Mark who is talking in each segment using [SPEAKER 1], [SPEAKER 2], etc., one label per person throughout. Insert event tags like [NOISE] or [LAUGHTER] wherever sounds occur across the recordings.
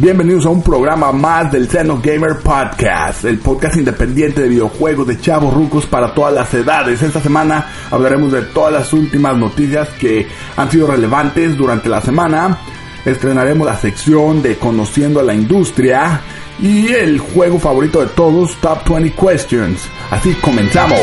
[SPEAKER 1] Bienvenidos a un programa más del Seno Gamer Podcast, el podcast independiente de videojuegos de chavos rucos para todas las edades. Esta semana hablaremos de todas las últimas noticias que han sido relevantes durante la semana. Estrenaremos la sección de Conociendo a la Industria y el juego favorito de todos, Top 20 Questions. Así comenzamos.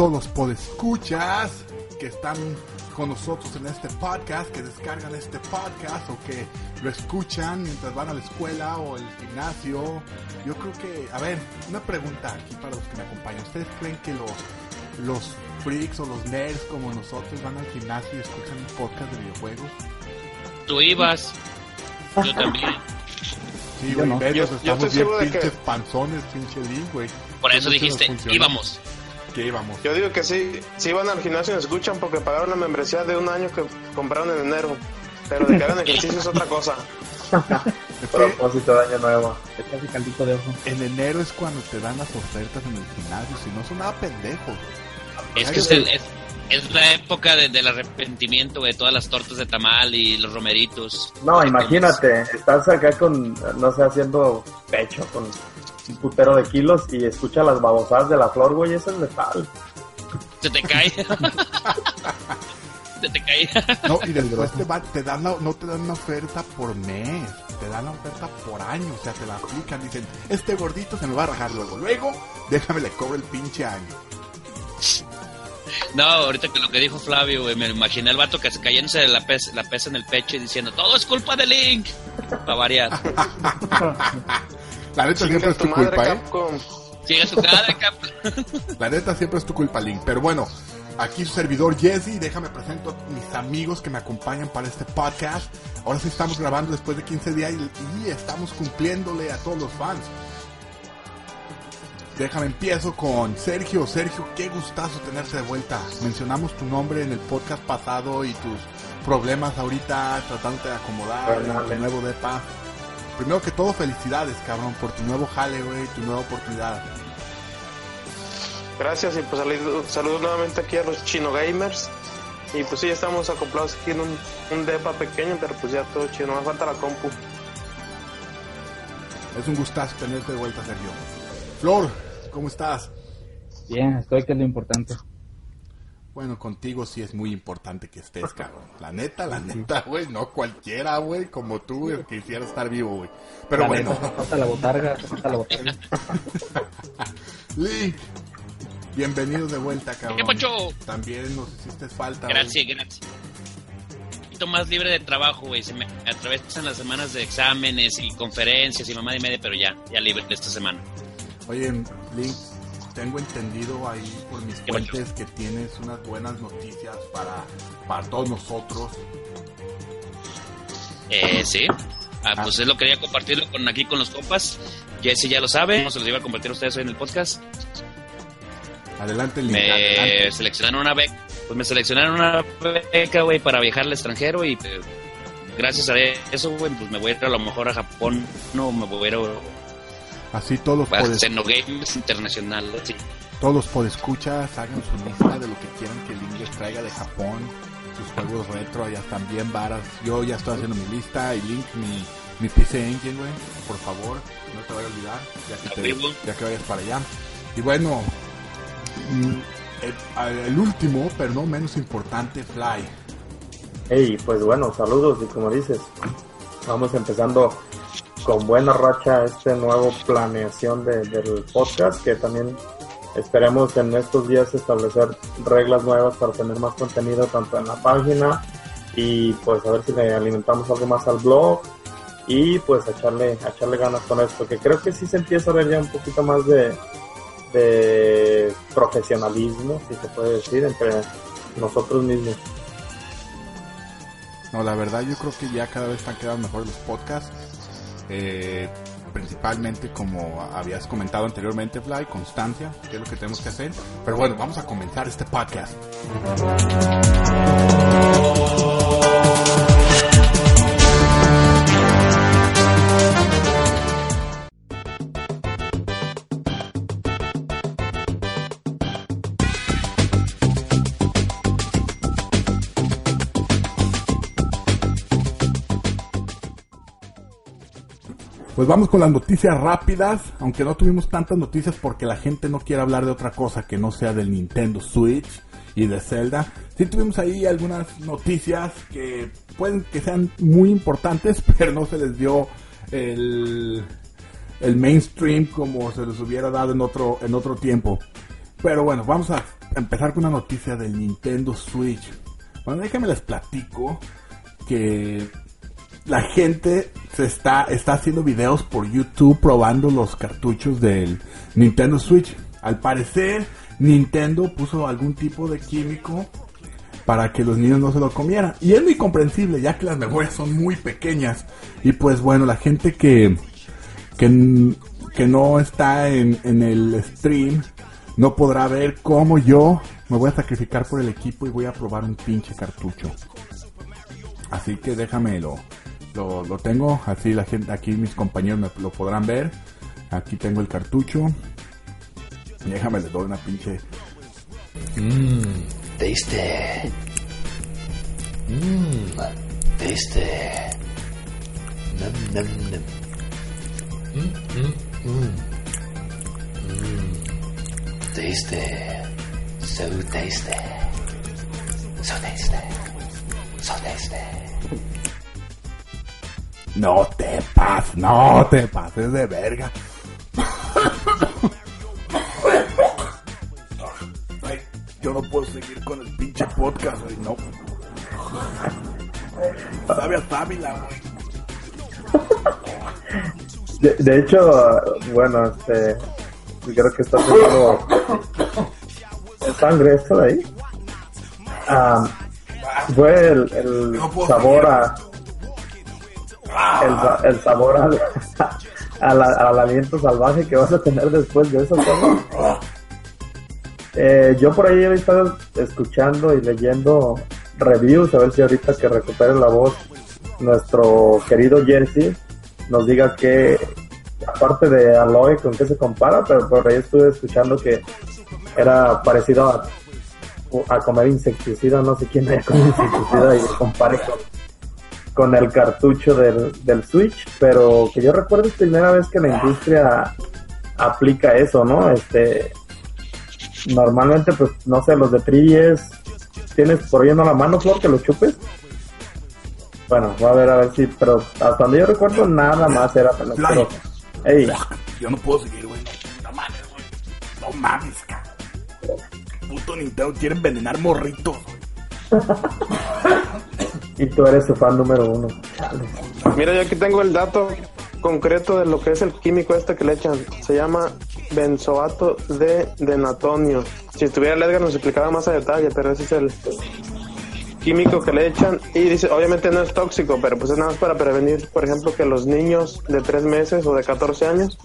[SPEAKER 1] Todos los podescuchas que están con nosotros en este podcast, que descargan este podcast o que lo escuchan mientras van a la escuela o al gimnasio? Yo creo que, a ver, una pregunta aquí para los que me acompañan. ¿Ustedes creen que los, los freaks o los nerds como nosotros van al gimnasio y escuchan un podcast de videojuegos?
[SPEAKER 2] Tú ibas. Yo también.
[SPEAKER 1] Sí, güey,
[SPEAKER 3] no.
[SPEAKER 1] velos,
[SPEAKER 4] Yo- yo
[SPEAKER 1] estamos bien
[SPEAKER 4] que-
[SPEAKER 1] pinches panzones, pinche link, güey.
[SPEAKER 2] Por eso
[SPEAKER 1] ¿Cómo se
[SPEAKER 2] dijiste, íbamos.
[SPEAKER 1] Que íbamos.
[SPEAKER 4] Yo digo que sí, sí van al gimnasio y nos escuchan porque pagaron la membresía de un año que compraron en enero. Pero de que hagan ejercicio es otra cosa. [LAUGHS]
[SPEAKER 3] Propósito de año nuevo. Es casi caldito de ojo.
[SPEAKER 1] en enero es cuando te dan las ofertas en el gimnasio, si no son nada pendejos.
[SPEAKER 2] Es que es, el- es, es la época de- del arrepentimiento de todas las tortas de tamal y los romeritos.
[SPEAKER 3] No, imagínate, estás acá con, no sé, haciendo pecho con un putero de kilos y escucha las babosadas de la flor, güey, eso es letal.
[SPEAKER 2] Se te cae. [LAUGHS] Se te cae.
[SPEAKER 1] No, y después te, va- te dan la- no te dan una oferta por mes, te dan la oferta por año, o sea, te la aplican, dicen, este gordito se me va a rajar luego, luego, déjame le cobro el pinche año.
[SPEAKER 2] No, ahorita que lo que dijo Flavio, güey, me imaginé al vato que se cayéndose la pesa, la pesa en el pecho y diciendo, todo es culpa de Link. Para variar. [LAUGHS]
[SPEAKER 1] La neta siempre es tu
[SPEAKER 4] tu madre,
[SPEAKER 1] culpa, ¿eh?
[SPEAKER 4] Capcom.
[SPEAKER 2] Sigue su cara, cap.
[SPEAKER 1] La neta siempre es tu culpa, Link. Pero bueno, aquí su servidor Jesse. Déjame presento a mis amigos que me acompañan para este podcast. Ahora sí estamos grabando después de 15 días y, y estamos cumpliéndole a todos los fans. Déjame empiezo con Sergio. Sergio, qué gustazo tenerte de vuelta. Mencionamos tu nombre en el podcast pasado y tus problemas ahorita tratándote de acomodar en tu nuevo depa. Primero que todo, felicidades, cabrón, por tu nuevo jale, güey, tu nueva oportunidad.
[SPEAKER 4] Gracias y pues saludo, saludo nuevamente aquí a los chino gamers. Y pues sí, ya estamos acoplados aquí en un, un depa pequeño, pero pues ya todo chido, no me falta la compu.
[SPEAKER 1] Es un gustazo tenerte de vuelta, Sergio. Flor, ¿cómo estás?
[SPEAKER 3] Bien, estoy que es lo importante.
[SPEAKER 1] Bueno, contigo sí es muy importante que estés, [LAUGHS] cabrón. La neta, la neta, güey, no cualquiera, güey, como tú, el que quisiera estar vivo, güey. Pero
[SPEAKER 3] La
[SPEAKER 1] bueno,
[SPEAKER 3] neta, [LAUGHS] falta la botarga, falta la botarga. [LAUGHS]
[SPEAKER 1] Link, bienvenido de vuelta, cabrón.
[SPEAKER 2] ¿Qué pacho?
[SPEAKER 1] También nos hiciste falta. güey.
[SPEAKER 2] Gracias, gracias. Un poquito más libre de trabajo, güey. Se me atravesan las semanas de exámenes y conferencias y mamá y media, pero ya, ya libre de esta semana.
[SPEAKER 1] Oye, Link, tengo entendido ahí por mis
[SPEAKER 2] ¿Qué
[SPEAKER 1] fuentes que tienes unas buenas noticias para, para todos nosotros.
[SPEAKER 2] Eh, sí. Ah, pues es lo que quería compartirlo con aquí con los compas. Jesse ya lo sabe, no se los iba a compartir a ustedes hoy en el podcast.
[SPEAKER 1] Adelante, Link,
[SPEAKER 2] Me
[SPEAKER 1] adelante.
[SPEAKER 2] seleccionaron una beca, pues me seleccionaron una beca, güey, para viajar al extranjero y eh, gracias a eso, güey, pues me voy a ir a lo mejor a Japón, no, me voy a ir a,
[SPEAKER 1] Así todos podes,
[SPEAKER 2] Xenogames Internacional, sí.
[SPEAKER 1] todos los podescuchas hagan su lista de lo que quieran que Link les traiga de Japón. sus juegos retro ya están bien varas. Yo ya estoy haciendo mi lista y link mi, mi PC Engine, güey. Por favor, no te vayas a olvidar, ya que, te, ya que vayas para allá. Y bueno, mm, el, el último, pero no menos importante, Fly.
[SPEAKER 3] Hey, pues bueno, saludos y como dices, vamos empezando con buena racha este nuevo planeación de, del podcast que también esperemos en estos días establecer reglas nuevas para tener más contenido tanto en la página y pues a ver si le alimentamos algo más al blog y pues echarle, echarle ganas con esto, que creo que sí se empieza a ver ya un poquito más de, de profesionalismo, si se puede decir, entre nosotros mismos.
[SPEAKER 1] No, la verdad yo creo que ya cada vez están quedando mejor los podcasts. Eh, principalmente como habías comentado anteriormente, Fly, constancia, que es lo que tenemos que hacer. Pero bueno, vamos a comenzar este podcast. Pues vamos con las noticias rápidas, aunque no tuvimos tantas noticias porque la gente no quiere hablar de otra cosa que no sea del Nintendo Switch y de Zelda. Sí tuvimos ahí algunas noticias que pueden que sean muy importantes, [LAUGHS] pero no se les dio el, el mainstream como se les hubiera dado en otro, en otro tiempo. Pero bueno, vamos a empezar con una noticia del Nintendo Switch. Bueno, déjenme les platico que la gente se está, está haciendo videos por YouTube probando los cartuchos del Nintendo Switch. Al parecer, Nintendo puso algún tipo de químico para que los niños no se lo comieran. Y es muy comprensible, ya que las memorias son muy pequeñas. Y pues bueno, la gente que, que, que no está en, en el stream no podrá ver cómo yo me voy a sacrificar por el equipo y voy a probar un pinche cartucho. Así que déjamelo lo, lo tengo, así la gente, aquí mis compañeros me lo podrán ver. Aquí tengo el cartucho. Y déjame le doy una pinche.
[SPEAKER 5] Mmm, tasty. Mmm, tasty. Num, num, num. Mmm, mmm, mmm. Mmm, tasty. So tasty. So tasty. So tasty.
[SPEAKER 1] No te pases, no te pases de verga. Ay, yo no puedo seguir con el pinche podcast, güey, no. Sabe a sábila,
[SPEAKER 3] güey. De, de, hecho, bueno, este, creo que está teniendo sangre esto de ahí. Um, fue el, sabor a el, el sabor al, [LAUGHS] al, al, aliento salvaje que vas a tener después de eso. Eh, yo por ahí he estado escuchando y leyendo reviews, a ver si ahorita que recupere la voz nuestro querido Jersey nos diga que, aparte de Aloy, con qué se compara, pero por ahí estuve escuchando que era parecido a, a comer insecticida, no sé quién haya comido insecticida y compare con con el cartucho del, del Switch, pero que yo recuerdo es primera vez que la industria aplica eso, ¿no? Este, normalmente, pues, no sé, los de 3 ¿tienes por ahí en la mano, Flor, que lo chupes? Bueno, va a ver, a ver si, pero hasta donde yo recuerdo, nada más era para
[SPEAKER 1] pero, hey. Yo no puedo seguir, güey. No mames, güey. No mames, cabrón. Puto Nintendo quiere envenenar morritos, [LAUGHS]
[SPEAKER 3] Y tú eres su fan número uno.
[SPEAKER 4] Mira, yo aquí tengo el dato concreto de lo que es el químico este que le echan. Se llama benzoato de denatonio. Si estuviera el Edgar nos explicaba más a detalle, pero ese es el químico que le echan. Y dice, obviamente no es tóxico, pero pues es nada más para prevenir, por ejemplo, que los niños de 3 meses o de 14 años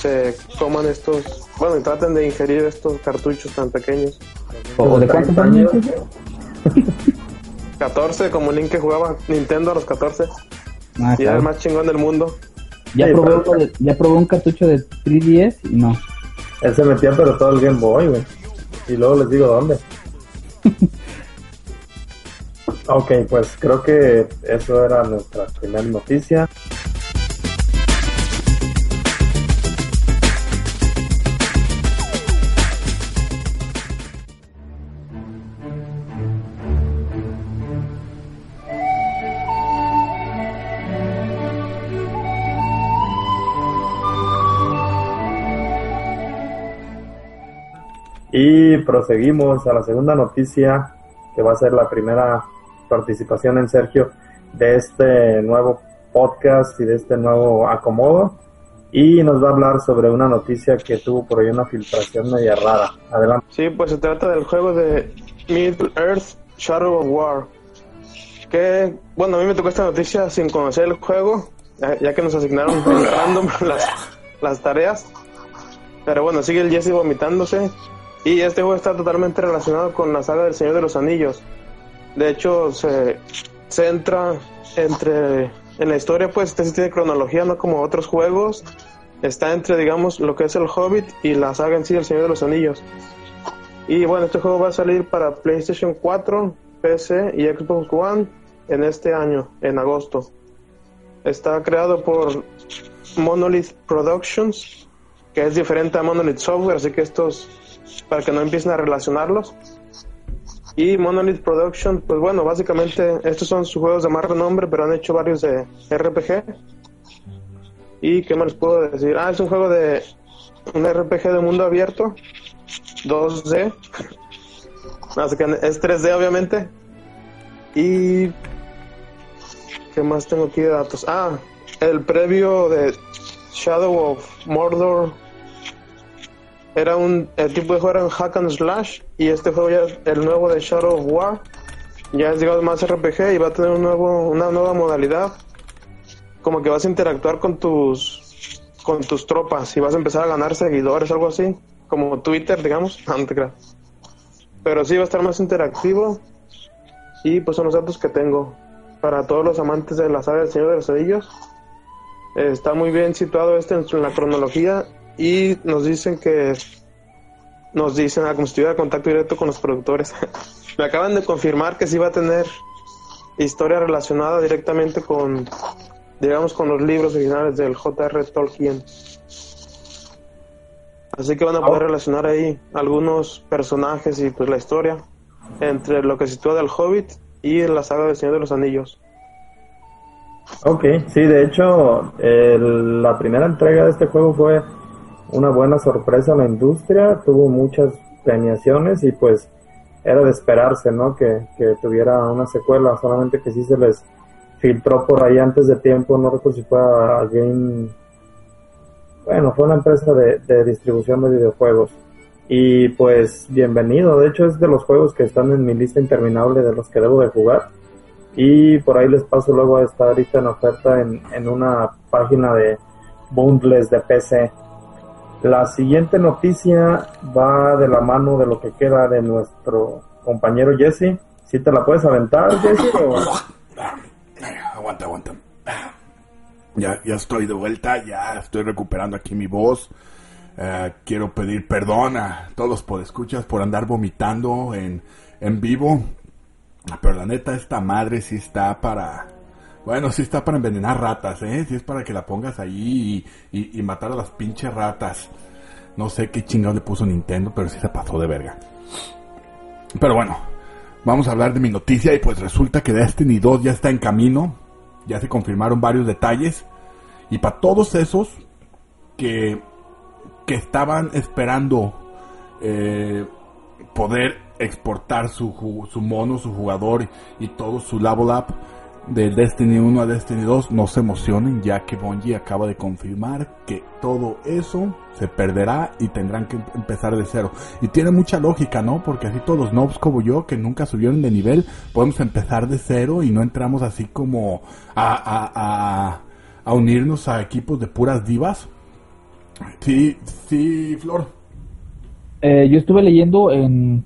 [SPEAKER 4] se coman estos, bueno, y traten de ingerir estos cartuchos tan pequeños.
[SPEAKER 3] ¿O de cuántos años? [LAUGHS]
[SPEAKER 4] 14, como Link que jugaba Nintendo a los 14. Ah, y era el más chingón del mundo.
[SPEAKER 6] Ya, probó, ya probó un cartucho de 3DS y no.
[SPEAKER 3] Él se metía pero todo el Game Boy, güey. Y luego les digo dónde. [LAUGHS] Ok, pues creo que eso era nuestra primera noticia. Y proseguimos a la segunda noticia, que va a ser la primera participación en Sergio de este nuevo podcast y de este nuevo acomodo. Y nos va a hablar sobre una noticia que tuvo por ahí una filtración media rara. Adelante.
[SPEAKER 4] Sí, pues se trata del juego de Middle Earth Shadow of War. Que, bueno, a mí me tocó esta noticia sin conocer el juego, ya- que nos asignaron random [LAUGHS] las, las tareas. Pero bueno, sigue el Jesse vomitándose. Y este juego está totalmente relacionado con la saga del Señor de los Anillos. De hecho, se centra entre en la historia, pues este sí tiene cronología, no como otros juegos. Está entre, digamos, lo que es el Hobbit y la saga en sí del Señor de los Anillos. Y bueno, este juego va a salir para PlayStation 4, PC y Xbox One en este año, en agosto. Está creado por Monolith Productions, que es diferente a Monolith Software, así que estos, para que no empiecen a relacionarlos. Y Monolith Production, pues bueno, básicamente estos son sus juegos de más renombre, pero han hecho varios de RPG. ¿Y qué más les puedo decir? Ah, es un juego de un RPG de mundo abierto, 2D. [LAUGHS] Así que es 3D obviamente. Y ¿qué más tengo aquí de datos? Ah, el previo de Shadow of Mordor era un el tipo de juego era un hack and slash y este juego ya el nuevo de Shadow War ya es digamos más RPG y va a tener un nuevo una nueva modalidad. Como que vas a interactuar con tus con tus tropas y vas a empezar a ganar seguidores algo así. Como Twitter digamos. [LAUGHS] Pero sí va a estar más interactivo. Y pues son los datos que tengo. Para todos los amantes de la saga del Señor de los Anillos está muy bien situado este en la cronología y nos dicen que nos dicen ah, como si tuviera contacto directo con los productores. [LAUGHS] Me acaban de confirmar que sí va a tener historia relacionada directamente con digamos con los libros originales del J.R. Tolkien. Así que van a poder relacionar ahí algunos personajes y pues la historia entre lo que se sitúa del Hobbit y la saga del Señor de los Anillos.
[SPEAKER 3] Ok, sí, de hecho, el- la primera entrega de este juego fue una buena sorpresa a la industria, tuvo muchas premiaciones y pues era de esperarse, ¿no? Que, que tuviera una secuela, solamente que sí se les filtró por ahí antes de tiempo, no recuerdo si fue a, a Game... Bueno, fue una empresa de, distribución de videojuegos. Y pues bienvenido, de hecho es de los juegos que están en mi lista interminable de los que debo de jugar y por ahí les paso luego está ahorita en oferta en, en una página de bundles de PC. La siguiente noticia va de la mano de lo que queda de nuestro compañero Jesse. Si te la puedes aventar, Jesse, o-
[SPEAKER 1] Aguanta, aguanta. Ya, ya estoy de vuelta, ya estoy recuperando aquí mi voz. Eh, quiero pedir perdón a todos los podescuchas por andar vomitando en, en vivo. Pero la neta, esta madre sí está para... Bueno, sí está para envenenar ratas, ¿eh? Sí es para que la pongas ahí y, matar a las pinches ratas. No sé qué chingado le puso Nintendo, pero sí se pasó de verga. Pero bueno, vamos a hablar de mi noticia y pues resulta que Destiny 2 ya está en camino. Ya se confirmaron varios detalles. Y para todos esos que, que estaban esperando eh, poder exportar su, su mono, su jugador y todo su level up de Destiny 1 a Destiny 2, no se emocionen ya que Bungie acaba de confirmar que todo eso se perderá y tendrán que em- empezar de cero. Y tiene mucha lógica, ¿no? Porque así todos los nobs como yo que nunca subieron de nivel, podemos empezar de cero y no entramos así como a, a, a, a unirnos a equipos de puras divas. Sí, sí, Flor.
[SPEAKER 6] Eh, yo estuve leyendo en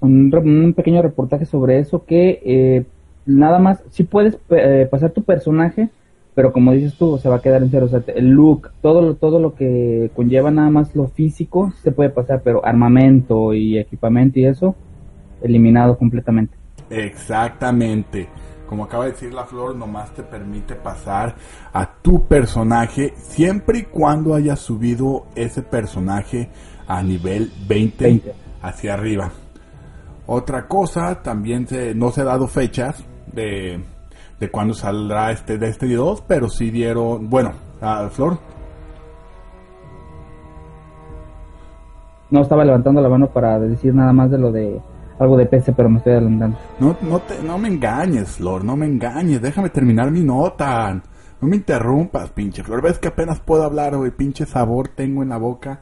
[SPEAKER 6] un, un pequeño reportaje sobre eso que eh, nada más, sí puedes eh, pasar tu personaje, pero como dices tú, se va a quedar en cero. O sea, el look, todo, lo- todo lo que conlleva nada más lo físico, se puede pasar, pero armamento y equipamiento y eso, eliminado completamente.
[SPEAKER 1] Exactamente. Como acaba de decir la flor, nomás te permite pasar a tu personaje siempre y cuando hayas subido ese personaje a nivel 20,
[SPEAKER 6] 20.
[SPEAKER 1] hacia arriba. Otra cosa, también se, no se ha dado fechas de, de cuándo saldrá este Destiny 2, pero sí dieron, bueno, a Flor.
[SPEAKER 6] No estaba levantando la mano para decir nada más de lo de algo de PC, pero me estoy adelantando.
[SPEAKER 1] No, no, te, no me engañes, Flor, no me engañes, déjame terminar mi nota. No me interrumpas, pinche Flor. Ves que apenas puedo hablar, güey, pinche sabor tengo en la boca.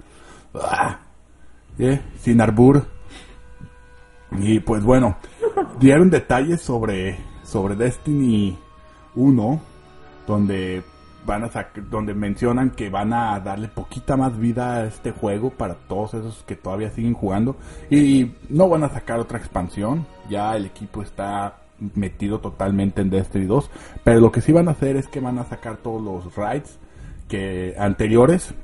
[SPEAKER 1] Ah, eh, sin arbur. Y pues bueno, dieron detalles sobre, sobre Destiny 1, donde van a donde mencionan que van a darle poquita más vida a este juego para todos esos que todavía siguen jugando. Y no van a sacar otra expansión, ya el equipo está metido totalmente en Destiny 2, pero lo que sí van a hacer es que van a sacar todos los raids que anteriores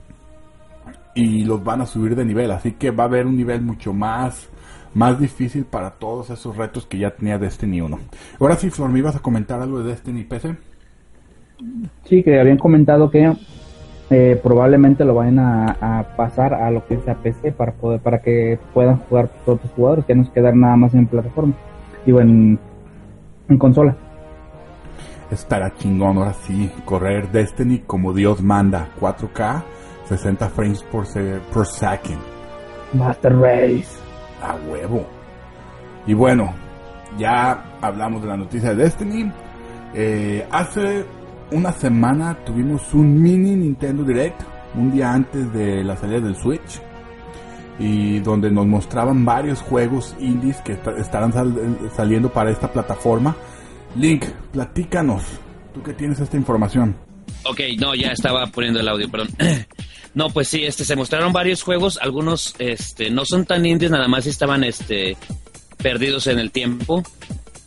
[SPEAKER 1] y los van a subir de nivel, así que va a haber un nivel mucho más más difícil para todos esos retos que ya tenía Destiny 1. Ahora sí, Flor, ¿me ibas a comentar algo de Destiny PC?
[SPEAKER 6] Sí, que habían comentado que eh, probablemente lo vayan a, a pasar a lo que es a PC para poder para que puedan jugar todos los jugadores, que no se quedar nada más en plataforma, digo en, en consola.
[SPEAKER 1] Estará chingón, ahora sí, correr Destiny como Dios manda, 4K, 60 frames por, se- por second,
[SPEAKER 6] Master Race.
[SPEAKER 1] A huevo. Y bueno, ya hablamos de la noticia de Destiny. Eh, hace una semana tuvimos un mini Nintendo Direct, un día antes de la salida del Switch, y donde nos mostraban varios juegos indies que esta- estarán sal- saliendo para esta plataforma. Link, platícanos, tú que tienes esta información.
[SPEAKER 2] Ok, no, ya estaba poniendo el audio, perdón. [CLEARS THROAT] No, pues sí, este, se mostraron varios juegos, algunos este, no son tan indies, nada más estaban este, perdidos en el tiempo.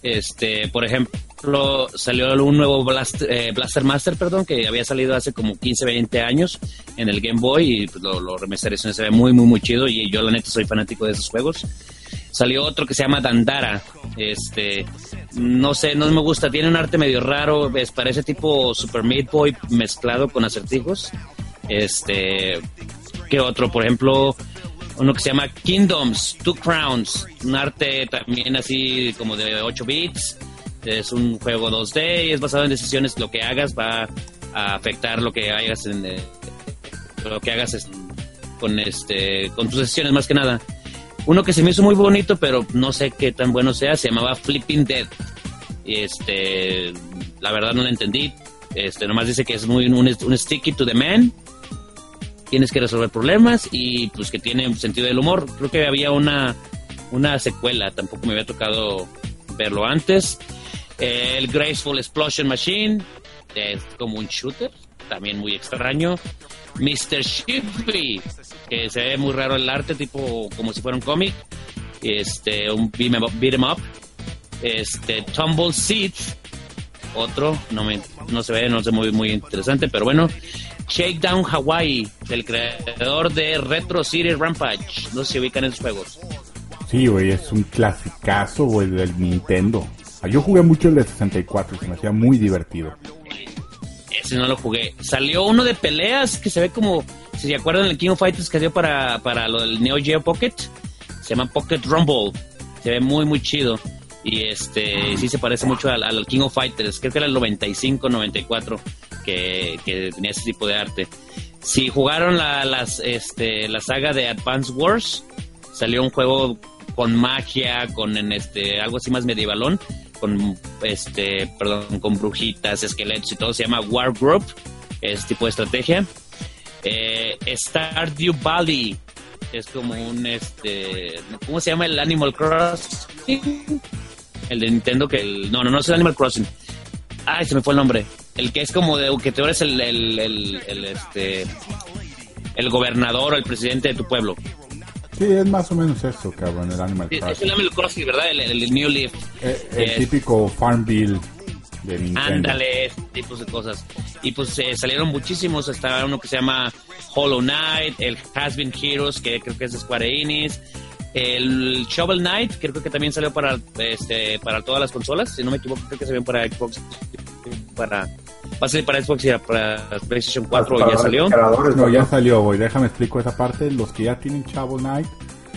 [SPEAKER 2] Este, por ejemplo, salió un nuevo Blast- eh, Blaster Master, perdón, que había salido hace como 15, 20 años en el Game Boy y pues, lo, lo se ve muy, muy, muy chido y yo la neta soy fanático de esos juegos. Salió otro que se llama Dandara, este, no sé, no me gusta, tiene un arte medio raro, ves, parece tipo Super Meat Boy mezclado con acertijos. Este, ¿qué otro? Por ejemplo, uno que se llama Kingdoms, Two Crowns, un arte también así como de 8 bits. Es un juego 2D y es basado en decisiones. Lo que hagas va a afectar lo que hagas en eh, lo que hagas con este con tus decisiones más que nada. Uno que se me hizo muy bonito, pero no sé qué tan bueno sea, se llamaba Flipping Dead. Este, la verdad no lo entendí. Este, nomás dice que es muy un, un sticky to the man. Tienes que resolver problemas y pues que tiene sentido del humor. Creo que había una, una secuela, tampoco me había tocado verlo antes. El Graceful Explosion Machine, es como un shooter, también muy extraño. Mr. Shippy, que se ve muy raro el arte, tipo como si fuera un cómic. Este, un beat 'em up. 'em. Este, Tumble Seeds, otro, no, me, no se ve, no se muy, muy interesante, pero bueno. Shakedown Hawaii, del creador de Retro City Rampage. No sé si ubican esos juegos.
[SPEAKER 1] Sí, güey, es un clasicazo, güey, del Nintendo. Ah, Yo jugué mucho el de 64 y se me hacía muy divertido.
[SPEAKER 2] Ese no lo jugué. Salió uno de peleas que se ve como, si se acuerdan, el King of Fighters que dio para, para lo del Neo Geo Pocket. Se llama Pocket Rumble. Se ve muy, muy chido. Y este, sí se parece mucho al, al King of Fighters. Creo que era el 95, 94 que, tenía ese tipo de arte. Si jugaron la, las, este, la saga de Advance Wars, salió un juego con magia, con este, algo así más medievalón, con este, perdón, con brujitas, esqueletos y todo, se llama War Group, es tipo de estrategia. Eh, Stardew Valley, es como un este, ¿cómo se llama el Animal Crossing? El de Nintendo que el, no, no, no es el Animal Crossing. Ay, se me fue el nombre. El que es como de que tú eres el, el, el, el, este el gobernador o el presidente de tu pueblo.
[SPEAKER 1] Sí, es más o menos eso, cabrón, el Animal
[SPEAKER 2] Es es
[SPEAKER 1] Crossing.
[SPEAKER 2] el Animal Crossing, ¿verdad? El, New Leaf.
[SPEAKER 1] Eh, El, típico Farmville de Nintendo.
[SPEAKER 2] Ándale, ese tipos de cosas. Y pues eh, salieron muchísimos. Estaba uno que se llama Hollow Knight, el Has Been Heroes, que creo que es de Square Enix. El Shovel Knight creo que también salió para este para todas las consolas, si no me equivoco, creo que salió para Xbox para va a salir para Xbox y para PlayStation 4
[SPEAKER 3] Para
[SPEAKER 2] ya salió.
[SPEAKER 1] No, ya salió, güey. Déjame explico esa parte. Los que ya tienen Shovel Knight,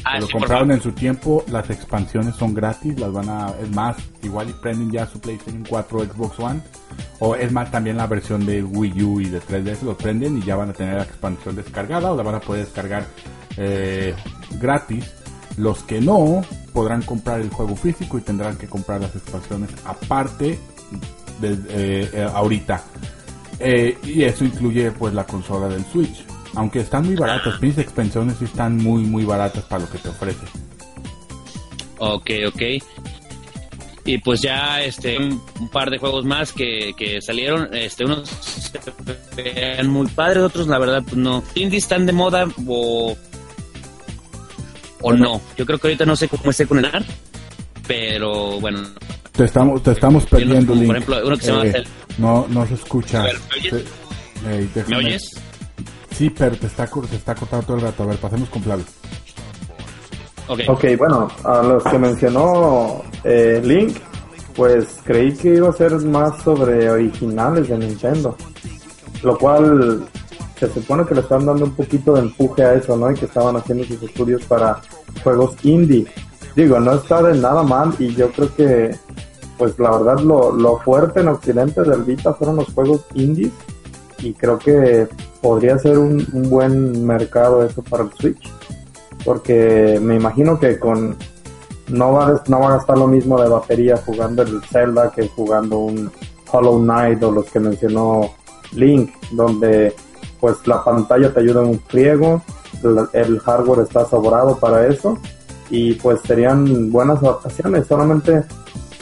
[SPEAKER 2] Ah,
[SPEAKER 1] que lo
[SPEAKER 2] sí,
[SPEAKER 1] compraron en su tiempo, las expansiones son gratis, las van a, es más, igual y prenden ya su PlayStation 4 o Xbox One, o es más también la versión de Wii U y de 3DS lo prenden y ya van a tener la expansión descargada o la van a poder descargar eh, gratis. Los que no podrán comprar el juego físico y tendrán que comprar las expansiones aparte de, eh, eh, ahorita. Eh, y eso incluye pues la consola del Switch. Aunque están muy baratas, mis expansiones están muy muy baratas para lo que te ofrece.
[SPEAKER 2] Ok, ok. Y pues ya este un, par de juegos más que, que salieron, este unos se ven muy padres, otros la verdad pues no. Indies están de moda o o no. Yo creo que ahorita no sé cómo esté con el art, pero bueno,
[SPEAKER 1] Te estamos te estamos perdiendo, Link.
[SPEAKER 2] por ejemplo, uno que se llama
[SPEAKER 1] Eh, no no se escucha.
[SPEAKER 2] A ver, ¿me
[SPEAKER 1] déjame-
[SPEAKER 2] oyes?
[SPEAKER 1] Sí, pero te está te está cortando todo el rato. A ver, pasemos con Flavio.
[SPEAKER 2] Ok.
[SPEAKER 3] Ok, bueno, a los que mencionó eh, Link, pues creí que iba a ser más sobre originales de Nintendo. Lo cual se supone que le están dando un poquito de empuje a eso, ¿no? Y que estaban haciendo sus estudios para juegos indie. Digo, no está de nada mal y yo creo que, pues la verdad, lo, lo fuerte en Occidente del Vita fueron los juegos indies y creo que podría ser un, un buen mercado eso para el Switch porque me imagino que con no va, no va a gastar lo mismo de batería jugando el Zelda que jugando un Hollow Knight o los que mencionó Link, donde pues la pantalla te ayuda en un friego, el, el hardware está sobrado para eso y pues serían buenas adaptaciones, solamente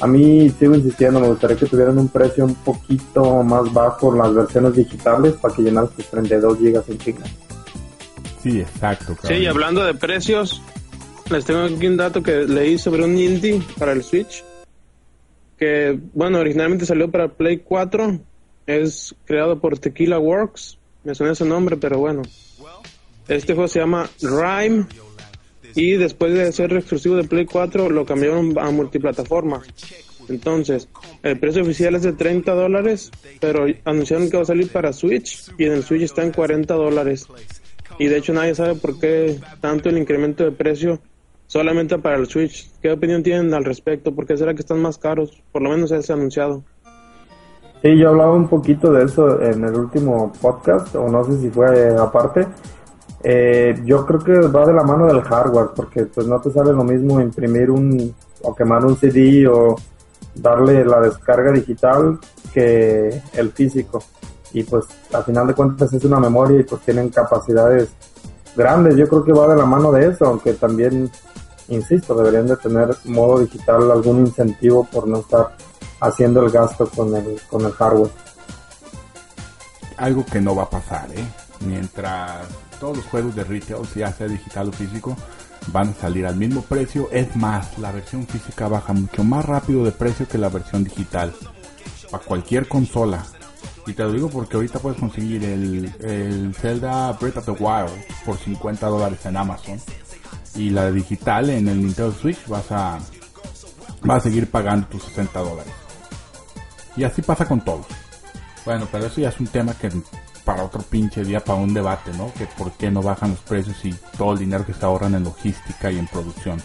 [SPEAKER 3] a mí sigo insistiendo, me gustaría que tuvieran un precio un poquito más bajo las versiones digitales para que llenaras tus 32 gigas en China.
[SPEAKER 1] Sí, exacto.
[SPEAKER 4] Sí, y hablando de precios, les tengo aquí un dato que leí sobre un indie para el Switch. Que, bueno, originalmente salió para Play 4. Es creado por Tequila Works. Me suena ese nombre, pero bueno. Este juego se llama Rhyme. Y después de ser exclusivo de Play 4, lo cambiaron a multiplataforma. Entonces, el precio oficial es de 30 dólares, pero anunciaron que va a salir para Switch y en el Switch está en 40 dólares. Y de hecho nadie sabe por qué tanto el incremento de precio solamente para el Switch. ¿Qué opinión tienen al respecto? ¿Por qué será que están más caros? Por lo menos ha anunciado.
[SPEAKER 3] Sí, yo hablaba un poquito de eso en el último podcast, o no sé si fue aparte. Eh, yo creo que va de la mano del hardware, porque pues no te sale lo mismo imprimir un, o quemar un CD o darle la descarga digital que el físico. Y pues a final de cuentas es una memoria y pues tienen capacidades grandes. Yo creo que va de la mano de eso, aunque también, insisto, deberían de tener modo digital algún incentivo por no estar haciendo el gasto con el, con el hardware.
[SPEAKER 1] Algo que no va a pasar, ¿eh? Mientras todos los juegos de retail, ya sea digital o físico, van a salir al mismo precio. Es más, la versión física baja mucho más rápido de precio que la versión digital. Para cualquier consola. Y te lo digo porque ahorita puedes conseguir el, el Zelda Breath of the Wild por 50 dólares en Amazon. Y la digital en el Nintendo Switch vas a, vas a seguir pagando tus 60 dólares. Y así pasa con todo. Bueno, pero eso ya es un tema que para otro pinche día, para un debate, ¿no? Que por qué no bajan los precios y todo el dinero que se ahorran en logística y en producción.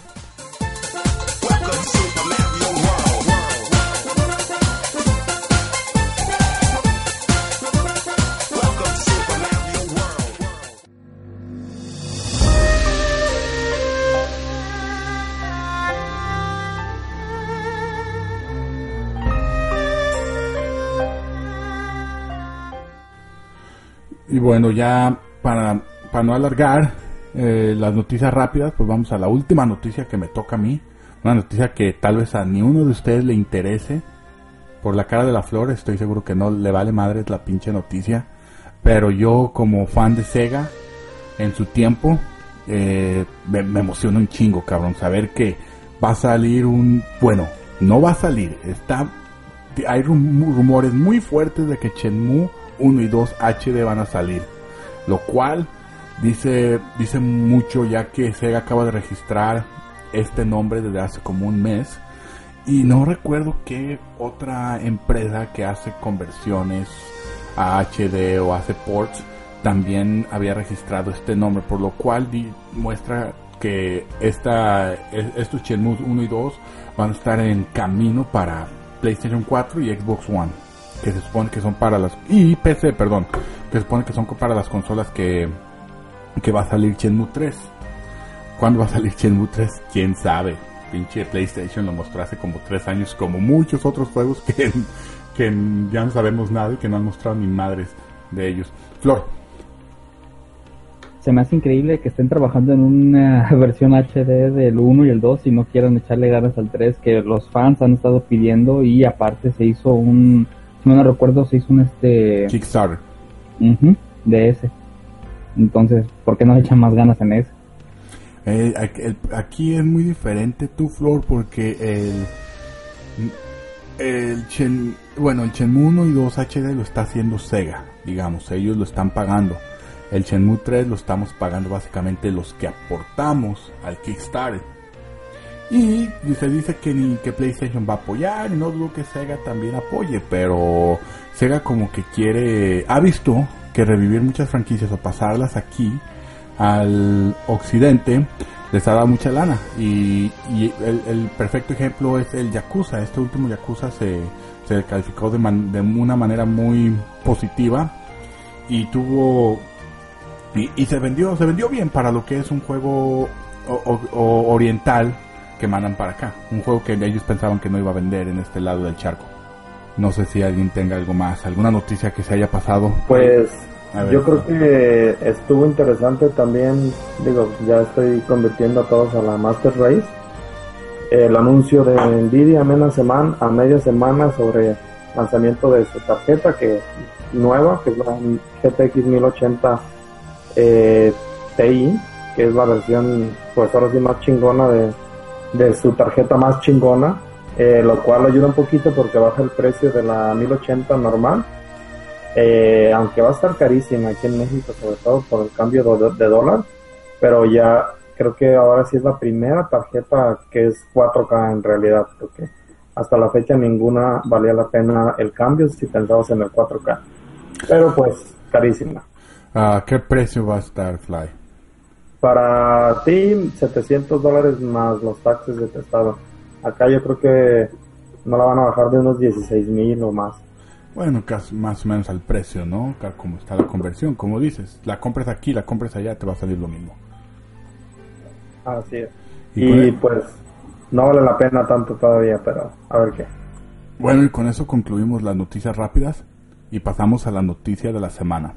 [SPEAKER 1] Y bueno, ya para, para no alargar eh, las noticias rápidas, pues vamos a la última noticia que me toca a mí. Una noticia que tal vez a ni uno de ustedes le interese. Por la cara de la flor, estoy seguro que no le vale madre la pinche noticia. Pero yo como fan de Sega, en su tiempo, eh, me, me emociona un chingo, cabrón. Saber que va a salir un... Bueno, no va a salir. Está... Hay rum- rumores muy fuertes de que Shenmue 1 y 2 HD van a salir. Lo cual Dice, dice mucho ya que Sega acaba de registrar este nombre desde hace como un mes y no recuerdo qué otra empresa que hace conversiones a HD o hace ports también había registrado este nombre, por lo cual muestra que esta, e- estos Shenmue 1 y 2 van a estar en camino para PlayStation 4 y Xbox One, que se supone que son para las y PC, perdón, que se supone que son para las consolas que que va a salir Shenmue 3. ¿Cuándo va a salir Shenmue 3? ¿Quién sabe? Pinche PlayStation lo mostró hace como 3 años, como muchos otros juegos que, que ya no sabemos nada y que no han mostrado ni madres de ellos. Flor,
[SPEAKER 6] Se me hace increíble que estén trabajando en una [LAUGHS] versión HD del 1 y el 2 y no quieran echarle ganas al 3 que los fans han estado pidiendo y aparte se hizo un, si no recuerdo, se hizo un este
[SPEAKER 1] Kickstarter.
[SPEAKER 6] ujú, de ese. Entonces, ¿por qué no le echan más ganas en ese?
[SPEAKER 1] Eh, aquí- es muy diferente tu Flor porque el el Shen, bueno el Shenmue 1 y 2 HD lo está haciendo Sega digamos ellos lo están pagando el Shenmue 3 lo estamos pagando básicamente los que aportamos al Kickstarter y se dice que ni que PlayStation va a apoyar y no dudo que Sega también apoye pero Sega como que quiere ha visto que revivir muchas franquicias o pasarlas aquí al occidente les ha dado mucha lana. Y, y el, perfecto ejemplo es el Yakuza. Este último Yakuza se, se calificó de, man- de una manera muy positiva y tuvo y, se vendió se vendió bien para lo que es un juego o- o- oriental que mandan para acá un juego que ellos pensaban que no iba a vender en este lado del charco no sé si alguien tenga algo más alguna noticia que se haya pasado
[SPEAKER 3] Pues
[SPEAKER 1] ver.
[SPEAKER 3] yo creo que estuvo interesante también, digo, ya estoy convirtiendo a todos a la Master Race. El anuncio de Nvidia a media semana, a media semana sobre lanzamiento de su tarjeta que nueva, que es la GTX 1080 eh, Ti, que es la versión, pues ahora sí más chingona de, de su tarjeta más chingona, eh, lo cual ayuda un poquito porque baja el precio de la 1080 normal. Eh, aunque va a estar carísima aquí en México, sobre todo por el cambio de, de dólar, pero ya creo que ahora sí es la primera tarjeta que es 4K en realidad, porque hasta la fecha ninguna valía la pena el cambio si pensabas en el 4K. Pero pues carísima.
[SPEAKER 1] ¿A qué precio va a estar Fly?
[SPEAKER 3] Para ti, 700 dólares más los taxes de testado. Acá yo creo que no la van a bajar de unos 16 mil o más.
[SPEAKER 1] Bueno, casi más o menos al precio, ¿no? Como está la conversión, como dices. La compras aquí, la compras allá, te va a salir lo mismo.
[SPEAKER 3] Así es.
[SPEAKER 1] ¿Y
[SPEAKER 3] Y,
[SPEAKER 1] el-
[SPEAKER 3] pues no vale la pena tanto todavía, pero a ver qué.
[SPEAKER 1] Bueno, y con eso concluimos las noticias rápidas y pasamos a la noticia de la semana.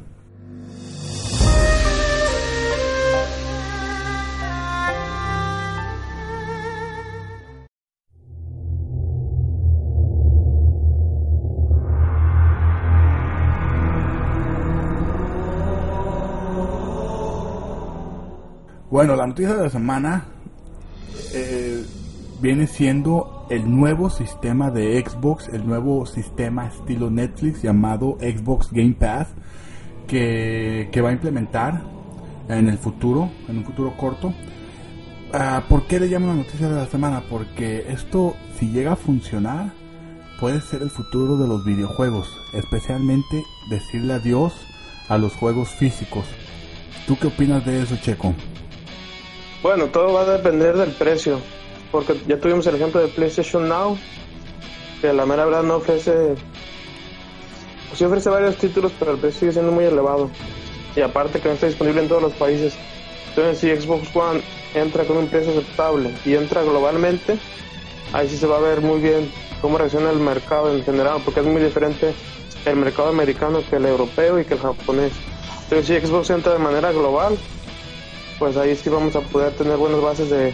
[SPEAKER 1] Bueno, la noticia de la semana eh, viene siendo el nuevo sistema de Xbox, el nuevo sistema estilo Netflix llamado Xbox Game Pass, que, que va a implementar en el futuro, en un futuro corto. Ah, ¿Por qué le llamo la noticia de la semana? Porque esto, si llega a funcionar, puede ser el futuro de los videojuegos, especialmente decirle adiós a los juegos físicos. ¿Tú qué opinas de eso, Checo?
[SPEAKER 4] Bueno, todo va a depender del precio, porque ya tuvimos el ejemplo de PlayStation Now, que la mera verdad no ofrece, sí ofrece varios títulos, pero el precio sigue siendo muy elevado, y aparte que no está disponible en todos los países. Entonces, si Xbox One entra con un precio aceptable y entra globalmente, ahí sí se va a ver muy bien cómo reacciona el mercado en general, porque es muy diferente el mercado americano que el europeo y que el japonés. Entonces, si Xbox entra de manera global, pues ahí sí vamos a poder tener buenas bases de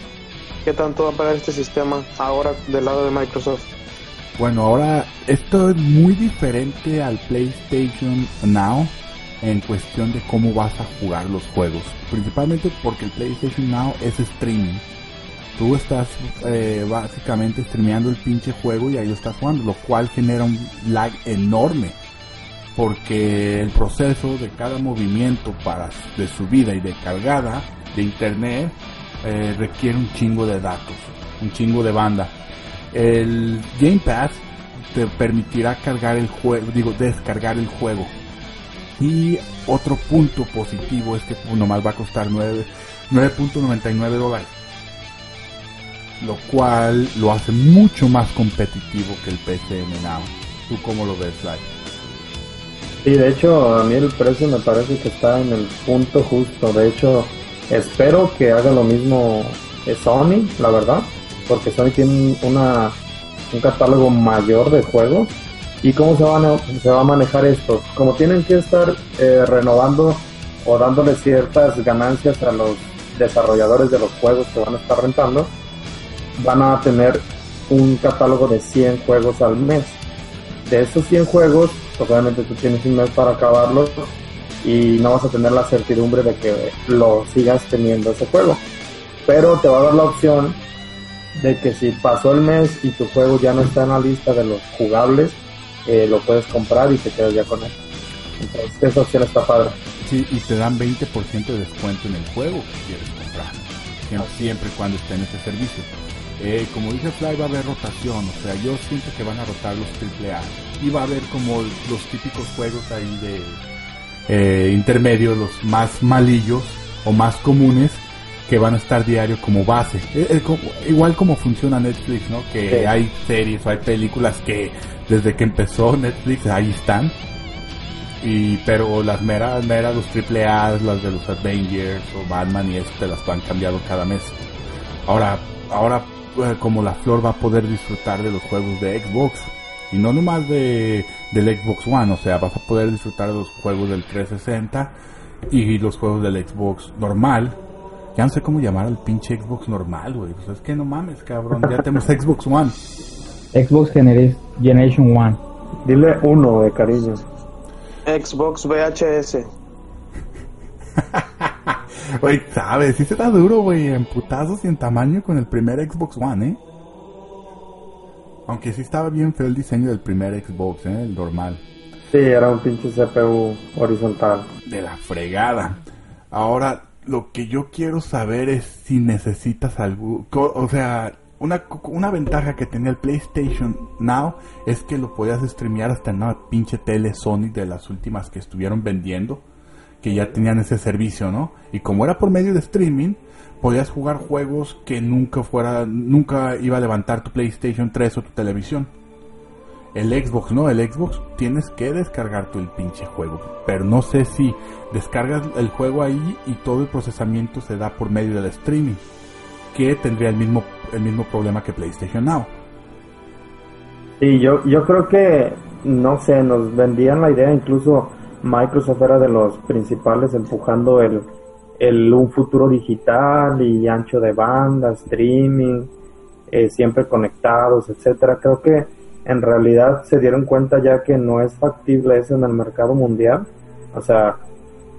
[SPEAKER 4] qué tanto va a pagar este sistema ahora del lado de Microsoft.
[SPEAKER 1] Bueno, ahora esto es muy diferente al PlayStation Now en cuestión de cómo vas a jugar los juegos. Principalmente porque el PlayStation Now es streaming. Tú estás eh, básicamente streameando el pinche juego y ahí estás jugando, lo cual genera un lag enorme. porque el proceso de cada movimiento para de subida y de cargada de internet eh, requiere un chingo de datos, un chingo de banda. El Game Pass te permitirá cargar el juego, digo, descargar el juego. Y otro punto positivo es que nomás va a costar 9 9.99 dólares. Lo cual lo hace mucho más competitivo que el PCM Now. ¿Tú cómo lo ves, Lai?
[SPEAKER 3] Sí, de hecho, a mí el precio me parece que está en el punto justo. De hecho, espero que haga lo mismo Sony, la verdad, porque Sony tiene una, un catálogo mayor de juegos. ¿Y cómo se va a, manejar esto? Como tienen que estar eh, renovando o dándole ciertas ganancias a los desarrolladores de los juegos que van a estar rentando, van a tener un catálogo de 100 juegos al mes. De esos 100 juegos, obviamente tú tienes un mes para acabarlos y no vas a tener la certidumbre de que lo sigas teniendo ese juego. Pero te va a dar la opción de que si pasó el mes y tu juego ya no está en la lista de los jugables, eh, lo puedes comprar y te quedas ya con él. Entonces esa opción está padre.
[SPEAKER 1] Sí, y te dan 20% de descuento en el juego que quieres comprar. Siempre, siempre cuando esté en ese servicio. Eh, como dice Fly, va a haber rotación. O sea, yo siento que van a rotar los AAA. Y va a haber como los típicos juegos ahí de eh, intermedios, los más malillos o más comunes que van a estar diario como base. Eh, eh, como- igual como funciona Netflix, ¿no? Que
[SPEAKER 3] Sí.
[SPEAKER 1] hay series o hay películas que desde que empezó Netflix ahí están. Y, pero las meras, meras, los triple A, las de los Avengers o Batman y eso te las van cambiando cada mes. Ahora, ahora eh, como la flor va a poder disfrutar de los juegos de Xbox. Y no nomás de, del Xbox One, o sea, vas a poder disfrutar de los juegos del 360 y los juegos del Xbox normal. Ya no sé cómo llamar al pinche Xbox normal, güey. Pues es que no mames, cabrón. Ya tenemos [LAUGHS] Xbox One.
[SPEAKER 6] Xbox Genera- Generation One.
[SPEAKER 3] Dile uno de cariño.
[SPEAKER 4] Xbox VHS. [LAUGHS]
[SPEAKER 1] Güey, sabes, sí se da duro, güey, en putazos y en tamaño con el primer Xbox One, ¿eh? Aunque sí estaba bien feo el diseño del primer Xbox, ¿eh? El normal.
[SPEAKER 3] Sí, era un pinche CPU horizontal.
[SPEAKER 1] De la fregada. Ahora, lo que yo quiero saber es si necesitas algo... O sea, una, una ventaja que tenía el PlayStation Now es que lo podías streamear hasta en una pinche tele Sony de las últimas que estuvieron vendiendo. Que ya tenían ese servicio, ¿no? Y como era por medio de streaming, podías jugar juegos que nunca fuera... Nunca iba a levantar tu PlayStation 3 o tu televisión. El Xbox, no, el Xbox tienes que descargar tu el pinche juego. Pero no sé si descargas el juego ahí y todo el procesamiento se da por medio del streaming. Que tendría el mismo, el mismo problema que PlayStation Now.
[SPEAKER 3] Sí, yo, yo creo que, no sé, nos vendían la idea, incluso Microsoft era de los principales empujando el, el un futuro digital y ancho de banda, streaming, eh, siempre conectados, etcétera. Creo que en realidad se dieron cuenta ya que no es factible eso en el mercado mundial. O sea,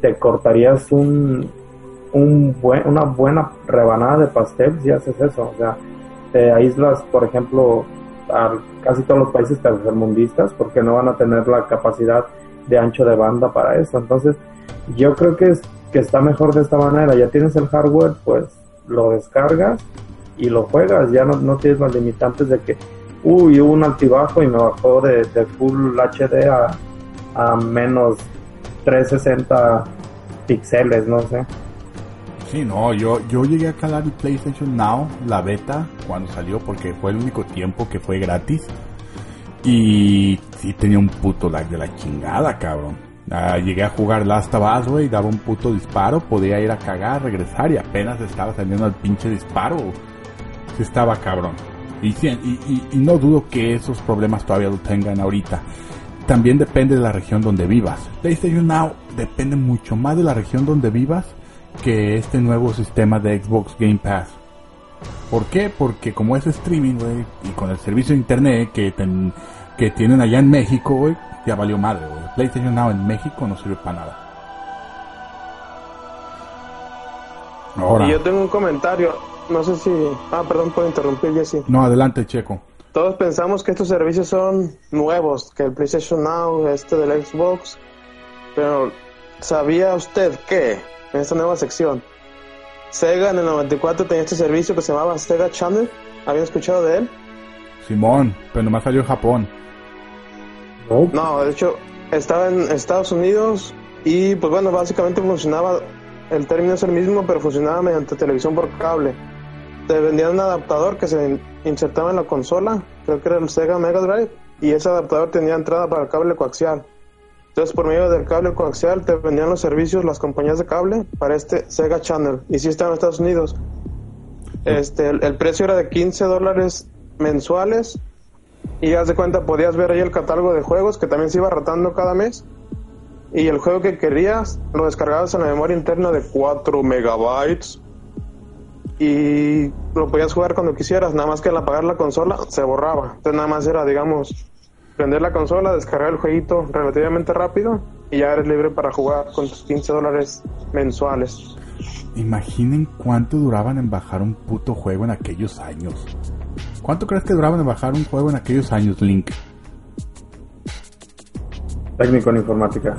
[SPEAKER 3] te cortarías un, un buen, una buena rebanada de pastel si haces eso. O sea, te aíslas, por ejemplo, a casi todos los países tercermundistas porque no van a tener la capacidad de ancho de banda para eso. Entonces, yo creo que es que está mejor de esta manera. Ya tienes el hardware, pues lo descargas y lo juegas. Ya no, no tienes las limitantes de que, uy, hubo un altibajo y me bajó de, de full HD a, a menos 360 píxeles, no sé.
[SPEAKER 1] Sí, no, yo, yo llegué a calar PlayStation Now, la beta, cuando salió, porque fue el único tiempo que fue gratis. Y sí tenía un puto lag de la chingada, cabrón. Ah, llegué a jugar Last of Us, güey, daba un puto disparo, podía ir a cagar, regresar y apenas estaba saliendo el pinche disparo. Sí estaba cabrón. Y, y, y- no dudo que esos problemas todavía lo tengan ahorita. También depende de la región donde vivas. PlayStation Now depende mucho más de la región donde vivas que este nuevo sistema de Xbox Game Pass. ¿Por qué? Porque como es streaming, güey, y con el servicio de internet que, que tienen allá en México, güey, ya valió madre, güey. PlayStation Now en México no sirve para nada. Ahora,
[SPEAKER 4] Y yo tengo un comentario. No sé si. Ah, perdón por interrumpir, Jesse.
[SPEAKER 1] no, adelante, Checo.
[SPEAKER 4] todos pensamos que estos servicios son nuevos, que el PlayStation Now, este del Xbox, pero ¿sabía usted que en esta nueva sección Sega en el 94 tenía este servicio que se llamaba Sega Channel? ¿Habían escuchado de él?
[SPEAKER 1] Simón, pero nomás salió en Japón.
[SPEAKER 3] ¿no?
[SPEAKER 4] No, de hecho, estaba en Estados Unidos y pues bueno, básicamente funcionaba, el término es el mismo, pero funcionaba mediante televisión por cable. Te vendían un adaptador que se in- insertaba en la consola, creo que era el Sega Mega Drive, y ese adaptador tenía entrada para el cable coaxial. Entonces, por medio del cable coaxial, te vendían los servicios las compañías de cable para este Sega Channel, y sí estaba en Estados Unidos. Este, el, el precio era de 15 dólares mensuales y haz de cuenta, podías ver ahí el catálogo de juegos que también se iba rotando cada mes. Y el juego que querías lo descargabas en la memoria interna de 4 megabytes. Y lo podías jugar cuando quisieras, nada más que al apagar la consola se borraba. Entonces nada más era, digamos, prender la consola, descargar el jueguito relativamente rápido y ya eres libre para jugar con tus 15 dólares mensuales.
[SPEAKER 1] Imaginen cuánto duraban en bajar un puto juego en aquellos años. ¿Cuánto crees que duraban en bajar un juego en aquellos años, Link?
[SPEAKER 3] Técnico en informática.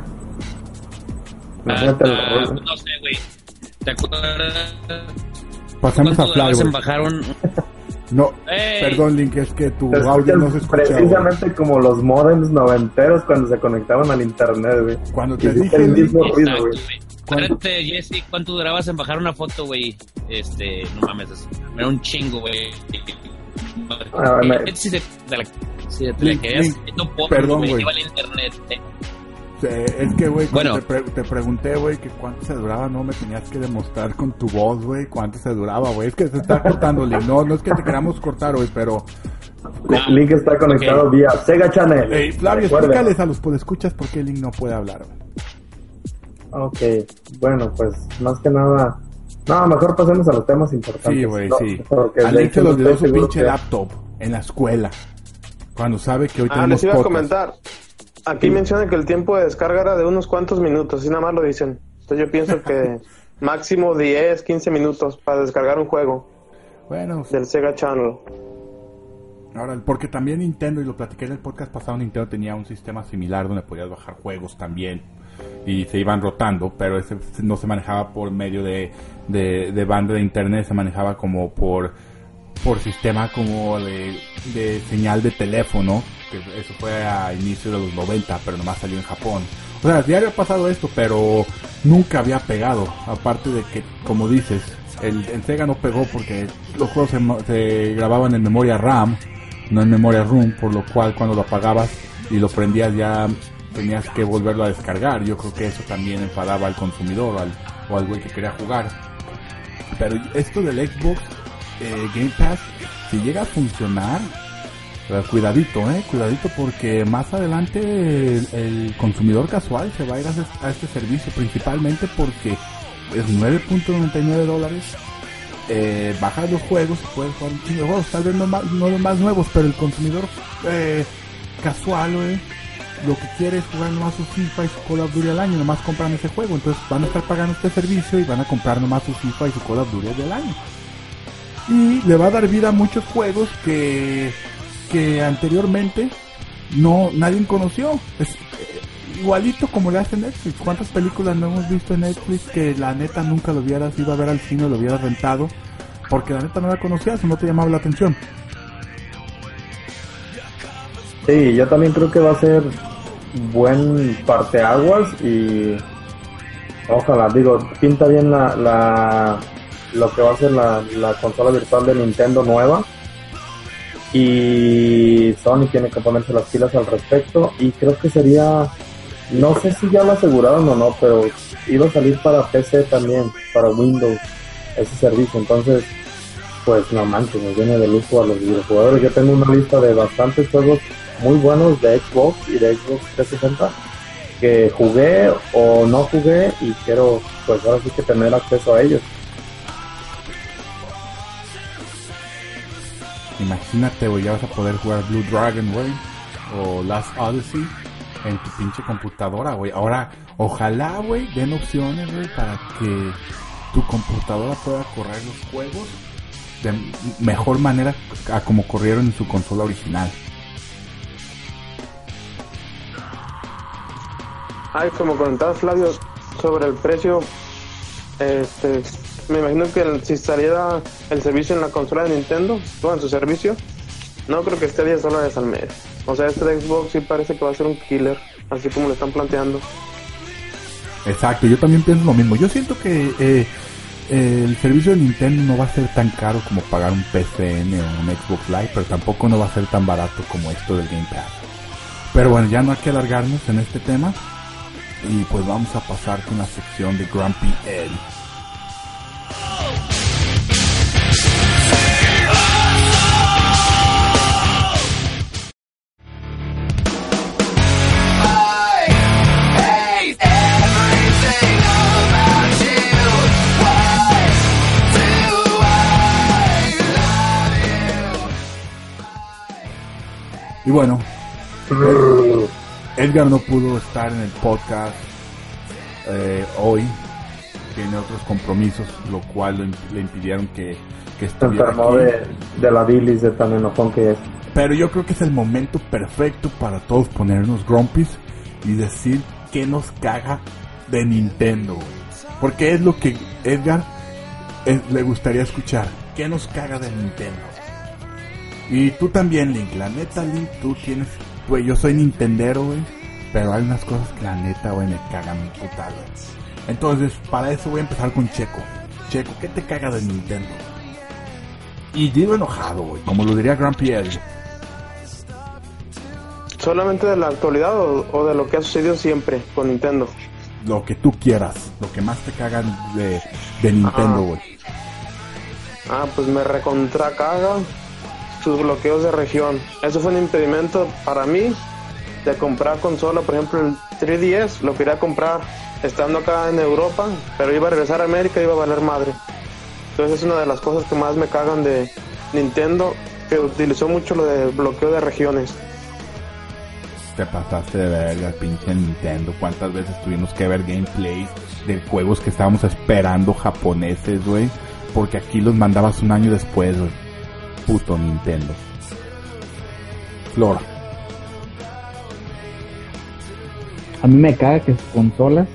[SPEAKER 3] Imagínate
[SPEAKER 2] Ah,
[SPEAKER 3] rollo.
[SPEAKER 2] no sé, güey. ¿Te acuerdas?
[SPEAKER 1] Pasamos a
[SPEAKER 2] cuánto
[SPEAKER 1] Flag,
[SPEAKER 2] debas en
[SPEAKER 1] güey.
[SPEAKER 2] bajar un... [LAUGHS]
[SPEAKER 1] No,
[SPEAKER 2] ¡Ey!
[SPEAKER 1] perdón, Link, es que tu audio no se escucha.
[SPEAKER 3] precisamente como los modems noventeros cuando se conectaban al internet, güey.
[SPEAKER 1] Cuando te dije,
[SPEAKER 3] el mismo ruido,
[SPEAKER 2] Exacto,
[SPEAKER 3] güey.
[SPEAKER 2] güey. Acuérdate, Jesse, ¿cuánto durabas en bajar una foto, güey? Este, no mames, es- era un chingo, güey.
[SPEAKER 3] Ah, me-
[SPEAKER 2] Si te, te la, si te la querías, no puedo,
[SPEAKER 1] perdón, güey.
[SPEAKER 2] Al internet. eh.
[SPEAKER 1] es que, güey, cuando
[SPEAKER 2] Bueno.
[SPEAKER 1] te, pre- te pregunté, güey, que cuánto se duraba, no me tenías que demostrar con tu voz, güey, cuánto se duraba, güey. Es que se está [LAUGHS] cortando, Link. No, no es que te queramos cortar, güey, pero...
[SPEAKER 2] Ah,
[SPEAKER 3] Link está conectado vía Sega Channel.
[SPEAKER 1] Ey, Flavio,
[SPEAKER 3] Recuerden.
[SPEAKER 1] explícales a los podescuchas por qué Link no puede hablar, güey.
[SPEAKER 3] Ok, bueno, pues más que nada. No, mejor pasemos a los temas importantes.
[SPEAKER 1] Sí, güey,
[SPEAKER 3] No,
[SPEAKER 1] sí.
[SPEAKER 3] porque
[SPEAKER 1] A
[SPEAKER 3] de
[SPEAKER 1] Link se le olvidó su pinche
[SPEAKER 3] que-
[SPEAKER 1] laptop en la escuela. Cuando sabe que hoy
[SPEAKER 4] Ah,
[SPEAKER 1] tenemos
[SPEAKER 4] les iba a comentar. Aquí mencionan que el tiempo de descarga era de unos cuantos minutos, y nada más lo dicen. Entonces yo pienso que [LAUGHS] máximo 10, 15 minutos para descargar un juego
[SPEAKER 1] Bueno,
[SPEAKER 4] del Sega Channel.
[SPEAKER 1] ahora, porque también Nintendo, y lo platiqué en el podcast pasado, Nintendo tenía un sistema similar donde podías bajar juegos también. Y se iban rotando, pero ese no se manejaba por medio de, de, banda de internet, se manejaba como por, por sistema como de, señal de teléfono, que eso fue a inicio de los 90, pero nomás salió en Japón. O sea, ya había pasado esto, pero nunca había pegado. Aparte de que, como dices, el, Sega no pegó porque los juegos se, se grababan en memoria RAM, no en memoria ROM, por lo cual cuando lo apagabas y lo prendías ya tenías que volverlo a descargar. Yo creo que eso también enfadaba al consumidor al, o al güey que quería jugar. Pero esto del Xbox eh, Game Pass, si llega a funcionar, cuidadito, eh, cuidadito porque más adelante el, consumidor casual se va a ir a, este- servicio principalmente porque es 9.99 dólares. Eh, bajas los juegos puedes jugar un chingo juegos, tal vez no, los más nuevos, pero el consumidor eh, casual, güey, lo que quiere es jugar nomás su FIFA y su Call of Duty al año, nomás compran ese juego, entonces van a estar pagando este servicio y van a comprar nomás su FIFA y su Call of Duty del año. Y le va a dar vida a muchos juegos que, que anteriormente no nadie conoció. Es eh, igualito como le hace Netflix. ¿Cuántas películas no hemos visto en Netflix que la neta nunca lo hubieras ido a ver al cine, lo hubieras rentado? Porque la neta no la conocías o no te llamaba la atención.
[SPEAKER 3] Sí, yo también creo que va a ser buen parteaguas y ojalá, digo, pinta bien la, la lo que va a ser la, la consola virtual de Nintendo nueva y Sony tiene que ponerse las pilas al respecto y creo que sería, no sé si ya lo aseguraron o no, pero iba a salir para PC también, para Windows ese servicio, entonces pues no manches, nos viene de lujo a los videojugadores. Yo tengo una lista de bastantes juegos muy buenos de Xbox y de Xbox 360 que jugué o no jugué y quiero pues ahora sí que tener acceso a ellos.
[SPEAKER 1] Imagínate, güey, ya vas a poder jugar Blue Dragon, güey, o Last Odyssey en tu pinche computadora, güey. Ahora, ojalá, güey, den opciones, güey, para que tu computadora pueda correr los juegos de mejor manera a como corrieron en su consola original.
[SPEAKER 4] Ay, como comentaba Flavio sobre el precio, este, me imagino que si saliera el servicio en la consola de Nintendo, o en su servicio, no creo que esté 10 dólares al mes. O sea, este de Xbox sí parece que va a ser un killer, así como lo están planteando.
[SPEAKER 1] Exacto, yo también pienso lo mismo. Yo siento que eh, eh, el servicio de Nintendo no va a ser tan caro como pagar un PCN o un Xbox Live, pero tampoco no va a ser tan barato como esto del Game Pass. Pero bueno, ya no hay que alargarnos en este tema. Y pues vamos a pasar con la sección de Grumpy Ed. Y bueno, Edgar no pudo estar en el podcast eh, hoy. Tiene otros compromisos, lo cual le impidieron que, que
[SPEAKER 3] Se
[SPEAKER 1] estuviera
[SPEAKER 3] enfermó
[SPEAKER 1] aquí.
[SPEAKER 3] de, de la bilis de tan enojón que es.
[SPEAKER 1] Pero yo creo que es el momento perfecto para todos ponernos grumpies y decir que nos caga de Nintendo. Porque es lo que Edgar eh, le gustaría escuchar. ¿Qué nos caga de Nintendo? Y tú también, Link. La neta, Link, tú tienes... Güey, yo soy Nintendero, güey. Pero hay unas cosas que la neta, güey, me cagan putal, güey. Entonces, para eso voy a empezar con Checo. Checo, ¿qué te caga de Nintendo? Y digo enojado, güey. Como lo diría Grumpy Ed.
[SPEAKER 4] ¿Solamente de la actualidad o, o de lo que ha sucedido siempre con Nintendo?
[SPEAKER 1] lo que tú quieras, lo que más te cagan de, de Nintendo,
[SPEAKER 4] Ah.
[SPEAKER 1] güey.
[SPEAKER 4] Ah, pues me recontra caga sus bloqueos de región. Eso fue un impedimento para mí de comprar consola. Por ejemplo, el 3DS lo quería comprar estando acá en Europa, pero iba a regresar a América y iba a valer madre. Entonces es una de las cosas que más me cagan de Nintendo, que utilizó mucho lo de bloqueo de regiones.
[SPEAKER 1] Te pasaste de verga, pinche Nintendo. ¿Cuántas veces tuvimos que ver gameplays de juegos que estábamos esperando japoneses, güey? Porque aquí los mandabas un año después, güey. Puto Nintendo. Flora.
[SPEAKER 6] A mí me caga que sus consolas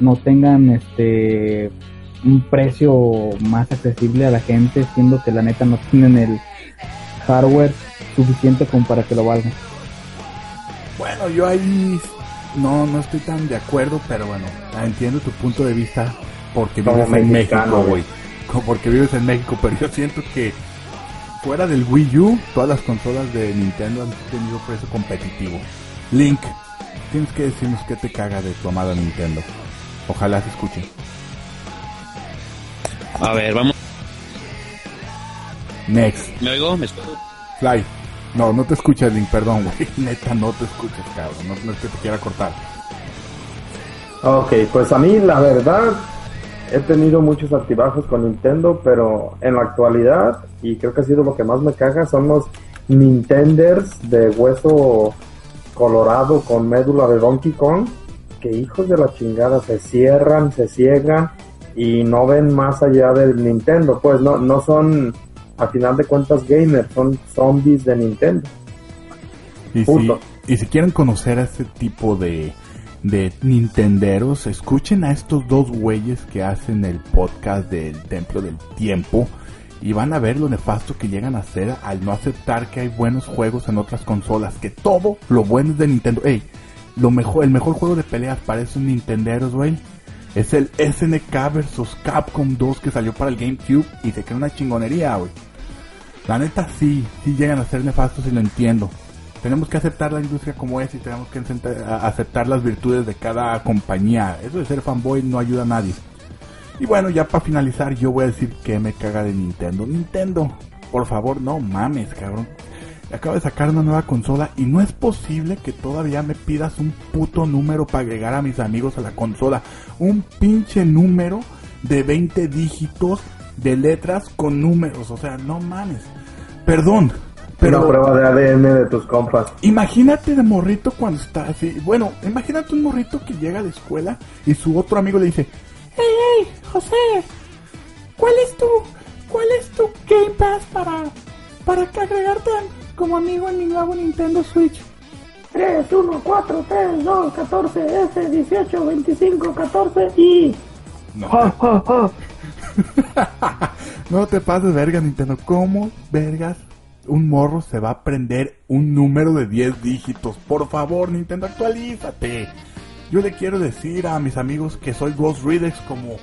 [SPEAKER 6] no tengan este un precio más accesible a la gente, siendo que la neta no tienen el hardware suficiente como para que lo valgan.
[SPEAKER 1] Bueno, yo ahí no, no estoy tan de acuerdo, pero bueno, entiendo tu punto de vista porque vives en
[SPEAKER 3] mexicano,
[SPEAKER 1] México,
[SPEAKER 3] güey.
[SPEAKER 1] porque vives en México, pero yo siento que fuera del Wii U, todas las consolas de Nintendo han tenido precio competitivo. Link, tienes que decirnos qué te caga de tu amada Nintendo. Ojalá se escuche.
[SPEAKER 2] A ver, vamos.
[SPEAKER 1] Next,
[SPEAKER 2] ¿Me oigo? ¿Me escucho?
[SPEAKER 1] Fly. No, no te escuchas, Link, perdón, güey. [LAUGHS] Neta, no te escuchas, cabrón. No, no es que te quiera cortar.
[SPEAKER 3] Ok, pues a mí la verdad he tenido muchos altibajos con Nintendo, pero en la actualidad, y creo que ha sido lo que más me caga, son los Nintenders de hueso colorado con médula de Donkey Kong, que hijos de la chingada se cierran, se ciegan y no ven más allá del Nintendo, pues no, no son a final de cuentas gamers, son zombies de Nintendo.
[SPEAKER 1] Y si, y si quieren conocer a este tipo de, de Nintenderos, escuchen a estos dos güeyes que hacen el podcast del Templo del Tiempo y van a ver lo nefasto que llegan a hacer al no aceptar que hay buenos juegos en otras consolas, que todo lo bueno es de Nintendo. Ey, lo mejor, el mejor juego de peleas para esos Nintenderos, güey, es el SNK vs Capcom 2 que salió para el GameCube y se crea una chingonería, güey. La neta sí, sí llegan a ser nefastos y lo entiendo. Tenemos que aceptar la industria como es y tenemos que aceptar- las virtudes de cada compañía. Eso de ser fanboy no ayuda a nadie. Y bueno, ya para finalizar, yo voy a decir que me caga de Nintendo. Nintendo, por favor, no mames, cabrón. Acabo de sacar una nueva consola y no es posible que todavía me pidas un puto número para agregar a mis amigos a la consola. Un pinche número de 20 dígitos de letras con números. O sea, no mames. Perdón. Pero
[SPEAKER 3] Una prueba de ADN de tus compas.
[SPEAKER 1] Imagínate de morrito cuando está así. Bueno, imagínate un morrito que llega a la escuela y su otro amigo le dice: ¡Hey, hey, José! ¿Cuál es tu,
[SPEAKER 7] ¿Cuál es tu Game Pass para, para que agregarte como amigo en mi nuevo Nintendo Switch? 3, 1, 4, 3, 2, 14, F, 18, 25, 14 y...
[SPEAKER 1] No,
[SPEAKER 6] Ja, ja, ja. [LAUGHS]
[SPEAKER 1] no te pases verga, Nintendo. ¿Cómo, vergas, un morro se va a aprender un número de 10 dígitos? Por favor, Nintendo, actualízate. Yo le quiero decir a mis amigos que soy Ghost Redex como,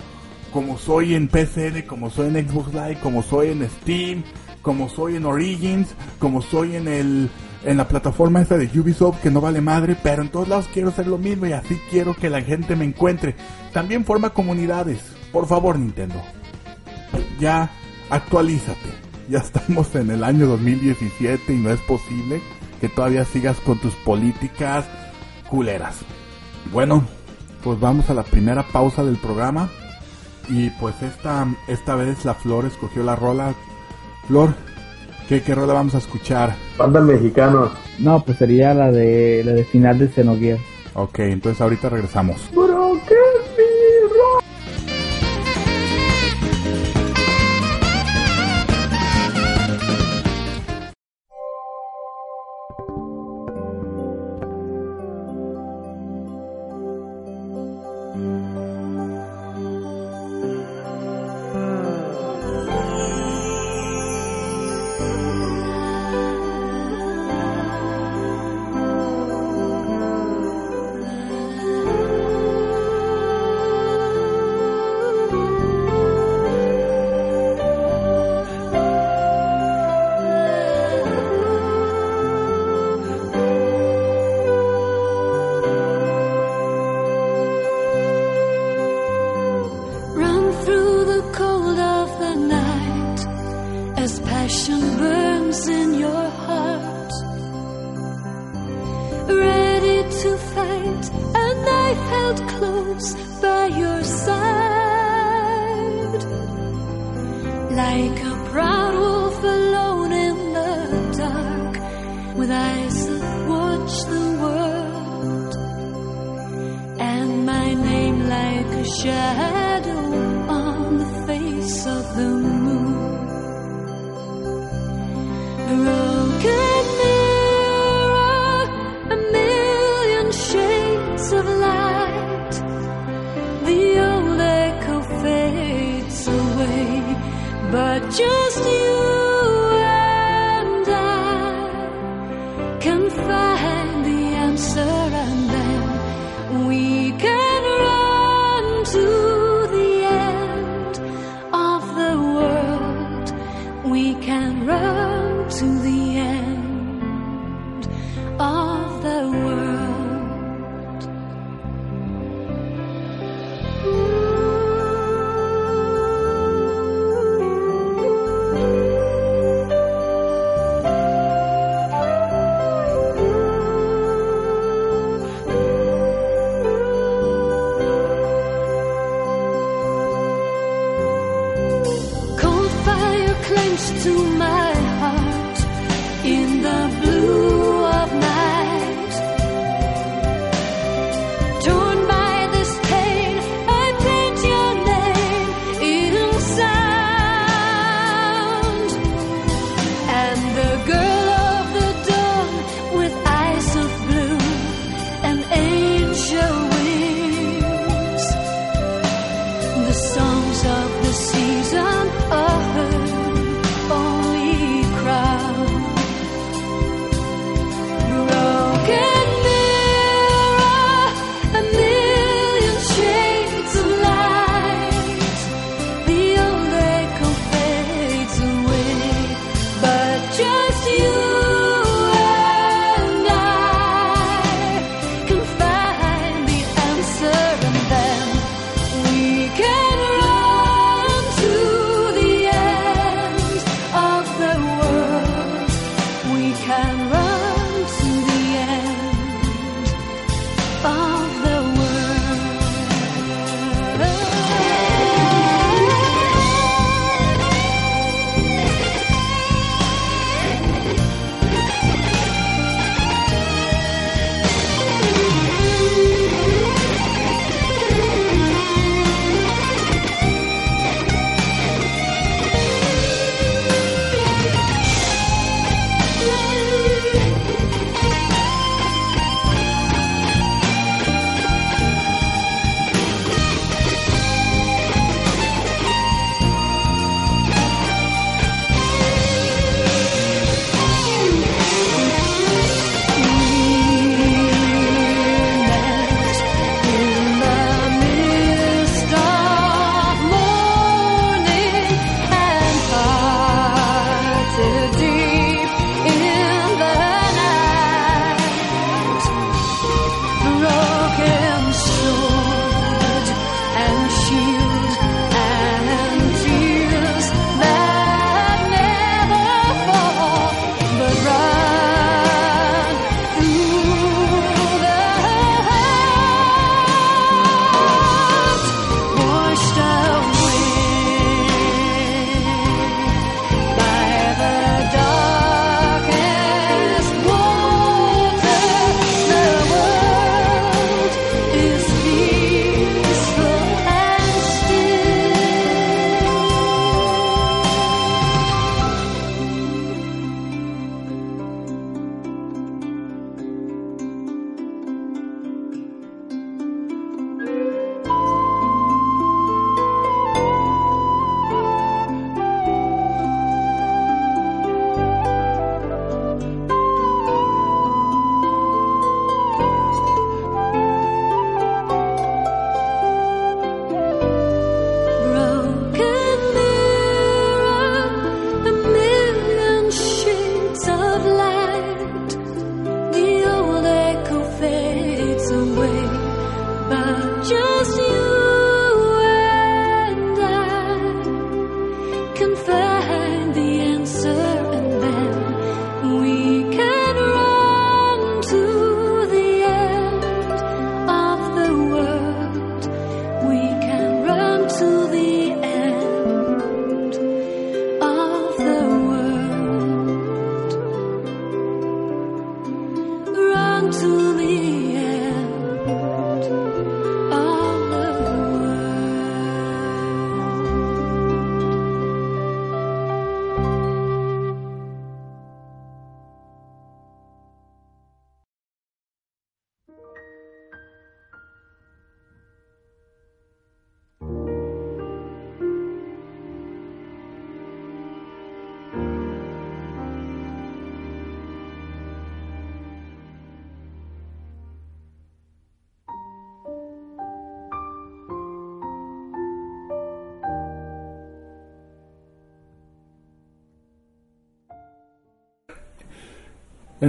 [SPEAKER 1] como soy en PCN, como soy en Xbox Live, como soy en Steam, como soy en Origins, como soy en el en la plataforma esta de Ubisoft que no vale madre, pero en todos lados quiero hacer lo mismo y así quiero que la gente me encuentre. También forma comunidades. Por favor, Nintendo. Ya actualízate. Ya estamos en el año 2017 y no es posible que todavía sigas con tus políticas culeras. Bueno, pues vamos a la primera pausa del programa. Y pues esta, esta vez la Flor escogió la rola. Flor, ¿qué, qué rola vamos a escuchar?
[SPEAKER 3] Banda mexicano.
[SPEAKER 6] No, pues sería la de la de final de Xenogears.
[SPEAKER 1] Ok, entonces ahorita regresamos.
[SPEAKER 7] Bro, ¿qué es mi rock?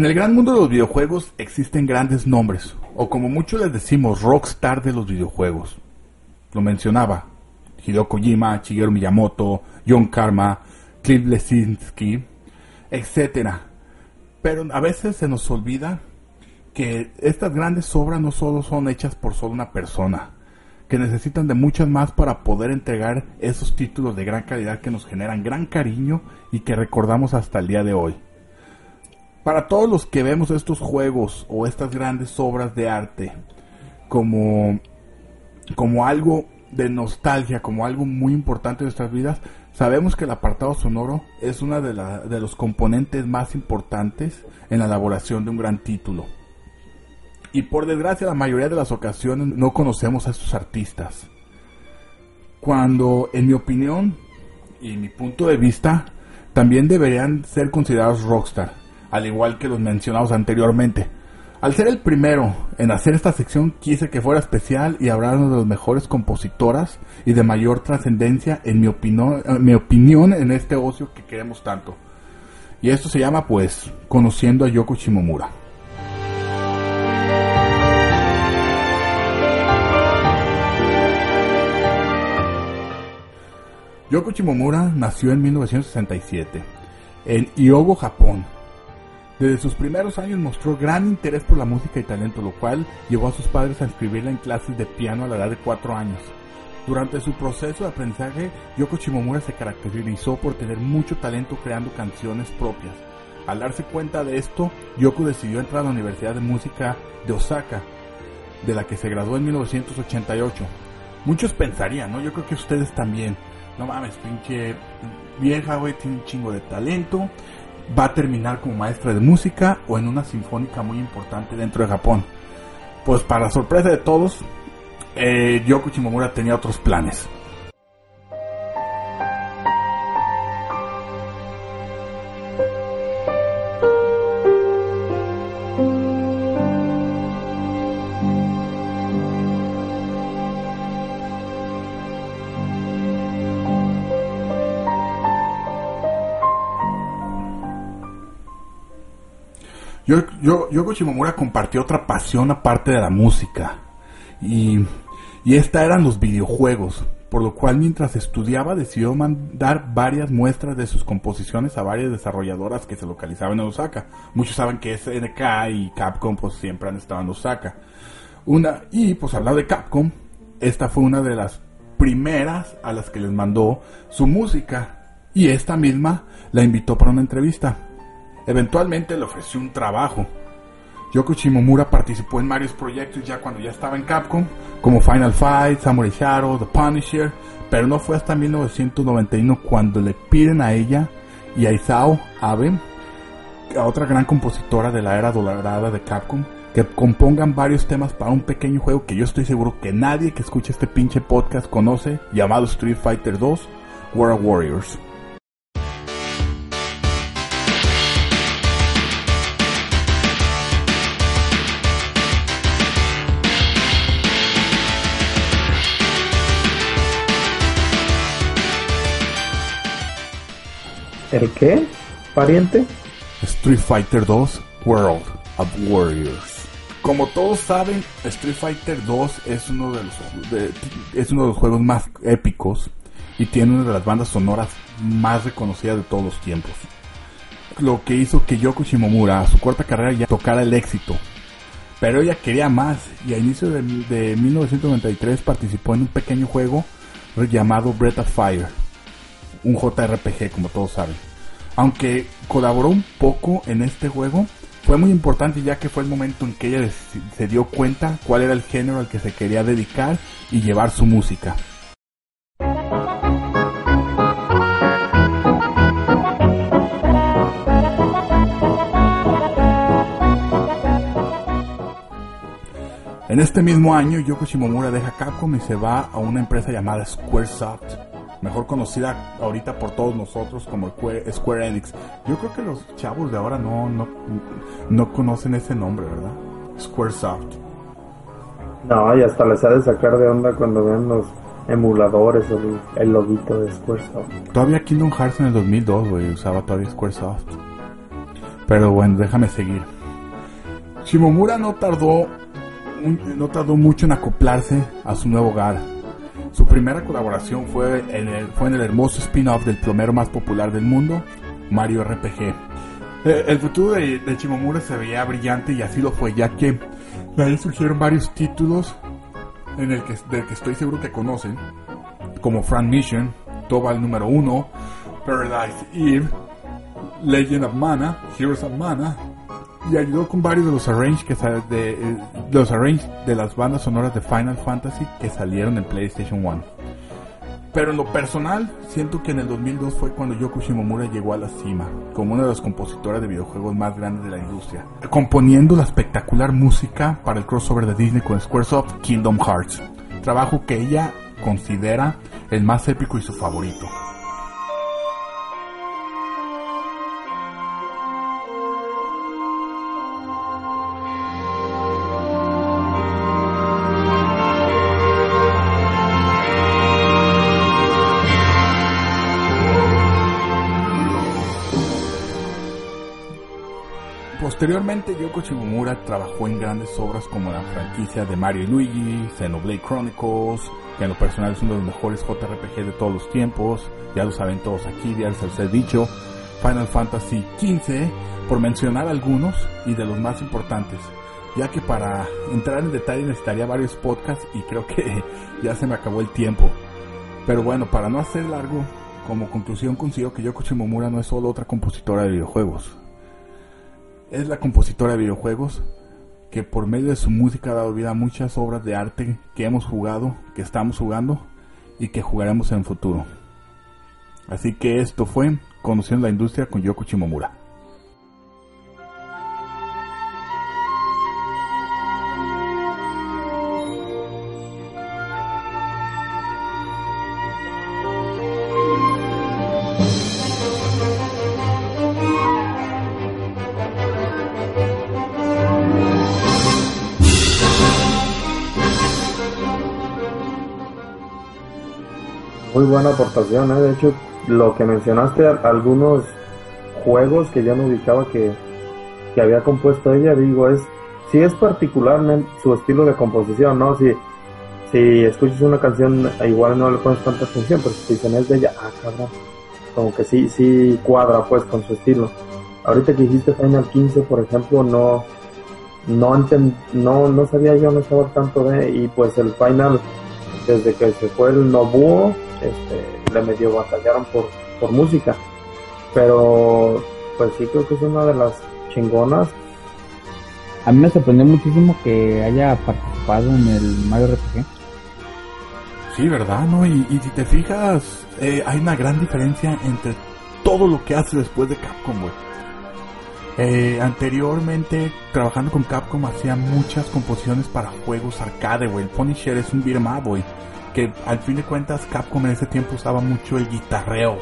[SPEAKER 1] En el gran mundo de los videojuegos existen grandes nombres, o como muchos les decimos, rockstar de los videojuegos. Lo mencionaba Hideo Kojima, Shigeru Miyamoto, John Karma, Cliff Lesinski, etcétera. Pero a veces se nos olvida que estas grandes obras no solo son hechas por solo una persona, que necesitan de muchas más para poder entregar esos títulos de gran calidad que nos generan gran cariño y que recordamos hasta el día de hoy. Para todos los que vemos estos juegos o estas grandes obras de arte como, como algo de nostalgia, como algo muy importante en nuestras vidas, sabemos que el apartado sonoro es uno de, la- de los componentes más importantes en la elaboración de un gran título. Y por desgracia la mayoría de las ocasiones no conocemos a estos artistas. Cuando, en mi opinión y mi punto de vista, también deberían ser considerados rockstar, al igual que los mencionados anteriormente. Al ser el primero en hacer esta sección, quise que fuera especial y hablar de las mejores compositoras y de mayor trascendencia, en mi, opino- en mi opinión, en este ocio que queremos tanto. Y esto se llama, pues, Conociendo a Yoko Shimomura. Yoko Shimomura nació en 1967 en Hyogo, Japón. Desde sus primeros años mostró gran interés por la música y talento, lo cual llevó a sus padres a inscribirla en clases de piano a la edad de 4 años. Durante su proceso de aprendizaje, Yoko Shimomura se caracterizó por tener mucho talento creando canciones propias. Al darse cuenta de esto, Yoko decidió entrar a la Universidad de Música de Osaka, de la que se graduó en 1988. Muchos pensarían, ¿no? Yo creo que ustedes también. No mames, pinche vieja, güey, tiene un chingo de talento. Va a terminar como maestra de música o en una sinfónica muy importante dentro de Japón. Pues para sorpresa de todos, eh, Yoko Shimomura tenía otros planes. Yo, yo, Yoko Shimomura compartió otra pasión aparte de la música. Y, y esta eran los videojuegos. Por lo cual mientras estudiaba decidió mandar varias muestras de sus composiciones a varias desarrolladoras que se localizaban en Osaka. Muchos saben que SNK y Capcom pues siempre han estado en Osaka. Una, y pues hablando de Capcom, esta fue una de las primeras a las que les mandó su música. Y esta misma la invitó para una entrevista. Eventualmente le ofreció un trabajo. Yoko Shimomura participó en varios proyectos ya cuando ya estaba en Capcom, como Final Fight, Samurai Shadow, The Punisher, pero no fue hasta 1991 cuando le piden a ella y a Isao Abe, a otra gran compositora de la era dorada de Capcom, que compongan varios temas para un pequeño juego que yo estoy seguro que nadie que escuche este pinche podcast conoce, llamado Street Fighter 2 World Warriors.
[SPEAKER 3] ¿El qué? ¿Pariente?
[SPEAKER 1] Street Fighter 2 World of Warriors. Como todos saben, Street Fighter 2 es uno de los es uno de los juegos más épicos y tiene una de las bandas sonoras más reconocidas de todos los tiempos. Lo que hizo que Yoko Shimomura a su corta carrera ya tocara el éxito. Pero ella quería más y a inicio de, de 1993 participó en un pequeño juego llamado Breath of Fire, un JRPG como todos saben. Aunque colaboró un poco en este juego, fue muy importante ya que fue el momento en que ella se dio cuenta cuál era el género al que se quería dedicar y llevar su música. En este mismo año, Yoko Shimomura deja Capcom y se va a una empresa llamada Squaresoft, mejor conocida ahorita por todos nosotros como Square Enix. Yo creo que los chavos de ahora no, no, no conocen ese nombre, ¿verdad? Squaresoft.
[SPEAKER 3] No, y hasta les ha de sacar de onda cuando ven los emuladores o el, el loguito de Squaresoft.
[SPEAKER 1] Todavía Kingdom Hearts en el 2002, güey, usaba todavía Squaresoft. Pero bueno, déjame seguir. Shimomura no tardó, no tardó mucho en acoplarse a su nuevo hogar. Su primera colaboración fue en el, fue en el hermoso spin-off del plomero más popular del mundo, Mario RPG. Eh, el futuro de, de Shimomura se veía brillante y así lo fue, ya que de ahí surgieron varios títulos en el que, del que estoy seguro que conocen, como Front Mission, Tobal número 1, Paradise Eve, Legend of Mana, Heroes of Mana, y ayudó con varios de los arrange que sal- de, eh, los arrange de las bandas sonoras de Final Fantasy que salieron en PlayStation 1. Pero en lo personal, siento que en el 2002 fue cuando Yoko Shimomura llegó a la cima, como una de las compositoras de videojuegos más grandes de la industria, componiendo la espectacular música para el crossover de Disney con Squaresoft Kingdom Hearts, trabajo que ella considera el más épico y su favorito. Posteriormente, Yoko Shimomura trabajó en grandes obras como la franquicia de Mario y Luigi, Xenoblade Chronicles, que en lo personal es uno de los mejores JRPG de todos los tiempos, ya lo saben todos aquí, ya les he dicho, Final Fantasy XV, por mencionar algunos y de los más importantes, ya que para entrar en detalle necesitaría varios podcasts y creo que [LAUGHS] ya se me acabó el tiempo. Pero bueno, para no hacer largo, como conclusión considero que Yoko Shimomura no es solo otra compositora de videojuegos, es la compositora de videojuegos que por medio de su música ha dado vida a muchas obras de arte que hemos jugado, que estamos jugando y que jugaremos en el futuro. Así que esto fue Conociendo la Industria con Yoko Shimomura.
[SPEAKER 3] Buena aportación, ¿eh? De hecho, lo que mencionaste, algunos juegos que yo no ubicaba que, que había compuesto ella, digo, es sí es particularmente su estilo de composición, ¿no? Si, si escuchas una canción, igual no le pones tanta atención, pero si te dicen es de ella, ah, cabrón, como que sí, sí cuadra pues con su estilo. Ahorita que dijiste Final 15, por ejemplo, no, no, no, no sabía yo, no estaba tanto de, y pues el Final, desde que se fue el Nobuo, este, le medio batallaron por, por música, pero pues sí creo que es una de las chingonas
[SPEAKER 6] A mí me sorprendió muchísimo que haya participado en el Mario RPG.
[SPEAKER 1] Sí, ¿verdad? ¿No? Y, y si te fijas, eh, hay una gran diferencia entre todo lo que hace después de Capcom, güey. Eh, anteriormente, trabajando con Capcom, hacía muchas composiciones para juegos arcade, güey. El Punisher es un beat'em up. Que al fin de cuentas, Capcom en ese tiempo usaba mucho el guitarreo.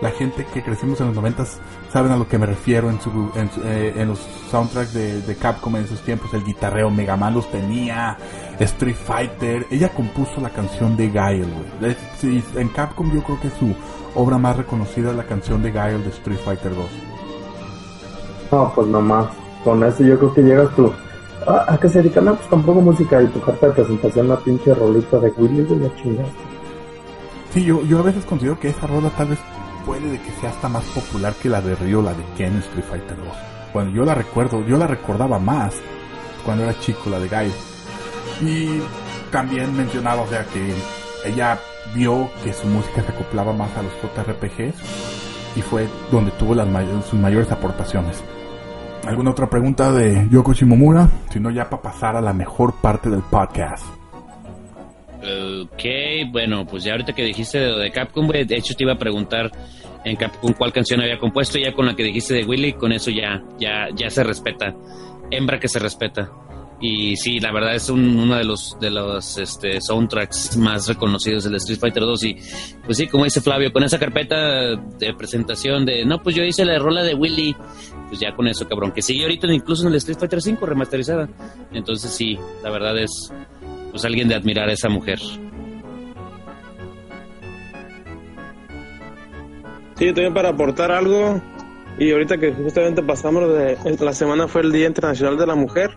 [SPEAKER 1] La gente que crecimos en los noventas saben a lo que me refiero en, su, en, eh, los soundtracks de, Capcom en esos tiempos. El guitarreo, Mega Man los tenía, Street Fighter. Ella compuso la canción de Guile, güey. En Capcom yo creo que su obra más reconocida es la canción de Guile de Street Fighter 2.
[SPEAKER 3] No, pues nomás. Con eso yo creo que llegas tú. Ah, ¿A qué se dedican? No, pues compongo música y tu carta de presentación la pinche rolita de Willy, güey, ya chingaste.
[SPEAKER 1] Sí, yo, yo a veces considero que esa rola tal vez puede de que sea hasta más popular que la de Ryo, la de Ken en Street Fighter 2. Bueno, yo la recuerdo, yo la recordaba más cuando era chico, la de Gail. Y también mencionaba, o sea, que ella vio que su música se acoplaba más a los JRPGs y fue donde tuvo las may- sus mayores aportaciones. ¿Alguna otra pregunta de Yoko Shimomura? Si no, ya para pasar a la mejor parte del podcast.
[SPEAKER 2] Ok, bueno, pues ya ahorita que dijiste de, de Capcom, de hecho te iba a preguntar en Capcom cuál canción había compuesto, ya con la que dijiste de Willy, con eso ya, ya, ya se respeta. Hembra que se respeta. Y sí, la verdad es un- uno de los de los este, soundtracks más reconocidos del Street Fighter 2 y pues sí, como dice Flavio, con esa carpeta de presentación de, no, pues yo hice la rola de Willy, pues ya con eso, cabrón, que sigue ahorita incluso en el Street Fighter 5 remasterizada. Entonces sí, la verdad es pues alguien de admirar a esa mujer.
[SPEAKER 4] Sí, también para aportar algo. Y ahorita que justamente pasamos de la semana fue el Día Internacional de la Mujer,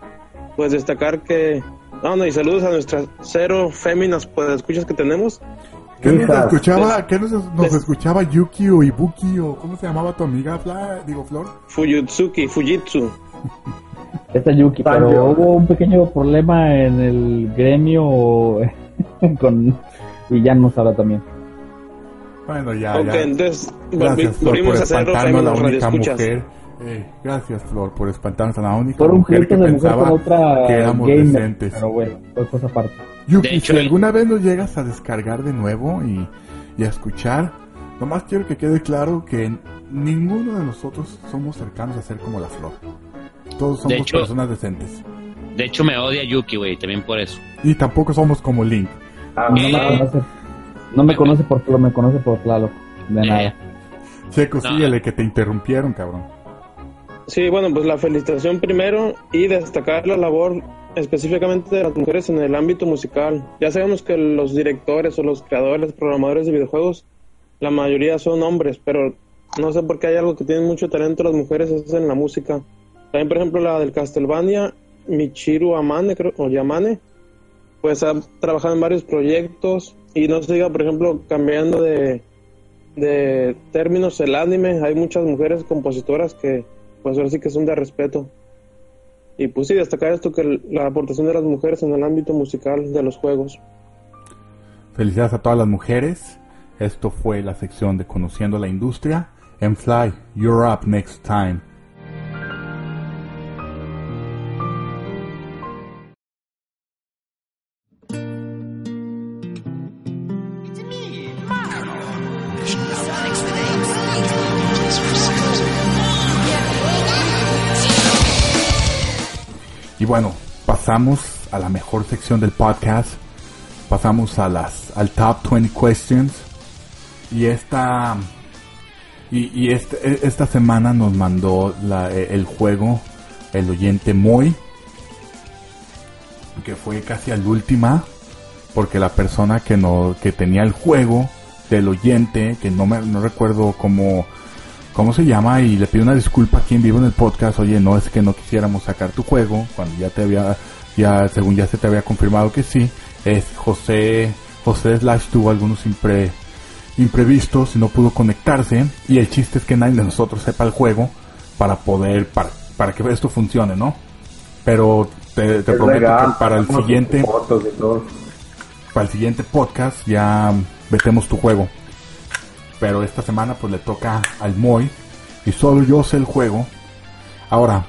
[SPEAKER 4] pues destacar que. No, y saludos a nuestras cero féminas pues escuchas que tenemos.
[SPEAKER 1] ¿Qué nos escuchaba, qué nos, nos
[SPEAKER 4] des-
[SPEAKER 1] escuchaba Yuki o Ibuki o cómo se llamaba tu amiga, Fla, digo Flor?
[SPEAKER 4] Fuyutsuki, Fujitsu.
[SPEAKER 6] Esta Yuki, pero hubo un pequeño problema en el gremio [LAUGHS] con y ya nos habla también.
[SPEAKER 1] Bueno, ya,
[SPEAKER 4] ok,
[SPEAKER 1] ya.
[SPEAKER 4] entonces volvimos a ser
[SPEAKER 1] la única
[SPEAKER 4] radioescuchas.
[SPEAKER 1] mujer. Eh, gracias, Flor, por espantarnos a la única
[SPEAKER 6] Por un
[SPEAKER 1] mujer que
[SPEAKER 6] mujer
[SPEAKER 1] pensaba
[SPEAKER 6] con otra
[SPEAKER 1] que éramos
[SPEAKER 6] gamer,
[SPEAKER 1] decentes.
[SPEAKER 6] pero bueno, fue cosa aparte.
[SPEAKER 1] Yuki,
[SPEAKER 2] De hecho,
[SPEAKER 1] si alguna vez nos llegas a descargar de nuevo y, y a escuchar, nomás quiero que quede claro que ninguno de nosotros somos cercanos a ser como la Flor. Todos somos
[SPEAKER 2] De hecho-
[SPEAKER 1] personas decentes.
[SPEAKER 2] De hecho, me odia Yuki, güey, también por eso.
[SPEAKER 1] Y tampoco somos como Link.
[SPEAKER 3] Ah,
[SPEAKER 6] No me
[SPEAKER 2] Eh.
[SPEAKER 6] conoce, no me conoce por Flo, me conoce por Tlaloc, de
[SPEAKER 2] Eh,
[SPEAKER 6] nada.
[SPEAKER 1] Checo,
[SPEAKER 2] No.
[SPEAKER 1] síguele que te interrumpieron, cabrón.
[SPEAKER 4] Sí, bueno, pues la felicitación primero y destacar la labor específicamente de las mujeres en el ámbito musical. Ya sabemos que los directores o los creadores, programadores de videojuegos, la mayoría son hombres, pero no sé por qué hay algo que tienen mucho talento las mujeres es en la música. También, por ejemplo, la del Castlevania, Michiru Amane, creo, o Yamane, pues ha trabajado en varios proyectos y no se diga, por ejemplo, cambiando de, de términos el anime, hay muchas mujeres compositoras que pues ahora sí que son de respeto. Y pues sí, destacar esto que la aportación de las mujeres en el ámbito musical de los juegos.
[SPEAKER 1] Felicidades a todas las mujeres. Esto fue la sección de Conociendo la Industria. En Fly, you're up next time. Y bueno, pasamos a la mejor sección del podcast. Pasamos a las al top 20 questions. Y esta y, y este- e- esta semana nos mandó e- el juego el oyente Moy que fue casi al última porque la persona que no que tenía el juego del oyente que no me no recuerdo cómo cómo se llama y le pido una disculpa aquí en vivo en el podcast oye no es que no quisiéramos sacar tu juego cuando ya te había ya según ya se te había confirmado que sí es José José Slash tuvo algunos impre, imprevistos y no pudo conectarse y el chiste es que nadie de nosotros sepa el juego para poder para, para que esto funcione no pero te, prometo
[SPEAKER 3] legal,
[SPEAKER 1] que para el siguiente
[SPEAKER 3] fotos y todo.
[SPEAKER 1] para el siguiente podcast ya metemos tu juego. Pero esta semana pues le toca al Moy y solo yo sé el juego. Ahora,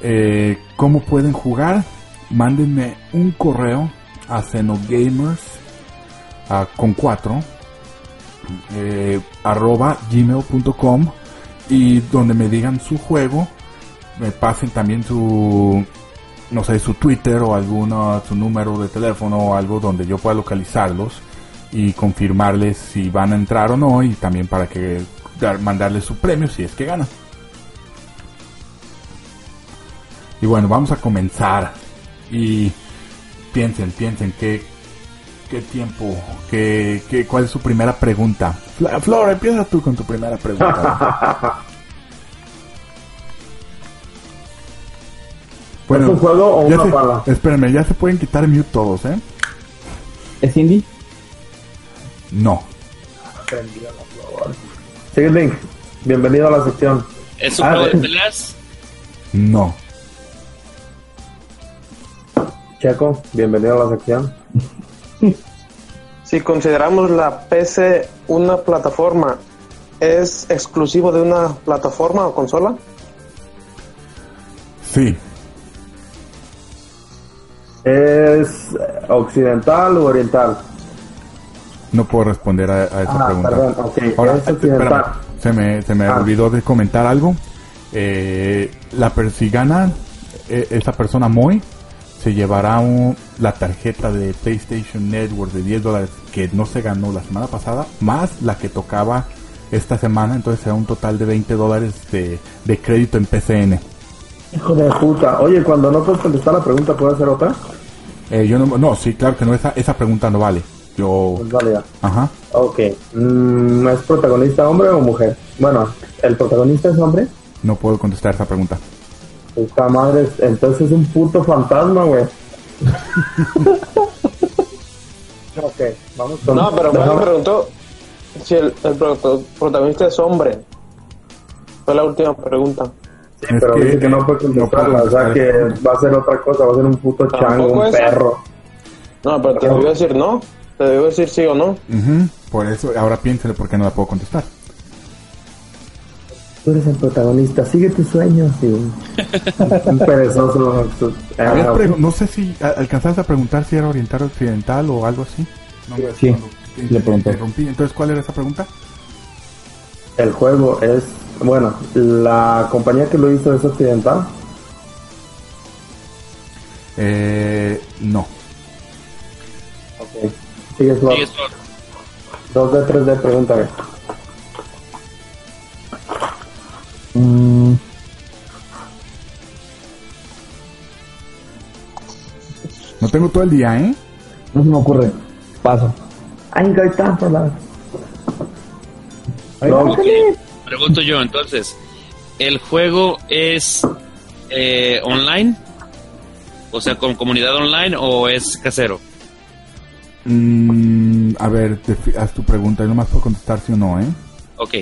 [SPEAKER 1] eh, ¿cómo pueden jugar? Mándenme un correo a Xenogamers ah, con 4 eh, arroba gmail.com y donde me digan su juego, me pasen también su no sé, su Twitter o alguno, su número de teléfono o algo donde yo pueda localizarlos y confirmarles si van a entrar o no y también para que dar- mandarles su premio si es que ganan. Y bueno, vamos a comenzar y piensen, piensen qué, qué tiempo, qué, qué, cuál es su primera pregunta. Fla- Flor, empieza tú con tu primera pregunta. [LAUGHS]
[SPEAKER 3] ¿Es un juego o
[SPEAKER 1] ya
[SPEAKER 3] una
[SPEAKER 1] se-
[SPEAKER 3] pala?
[SPEAKER 1] Espérenme, ya se pueden quitar mute todos, ¿eh?
[SPEAKER 6] ¿Es indie?
[SPEAKER 1] No.
[SPEAKER 3] Sigue Link, bienvenido a la sección.
[SPEAKER 2] ¿Es un
[SPEAKER 3] Ah,
[SPEAKER 2] juego de
[SPEAKER 3] de-
[SPEAKER 2] peleas?
[SPEAKER 1] No.
[SPEAKER 3] Checo, bienvenido a la sección.
[SPEAKER 4] Si consideramos la PC una plataforma, ¿es exclusivo de una plataforma o consola?
[SPEAKER 1] Sí.
[SPEAKER 3] ¿Es occidental o oriental?
[SPEAKER 1] No puedo responder a, a esa
[SPEAKER 3] Ah,
[SPEAKER 1] pregunta.
[SPEAKER 3] perdón, ok,
[SPEAKER 1] Ahora, espérame, se me, se me
[SPEAKER 3] Ah.
[SPEAKER 1] olvidó de comentar algo. Eh, la per- si gana eh, esa persona Moy, se llevará un- la tarjeta de PlayStation Network de 10 dólares que no se ganó la semana pasada, más la que tocaba esta semana, entonces será un total de 20 dólares de, de crédito en PCN.
[SPEAKER 3] Hijo de puta. Oye, cuando no puedes contestar la pregunta, ¿puedo hacer otra?
[SPEAKER 1] Eh, yo no, no, sí, claro que no, esa, esa pregunta no vale. Yo,
[SPEAKER 3] Pues válida.
[SPEAKER 1] ajá,
[SPEAKER 3] Ok. Mm, ¿Es protagonista hombre o mujer? Bueno, ¿el protagonista es hombre?
[SPEAKER 1] no puedo contestar esa pregunta.
[SPEAKER 3] Esta madre, es- entonces es un puto fantasma, güey. [LAUGHS] ok, vamos con...
[SPEAKER 4] No, pero me preguntó si el, protagonista es hombre. Fue la última pregunta.
[SPEAKER 3] Sí,
[SPEAKER 1] Es
[SPEAKER 3] pero
[SPEAKER 1] que-
[SPEAKER 3] dice que no puede
[SPEAKER 1] no
[SPEAKER 3] contestarla, o sea que va a ser otra cosa, va a ser un puto chango, un
[SPEAKER 4] esa.
[SPEAKER 3] perro.
[SPEAKER 4] No, pero te debió decir no. Te debió decir sí o no.
[SPEAKER 1] Ujú, Por eso, ahora piénsele por qué no la puedo contestar.
[SPEAKER 3] Tú eres el protagonista, sigue tus sueños, tío. [LAUGHS] un perezoso. Ah,
[SPEAKER 1] no sé si alcanzaste a preguntar si era oriental o occidental o algo así. No,
[SPEAKER 6] Sí,
[SPEAKER 1] cuando te-
[SPEAKER 6] le
[SPEAKER 1] te
[SPEAKER 6] pregunté.
[SPEAKER 1] interrumpí. Entonces, ¿cuál era esa pregunta?
[SPEAKER 3] el juego es, bueno, la compañía que lo hizo es occidental.
[SPEAKER 1] Eh, no.
[SPEAKER 3] Sigue.
[SPEAKER 2] Sí, es por-
[SPEAKER 3] 2D, 3D, pregúntame.
[SPEAKER 6] Mm,
[SPEAKER 1] No tengo todo el día, ¿eh?
[SPEAKER 6] no se me ocurre. Paso.
[SPEAKER 3] Ay, gaita, por la... No,
[SPEAKER 2] Ok, Pregunto yo entonces, ¿el juego es eh, online? O sea, con comunidad online o es casero?
[SPEAKER 1] Mm, a ver, defi- haz tu pregunta. Yo nomás puedo contestar sí o no, ¿eh?
[SPEAKER 2] Ok,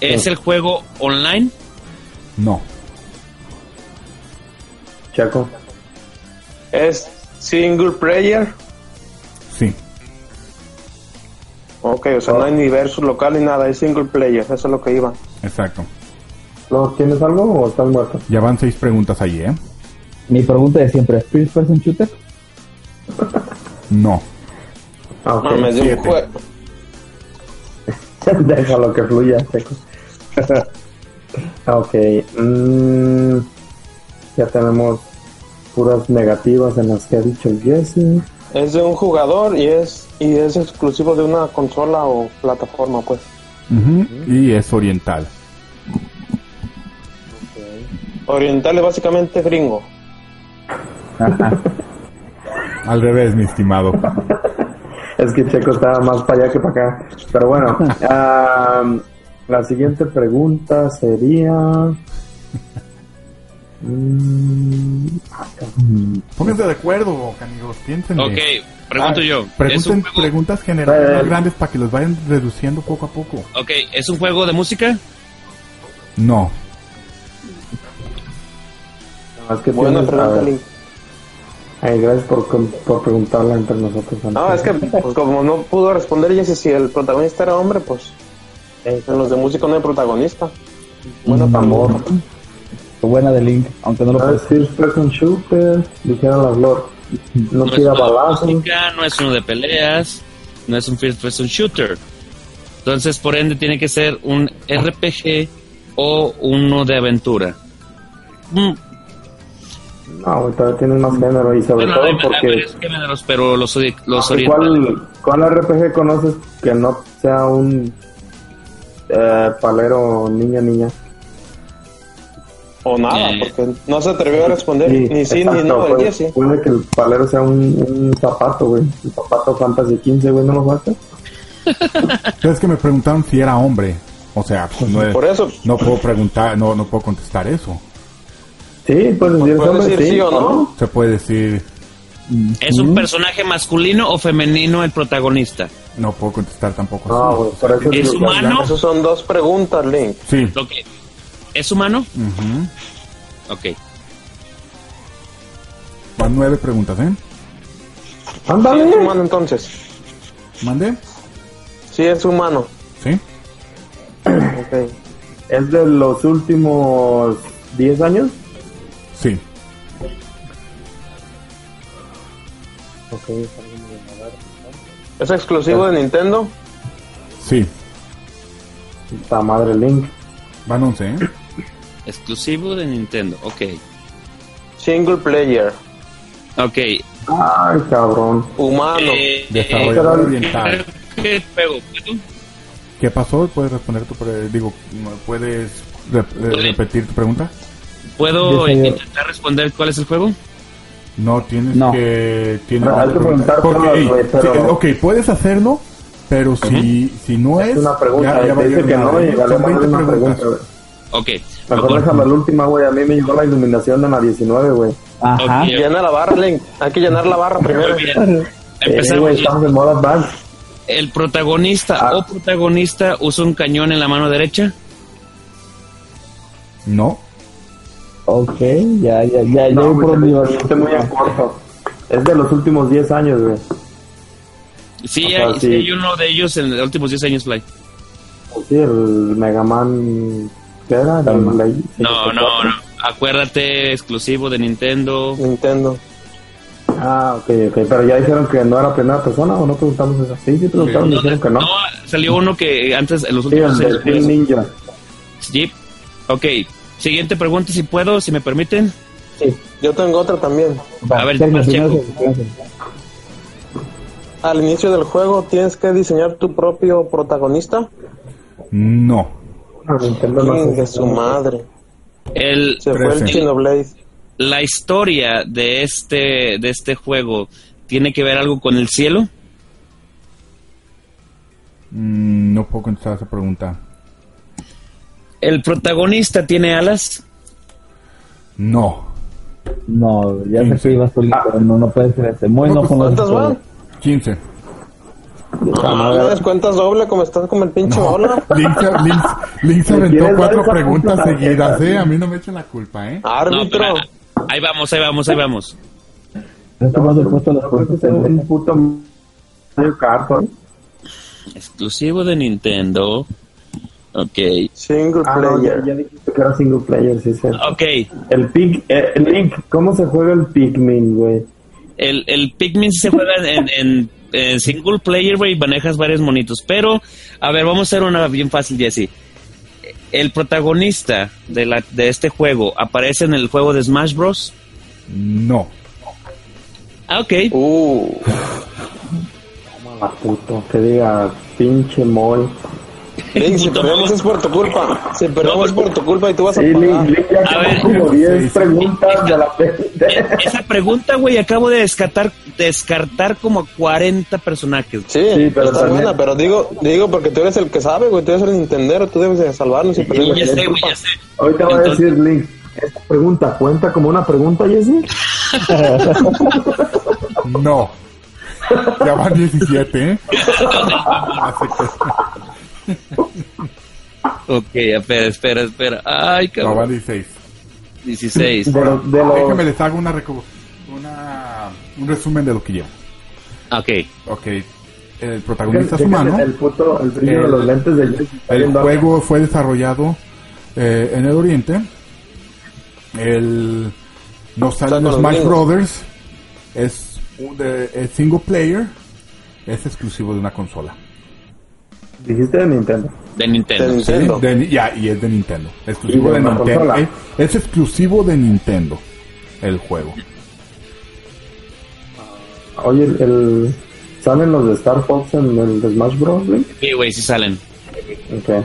[SPEAKER 2] ¿es el juego online?
[SPEAKER 1] No.
[SPEAKER 3] Chaco.
[SPEAKER 4] Es single player.
[SPEAKER 1] Sí.
[SPEAKER 4] Ok, o sea, no hay ni versus local ni nada. Es single player. Eso es lo que iba.
[SPEAKER 1] Exacto.
[SPEAKER 3] ¿No tienes algo o estás muerto?
[SPEAKER 1] Ya van seis preguntas allí, ¿eh?
[SPEAKER 6] Mi pregunta de siempre, ¿First Person Shooter?
[SPEAKER 1] No.
[SPEAKER 3] Ah, ok.
[SPEAKER 4] Mames, de un
[SPEAKER 1] siete.
[SPEAKER 4] jue- [LAUGHS]
[SPEAKER 3] Déjalo que fluya, Checo. [LAUGHS] ok. mm, ya tenemos puras negativas en las que ha dicho el Jesse.
[SPEAKER 4] Es de un jugador y es y es exclusivo de una consola o plataforma, pues.
[SPEAKER 1] Ujú, Y es oriental.
[SPEAKER 4] Oriental es básicamente gringo. [LAUGHS]
[SPEAKER 1] Al revés, mi estimado.
[SPEAKER 3] Es que Checo estaba más para allá que para acá. Pero bueno, [LAUGHS] am, la siguiente pregunta sería... Mm, ah.
[SPEAKER 1] Pónganse de acuerdo, amigos. Piensen.
[SPEAKER 2] Ok, pregunto yo, ¿es
[SPEAKER 1] Pregunten
[SPEAKER 2] juego,
[SPEAKER 1] preguntas generales
[SPEAKER 3] Eh.
[SPEAKER 1] más grandes para que los vayan reduciendo poco a poco.
[SPEAKER 2] ok, ¿es un juego de música?
[SPEAKER 1] No.
[SPEAKER 3] No, es que
[SPEAKER 4] Buena pregunta.
[SPEAKER 3] Ay, gracias por, con- por preguntarla entre nosotros.
[SPEAKER 4] No, es que pues, como no pudo responder Jesse si el protagonista era hombre, pues en los de música no hay protagonista. Bueno,
[SPEAKER 3] amor.
[SPEAKER 6] Buena de Link, aunque no lo
[SPEAKER 3] es
[SPEAKER 6] puedes.
[SPEAKER 3] First Person Shooter, dijeron las Lord. [LAUGHS] No
[SPEAKER 2] No es
[SPEAKER 3] tira balazos.
[SPEAKER 2] no es uno de peleas, no es un first person shooter. Entonces, por ende, tiene que ser un RPG o uno de aventura.
[SPEAKER 3] No, güey, todavía tienes más género y sobre
[SPEAKER 2] Bueno,
[SPEAKER 3] todo
[SPEAKER 2] hay,
[SPEAKER 3] porque...
[SPEAKER 2] géneros, pero los, los
[SPEAKER 3] ¿Y
[SPEAKER 2] orientales.
[SPEAKER 3] ¿Cuál, ¿Cuál RPG conoces que no sea un eh, palero niña-niña?
[SPEAKER 4] O nada,
[SPEAKER 2] Eh.
[SPEAKER 4] porque no se atrevió a responder ni sí ni no el
[SPEAKER 3] puede,
[SPEAKER 4] Jesse.
[SPEAKER 3] puede que el palero sea un, un zapato, güey. Un zapato Fantasy 15, güey, ¿no lo falta? [LAUGHS]
[SPEAKER 1] Es que me preguntaron si era hombre. O sea, pues no, es-
[SPEAKER 4] Por eso,
[SPEAKER 1] no puedo preguntar, no, no puedo contestar eso.
[SPEAKER 3] Sí, puedes decir,
[SPEAKER 4] puedes
[SPEAKER 3] hombre,
[SPEAKER 4] decir sí o no.
[SPEAKER 1] Se puede decir,
[SPEAKER 2] ¿Es un personaje masculino o femenino el protagonista?
[SPEAKER 1] No puedo contestar tampoco.
[SPEAKER 3] No, eso
[SPEAKER 2] ¿Es humano?
[SPEAKER 4] Esos son dos preguntas, Link.
[SPEAKER 1] Sí.
[SPEAKER 2] Que- ¿Es humano?
[SPEAKER 1] Ujú.
[SPEAKER 2] Ok.
[SPEAKER 1] Van nueve preguntas, ¿eh?
[SPEAKER 4] Sí, es humano entonces.
[SPEAKER 1] ¿Mande?
[SPEAKER 4] Sí, es humano.
[SPEAKER 1] Sí.
[SPEAKER 4] Ok.
[SPEAKER 3] ¿Es de los últimos 10 años? Ok,
[SPEAKER 4] ¿Es exclusivo de Nintendo?
[SPEAKER 1] Sí.
[SPEAKER 3] Puta madre Link.
[SPEAKER 1] Van once, ¿eh? [COUGHS]
[SPEAKER 2] Exclusivo de Nintendo. Ok.
[SPEAKER 4] Single player.
[SPEAKER 2] Ok.
[SPEAKER 3] Ay, cabrón.
[SPEAKER 4] Humano.
[SPEAKER 2] Eh,
[SPEAKER 1] Desarrollador
[SPEAKER 2] eh,
[SPEAKER 1] oriental.
[SPEAKER 2] ¿Qué juego?
[SPEAKER 1] ¿Qué pasó? ¿Puedes responder tu pre- digo, puedes re- eh, repetir tu pregunta?
[SPEAKER 2] ¿Puedo intentar responder cuál es el juego?
[SPEAKER 1] No tienes
[SPEAKER 2] No.
[SPEAKER 1] que tienes
[SPEAKER 3] No, hay que preguntar
[SPEAKER 1] Porque,
[SPEAKER 3] todas,
[SPEAKER 1] ey,
[SPEAKER 3] güey, pero-
[SPEAKER 1] sí, ok, puedes hacerlo, pero si si no es,
[SPEAKER 3] Es una pregunta,
[SPEAKER 1] ya, ya
[SPEAKER 3] te dice que
[SPEAKER 1] nada,
[SPEAKER 3] no y
[SPEAKER 1] ¿eh? 20
[SPEAKER 3] una pregunta.
[SPEAKER 2] Ok.
[SPEAKER 3] Mejor déjame la última, güey. A mí me llegó la iluminación en la 19, güey.
[SPEAKER 6] Ajá.
[SPEAKER 2] Ok.
[SPEAKER 4] Llena la barra, Link. Hay que llenar la barra primero.
[SPEAKER 3] Eh,
[SPEAKER 2] Empezamos.
[SPEAKER 3] güey, estamos en modo advance.
[SPEAKER 2] ¿El protagonista
[SPEAKER 3] Ah.
[SPEAKER 2] o protagonista usa un cañón en la mano derecha?
[SPEAKER 1] No,
[SPEAKER 6] Ok, ya, ya, ya, ya
[SPEAKER 3] No,
[SPEAKER 6] voy por
[SPEAKER 3] fuiste muy en corto. Es de los últimos 10 años, güey.
[SPEAKER 2] Sí,
[SPEAKER 3] O sea,
[SPEAKER 2] hay,
[SPEAKER 3] sí.
[SPEAKER 2] sí hay uno de ellos en los últimos 10 años, Fly.
[SPEAKER 3] Pues sí, el Mega Man... ¿Qué era? El
[SPEAKER 6] Calma.
[SPEAKER 3] Play
[SPEAKER 2] No,
[SPEAKER 3] 64.
[SPEAKER 2] no, no. Acuérdate, exclusivo de Nintendo.
[SPEAKER 4] Nintendo.
[SPEAKER 3] Ah, ok, ok. Pero ya dijeron que no era primera persona o no preguntamos eso. Sí, sí preguntaron,
[SPEAKER 2] No,
[SPEAKER 3] dijeron que no.
[SPEAKER 2] no, salió uno que antes, en los
[SPEAKER 3] Sí,
[SPEAKER 2] últimos
[SPEAKER 3] el
[SPEAKER 2] años.
[SPEAKER 3] Ninja.
[SPEAKER 2] Sí. Ok, siguiente pregunta si puedo, si me permiten.
[SPEAKER 3] Sí.
[SPEAKER 4] Yo tengo otra también.
[SPEAKER 2] A ver, más checo.
[SPEAKER 4] Al inicio del juego tienes que diseñar tu propio protagonista.
[SPEAKER 1] no.
[SPEAKER 3] Ah,
[SPEAKER 4] de su madre.
[SPEAKER 2] El,
[SPEAKER 4] Se fue el
[SPEAKER 2] la historia de este, de este juego tiene que ver algo con el cielo.
[SPEAKER 1] Mm, no puedo contestar esa pregunta.
[SPEAKER 2] El protagonista tiene alas.
[SPEAKER 1] No.
[SPEAKER 6] No, ya que ibas tú, pero no, no puede ser ese. Muy no con los
[SPEAKER 4] ¿Cuántas van?
[SPEAKER 1] 15.
[SPEAKER 4] Ah, ¿me das cuentas doble como estás como el pinche bola? [LAUGHS]
[SPEAKER 1] Link, se- Link- Link se
[SPEAKER 3] ¿Me
[SPEAKER 1] aventó cuatro preguntas seguidas? ¿eh? A mí no me echen la culpa, ¿eh?
[SPEAKER 2] No,
[SPEAKER 4] Árbitro.
[SPEAKER 2] pero, ahí vamos, ahí vamos, ahí vamos.
[SPEAKER 3] No un puto Mario Kart, ¿no?
[SPEAKER 2] Exclusivo de Nintendo. Ok.
[SPEAKER 4] Single
[SPEAKER 3] Ah, no, ya,
[SPEAKER 4] player.
[SPEAKER 3] ya dijiste que era single player, sí, sí.
[SPEAKER 2] Ok.
[SPEAKER 3] El Pig, eh, Link, ¿cómo se juega el Pikmin, güey?
[SPEAKER 2] El, el Pikmin se juega en, en- en single player, güey, y manejas varios monitos. Pero, a ver, vamos a hacer una bien fácil, Jesse. El protagonista de, la, de este juego aparece en el juego de Smash Bros.
[SPEAKER 1] No.
[SPEAKER 2] Ah, ok.
[SPEAKER 4] Uh,
[SPEAKER 3] Ah, puto, que diga pinche mol.
[SPEAKER 4] Link, si perdemos es por tu culpa. Si perdemos es por tu culpa y tú vas a
[SPEAKER 3] Sí, Link,
[SPEAKER 4] pagar.
[SPEAKER 3] Link ya
[SPEAKER 2] A ver.
[SPEAKER 3] como 10
[SPEAKER 1] Sí, sí.
[SPEAKER 3] preguntas de la
[SPEAKER 2] Eh, Esa pregunta, güey, acabo de descartar, descartar como a 40 personajes.
[SPEAKER 4] Sí,
[SPEAKER 3] Sí, pero
[SPEAKER 4] está
[SPEAKER 3] también-
[SPEAKER 4] buena, pero digo, digo porque tú eres el que sabe, güey, tú eres el Nintendero, tú debes de salvarnos y perdemos
[SPEAKER 2] ya
[SPEAKER 4] es
[SPEAKER 2] sé, güey, ya sé.
[SPEAKER 3] Ahorita voy a decir, Link, ¿esta pregunta cuenta como una pregunta, Jesse? [LAUGHS]
[SPEAKER 1] No. Ya van 17, ¿eh? [LAUGHS] [LAUGHS]
[SPEAKER 2] Ok, espera, espera, espera. Ay,
[SPEAKER 1] No, van
[SPEAKER 2] cabrón.
[SPEAKER 1] 16.
[SPEAKER 2] 16.
[SPEAKER 3] De, lo- de los-
[SPEAKER 1] Déjame les hago una, una un resumen de lo que llevo.
[SPEAKER 2] Ok.
[SPEAKER 1] Ok. El protagonista es humano.
[SPEAKER 3] El puto, el brillo de los lentes
[SPEAKER 1] El juego fue desarrollado eh, en el Oriente. El no sale
[SPEAKER 4] los
[SPEAKER 1] Smash. Brothers. Es, un de- es single player. Es exclusivo de una consola.
[SPEAKER 3] Dijiste de Nintendo.
[SPEAKER 2] De Nintendo.
[SPEAKER 4] De
[SPEAKER 1] Sí,
[SPEAKER 4] Nintendo.
[SPEAKER 1] de- ya, y es de Nintendo. Exclusivo
[SPEAKER 3] de
[SPEAKER 1] Nintendo. Es, es exclusivo de Nintendo. El juego.
[SPEAKER 3] Oye, el, el- ¿salen los de Star Fox en el de Smash Bros. Link?
[SPEAKER 2] Sí, güey, sí salen.
[SPEAKER 3] Ok.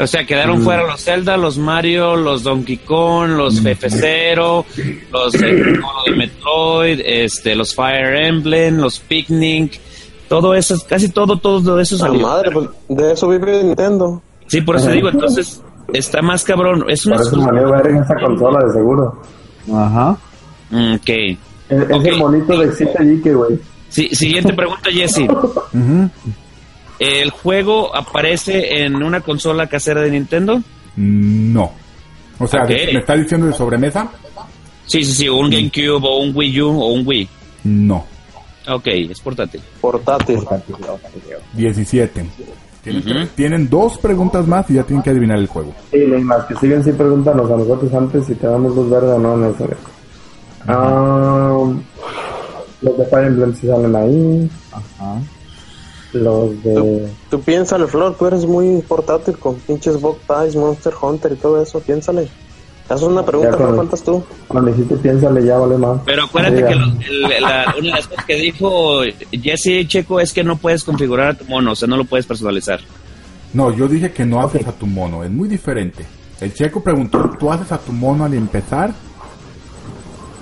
[SPEAKER 2] O sea, quedaron fuera los Zelda, los Mario, los Donkey Kong, los F0, los eh, los de Metroid, este, los Fire Emblem, los Picnic, todo eso, casi todo, todo eso salió.
[SPEAKER 4] madre, pues de eso vive Nintendo.
[SPEAKER 2] Sí, por eso digo, entonces está más cabrón. Es una
[SPEAKER 3] Por eso a ver en esa consola, de seguro.
[SPEAKER 6] Ajá.
[SPEAKER 2] Mm, Ok.
[SPEAKER 3] Es, el monito de Exita Geek, güey.
[SPEAKER 2] Sí, siguiente pregunta, Jesse. [LAUGHS] ¿El juego aparece en una consola casera de Nintendo?
[SPEAKER 1] No. O sea,
[SPEAKER 2] Ok.
[SPEAKER 1] ¿me está diciendo de sobremesa?
[SPEAKER 2] Sí, sí, sí, un GameCube o un Wii U o un Wii.
[SPEAKER 1] No.
[SPEAKER 2] Ok, es portátil.
[SPEAKER 4] Portátil.
[SPEAKER 1] 17. Tienen, dos preguntas más y ya tienen que adivinar el juego.
[SPEAKER 3] Sí, y las que siguen sí pregúntanos a nosotros antes si te damos luz verde o no en eso. Ah, los de Fire Emblem sí salen ahí.
[SPEAKER 6] Ajá.
[SPEAKER 3] Los de...
[SPEAKER 4] Tú piénsale, Flor, tú eres muy portátil con pinches Bug Ties, Monster Hunter y todo eso, piénsale. Es una pregunta,
[SPEAKER 3] Ya,
[SPEAKER 4] ¿qué
[SPEAKER 3] con-
[SPEAKER 4] faltas tú?
[SPEAKER 3] Cuando dijiste piénsale ya vale más.
[SPEAKER 2] Pero acuérdate que lo- el- la- [LAUGHS] una de las cosas que dijo Jesse Checo es que no puedes configurar a tu mono, o sea, no lo puedes personalizar.
[SPEAKER 1] No, yo dije que no haces a tu mono, es muy diferente. El checo preguntó, ¿tú haces a tu mono al empezar?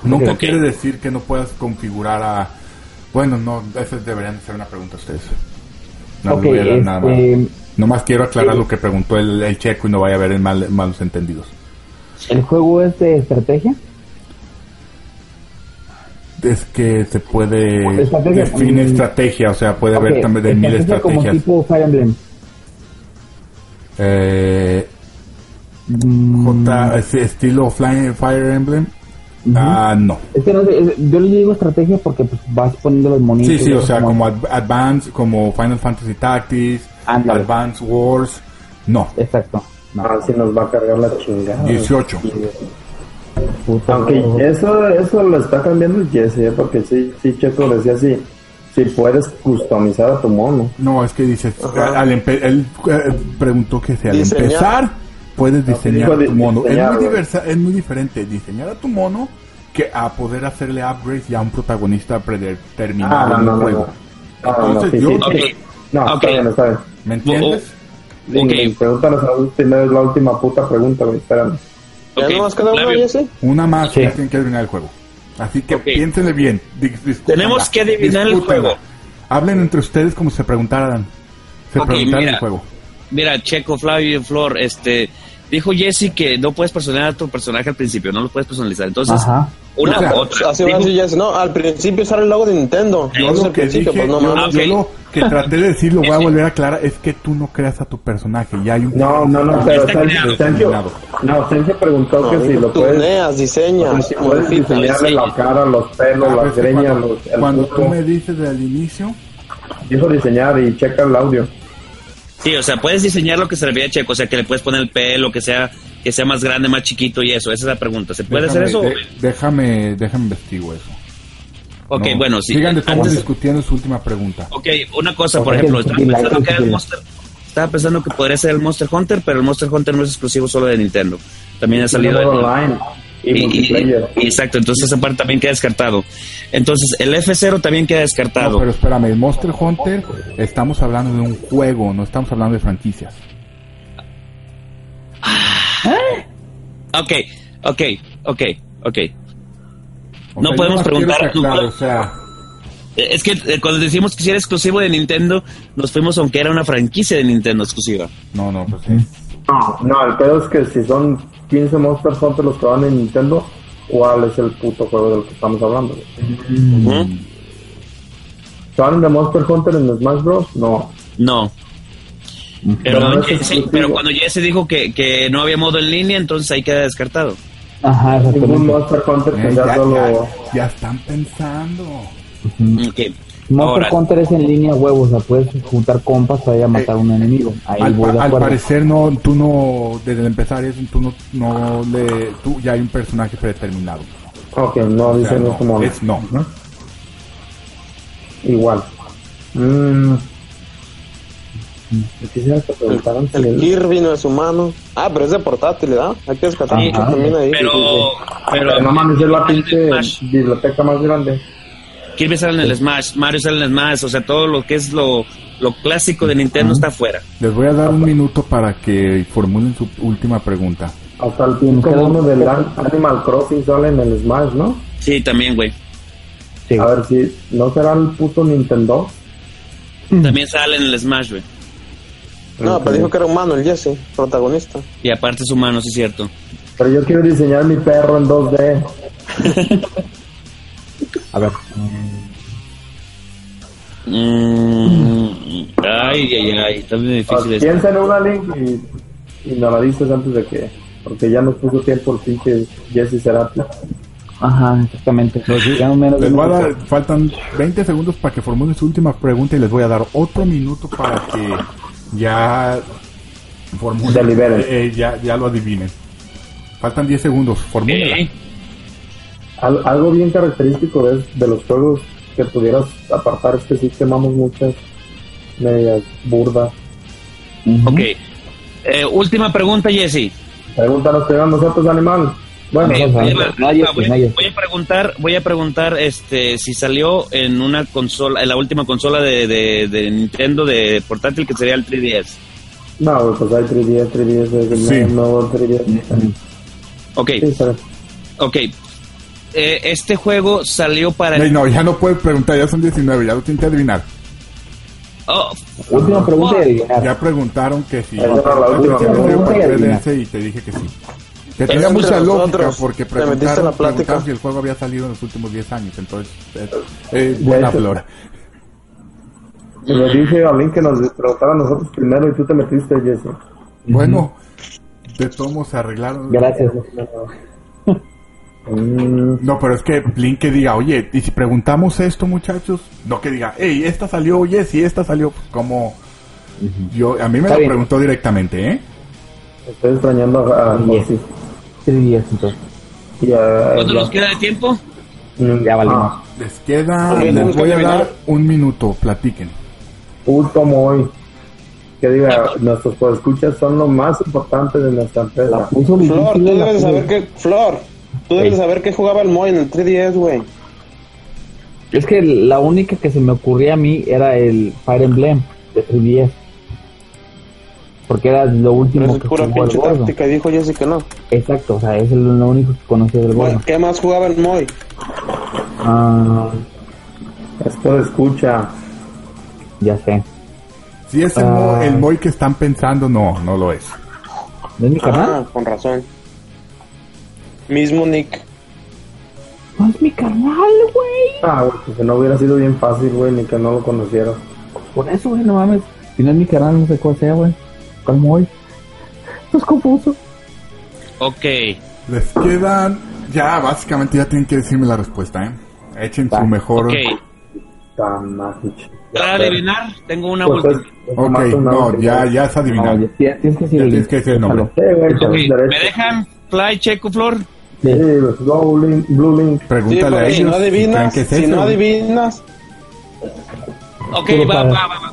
[SPEAKER 1] Nunca quiere decir que no puedas configurar a... Bueno, no, esa deberían ser una pregunta a ustedes. No les
[SPEAKER 6] Ok,
[SPEAKER 1] voy a dar nada más.
[SPEAKER 6] este,
[SPEAKER 1] Nomás quiero aclarar lo que preguntó el, el checo y no vaya a haber mal- malos entendidos.
[SPEAKER 6] ¿El juego es de estrategia?
[SPEAKER 1] Es que se puede...
[SPEAKER 6] Estrategia,
[SPEAKER 1] Define estrategia, o sea, puede haber también de mil
[SPEAKER 6] estrategia como
[SPEAKER 1] estrategias.
[SPEAKER 6] tipo Fire Emblem.
[SPEAKER 1] Eh,
[SPEAKER 6] Mm,
[SPEAKER 1] J- estilo Fire Emblem. Ah, no.
[SPEAKER 6] Es que no es- yo le digo estrategia porque pues vas poniendo los monitos.
[SPEAKER 1] Sí, sí, o sea, como Ad- Advance, como Final Fantasy Tactics,
[SPEAKER 6] Ándale.
[SPEAKER 1] Advance Wars. No,
[SPEAKER 6] Exacto. No.
[SPEAKER 3] Ah, sí nos va a cargar la chingada.
[SPEAKER 1] 18.
[SPEAKER 6] Puta,
[SPEAKER 3] Aunque
[SPEAKER 6] no.
[SPEAKER 3] eso, eso lo está cambiando el Jesse, ¿eh? porque sí, sí, Checo decía así, si puedes customizar a tu mono.
[SPEAKER 1] No, es que dices, al empe- él eh, preguntó que si al
[SPEAKER 4] Diseñar.
[SPEAKER 1] empezar puedes diseñar
[SPEAKER 3] dijo
[SPEAKER 1] tu mono. Es muy, diversa- es muy diferente diseñar a tu mono que a poder hacerle upgrades ya a un protagonista predeterminado
[SPEAKER 3] Ah, no,
[SPEAKER 1] en el
[SPEAKER 3] no, no,
[SPEAKER 1] juego.
[SPEAKER 3] no. No, no,
[SPEAKER 1] Entonces yo,
[SPEAKER 3] sí,
[SPEAKER 2] Ok.
[SPEAKER 3] sí. No,
[SPEAKER 2] Ok.
[SPEAKER 3] está bien, está bien.
[SPEAKER 1] ¿me entiendes?
[SPEAKER 3] Sí,
[SPEAKER 2] Ok.
[SPEAKER 3] Pregúntanos a la última, es la última puta pregunta, güey, espérame.
[SPEAKER 4] ¿Ya
[SPEAKER 2] Ok,
[SPEAKER 4] no más
[SPEAKER 2] Flavio.
[SPEAKER 4] Jesse?
[SPEAKER 1] Una más
[SPEAKER 6] Sí.
[SPEAKER 1] ya tienen que adivinar el juego. Así que
[SPEAKER 2] Ok.
[SPEAKER 1] piénsenle bien.
[SPEAKER 2] Tenemos que adivinar el juego.
[SPEAKER 1] Hablen entre ustedes como si se preguntaran. Se preguntaran
[SPEAKER 2] mira.
[SPEAKER 1] el juego.
[SPEAKER 2] Mira, Checo, Flavio y Flor, este, dijo Jesse que no puedes personalizar a tu personaje al principio, no lo puedes personalizar. Entonces,
[SPEAKER 6] Ajá.
[SPEAKER 2] Una
[SPEAKER 1] O sea,
[SPEAKER 2] otra. Dijo-
[SPEAKER 4] decir Jesse, no, al principio sale el logo de Nintendo.
[SPEAKER 1] Yo lo
[SPEAKER 4] el
[SPEAKER 1] que dije,
[SPEAKER 4] pues no
[SPEAKER 1] yo,
[SPEAKER 4] mames.
[SPEAKER 1] yo
[SPEAKER 2] ok.
[SPEAKER 1] lo que traté de decir, lo [LAUGHS] voy a volver a aclarar, es que tú no creas a tu personaje. Ya hay un
[SPEAKER 3] No, no, no, pero
[SPEAKER 2] está
[SPEAKER 3] Sergio. Sergio, no, Sergio preguntó
[SPEAKER 4] No,
[SPEAKER 3] que si lo puedes,
[SPEAKER 4] tuneas, diseñas,
[SPEAKER 3] si puedes diseñarle la cara, los pelos,
[SPEAKER 1] Ah,
[SPEAKER 3] las
[SPEAKER 1] pues,
[SPEAKER 3] greñas,
[SPEAKER 1] cuando,
[SPEAKER 3] los, el
[SPEAKER 1] cuando tú me dices del inicio,
[SPEAKER 3] Dijo diseñar y checa el audio.
[SPEAKER 2] Sí, o sea, puedes diseñar lo que se refiere a Checo, o sea, que le puedes poner el pelo, que sea que sea más grande, más chiquito y eso. Esa es la pregunta. ¿Se puede
[SPEAKER 1] déjame,
[SPEAKER 2] hacer eso?
[SPEAKER 1] de- déjame, déjame investigo eso.
[SPEAKER 2] ok,
[SPEAKER 1] No,
[SPEAKER 2] bueno, sí.
[SPEAKER 1] Sigan
[SPEAKER 2] Antes-
[SPEAKER 1] discutiendo su última pregunta.
[SPEAKER 2] Ok, una cosa, por ejemplo, estaba pensando,
[SPEAKER 6] que
[SPEAKER 2] era el. Monster, estaba pensando que podría ser el Monster Hunter, pero el Monster Hunter no es exclusivo solo de Nintendo. También ha salido en-
[SPEAKER 3] online y,
[SPEAKER 2] exacto, entonces esa parte también queda descartado. Entonces, el F0 también queda descartado.
[SPEAKER 1] No, pero espérame, el Monster Hunter, estamos hablando de un juego, no estamos hablando de franquicias.
[SPEAKER 2] Ok, ok, ok, ok. No podemos preguntar-
[SPEAKER 1] que aclare,
[SPEAKER 2] no-
[SPEAKER 1] o sea,
[SPEAKER 2] Es que eh, cuando decimos que si era exclusivo de Nintendo, nos fuimos aunque era una franquicia de Nintendo exclusiva.
[SPEAKER 1] no, no, pues sí.
[SPEAKER 3] No, no, el pedo es que si son 15 Monster Hunter los que van en Nintendo, ¿cuál es el puto juego del que estamos hablando?
[SPEAKER 2] Ujú.
[SPEAKER 3] ¿Salen de Monster Hunter en Smash Bros? No.
[SPEAKER 2] No. Pero,
[SPEAKER 3] no es
[SPEAKER 2] Jesse- pero cuando Jesse dijo que, que no había modo en línea, entonces ahí queda descartado.
[SPEAKER 6] Ajá,
[SPEAKER 3] Ningún
[SPEAKER 6] exactamente.
[SPEAKER 3] Monster Hunter
[SPEAKER 1] Eh, ya, ya- están pensando.
[SPEAKER 2] Ok.
[SPEAKER 6] Monster
[SPEAKER 2] Ahora,
[SPEAKER 6] Hunter es en línea huevos, o sea, puedes juntar compas para ir a matar a un enemigo. Ahí
[SPEAKER 1] Al,
[SPEAKER 6] voy de
[SPEAKER 1] pa- al
[SPEAKER 6] acuerdo.
[SPEAKER 1] parecer no, tú no, desde el empezar eso, tú no, no le, tú ya hay un personaje predeterminado.
[SPEAKER 3] Ok, no
[SPEAKER 1] O sea,
[SPEAKER 3] dicen
[SPEAKER 1] no,
[SPEAKER 3] como...
[SPEAKER 1] es no.
[SPEAKER 3] Igual. Mm.
[SPEAKER 4] El
[SPEAKER 3] el-
[SPEAKER 4] Kirby no es humano. Ah, pero es de portátil, ¿verdad? Hay que descartar
[SPEAKER 2] Sí,
[SPEAKER 4] mucho también ahí.
[SPEAKER 2] pero, pero,
[SPEAKER 3] Pero no mames, es la pinche biblioteca más grande.
[SPEAKER 2] Kirby sale en el Smash, Mario sale en el Smash, o sea, todo lo que es lo, lo clásico de Nintendo está afuera.
[SPEAKER 1] Les voy a dar un minuto para que formulen su última pregunta.
[SPEAKER 3] Hasta el pinche uno del An- Animal Crossing sale en el Smash, ¿no?
[SPEAKER 2] Sí, también, güey.
[SPEAKER 6] Sí.
[SPEAKER 3] A ver si no será el puto Nintendo.
[SPEAKER 2] También sale en el Smash, güey.
[SPEAKER 4] No, pero dijo que era humano el Jesse, protagonista.
[SPEAKER 2] Y aparte es humano, sí es cierto.
[SPEAKER 3] Pero yo quiero diseñar mi perro en 2D. [LAUGHS]
[SPEAKER 6] A ver.
[SPEAKER 2] Mm, ay, ay, ay, está muy difícil esto.
[SPEAKER 3] Piensa en una link y, y nos la dices antes de que. Porque ya nos puso tiempo el pinche Jesse Cerati.
[SPEAKER 6] Ajá, exactamente. Ya no menos
[SPEAKER 1] Les voy a
[SPEAKER 6] un
[SPEAKER 1] dar, faltan 20 segundos para que formulen su última pregunta y les voy a dar otro minuto para que ya formulen, eh, eh, ya, ya lo adivinen. Faltan 10 segundos, formúlenla.
[SPEAKER 2] Ok.
[SPEAKER 3] Al- algo bien característico de, de los juegos que pudieras apartar es que sí quemamos muchas medias burdas.
[SPEAKER 2] Ok. Eh, última pregunta, Jesse.
[SPEAKER 3] Pregúntanos que eran nosotros animal. Bueno,
[SPEAKER 6] no,
[SPEAKER 2] voy,
[SPEAKER 6] no,
[SPEAKER 2] a,
[SPEAKER 6] no hay
[SPEAKER 2] voy
[SPEAKER 6] no hay
[SPEAKER 2] voy a preguntar, voy a preguntar, este, si salió en una consola, en la última consola de, de, de Nintendo de portátil que sería el 3DS.
[SPEAKER 3] no, pues hay 3DS, 3DS, el
[SPEAKER 1] Sí.
[SPEAKER 3] nuevo 3DS.
[SPEAKER 2] Ok,
[SPEAKER 3] Sí,
[SPEAKER 2] ok. Eh, este juego salió para el...
[SPEAKER 1] no, ya no puedes preguntar, ya son 19, ya lo tienen que adivinar.
[SPEAKER 2] Oh,
[SPEAKER 6] Última pregunta y adivinar.
[SPEAKER 1] Ya preguntaron que sí.
[SPEAKER 3] Era la última
[SPEAKER 6] pregunta y adivinar.
[SPEAKER 1] 3DS y te dije que sí. Que tenía mucha lógica
[SPEAKER 4] nosotros.
[SPEAKER 1] porque preguntaron,
[SPEAKER 4] la plática.
[SPEAKER 1] preguntaron si el juego había salido en los últimos 10 años. Entonces, eh, eh, buena flora.
[SPEAKER 3] Le dije a Link que nos preguntara a nosotros primero y tú te metiste, Jesse.
[SPEAKER 1] Bueno, de todos modos se arreglaron.
[SPEAKER 6] Gracias.
[SPEAKER 1] No, pero es que Blink que diga, oye, y si preguntamos esto, muchachos, no que diga, hey, esta salió, oye, si esta salió, pues, como yo, a mí me
[SPEAKER 6] Está
[SPEAKER 1] lo
[SPEAKER 6] bien.
[SPEAKER 1] preguntó directamente, ¿eh?
[SPEAKER 3] estoy extrañando a, a
[SPEAKER 6] Yes.
[SPEAKER 3] Jesse.
[SPEAKER 6] Tres días entonces.
[SPEAKER 3] Y a-
[SPEAKER 2] ¿Cuánto
[SPEAKER 3] ya-
[SPEAKER 2] nos queda de tiempo?
[SPEAKER 3] Mm,
[SPEAKER 6] Ya valimos.
[SPEAKER 3] ah,
[SPEAKER 1] Les queda, les voy a dar un minuto, platiquen.
[SPEAKER 3] Puto Moy. Que diga, nuestros escuchas son lo más importante de nuestra
[SPEAKER 6] La
[SPEAKER 3] empresa.
[SPEAKER 6] puso
[SPEAKER 4] Flor, tú
[SPEAKER 6] la
[SPEAKER 4] debes de saber que... Flor, tú debes de saber que jugaba el Moy en el 3DS, güey.
[SPEAKER 6] Es que la única que se me ocurría a mí era el Fire Emblem de 3DS. Porque era lo
[SPEAKER 4] Pero
[SPEAKER 6] último
[SPEAKER 4] es
[SPEAKER 6] que
[SPEAKER 4] pura
[SPEAKER 6] jugó el
[SPEAKER 4] pinche
[SPEAKER 6] gordo.
[SPEAKER 4] táctica y dijo Jesse que no.
[SPEAKER 6] Exacto, o sea, es el- lo único que conocía del gordo.
[SPEAKER 4] ¿Qué más jugaba el Moy?
[SPEAKER 6] Ah,
[SPEAKER 3] Es por escucha.
[SPEAKER 6] ya sé.
[SPEAKER 1] Si es el,
[SPEAKER 6] Ah.
[SPEAKER 1] el Moy que están pensando, no, no lo es.
[SPEAKER 6] ¿No es mi
[SPEAKER 4] Ah,
[SPEAKER 6] canal?
[SPEAKER 4] con razón. Mismo Nick.
[SPEAKER 6] No es mi canal, güey.
[SPEAKER 3] Ah, güey, pues que no hubiera sido bien fácil, güey, ni que no lo conociera.
[SPEAKER 6] Por eso, güey, no mames. Si no es mi canal, no sé cuál sea, güey. ¿Cuál voy? Es confuso.
[SPEAKER 2] Ok.
[SPEAKER 1] Les quedan, ya, básicamente ya tienen que decirme la respuesta, ¿eh? Echen
[SPEAKER 6] Va.
[SPEAKER 1] su mejor.
[SPEAKER 2] Ok. Para adivinar, tengo una
[SPEAKER 3] Pues
[SPEAKER 2] última.
[SPEAKER 3] es- es
[SPEAKER 1] Ok,
[SPEAKER 3] más una
[SPEAKER 1] no,
[SPEAKER 3] última.
[SPEAKER 1] ya, ya es
[SPEAKER 6] No,
[SPEAKER 1] adivinado.
[SPEAKER 6] ya tienes que decir
[SPEAKER 1] Ya
[SPEAKER 6] el
[SPEAKER 1] tienes que decir el nombre.
[SPEAKER 3] Sí, güey,
[SPEAKER 2] Ok,
[SPEAKER 3] tienes
[SPEAKER 2] ¿me dejan? Fly, Checo, Flor.
[SPEAKER 3] Sí, los Blue Link. Blue Link.
[SPEAKER 4] Sí,
[SPEAKER 1] Pregúntale a ellos.
[SPEAKER 4] si no adivinas,
[SPEAKER 1] que es
[SPEAKER 4] si no adivinas,
[SPEAKER 2] Ok, va, va, va, va.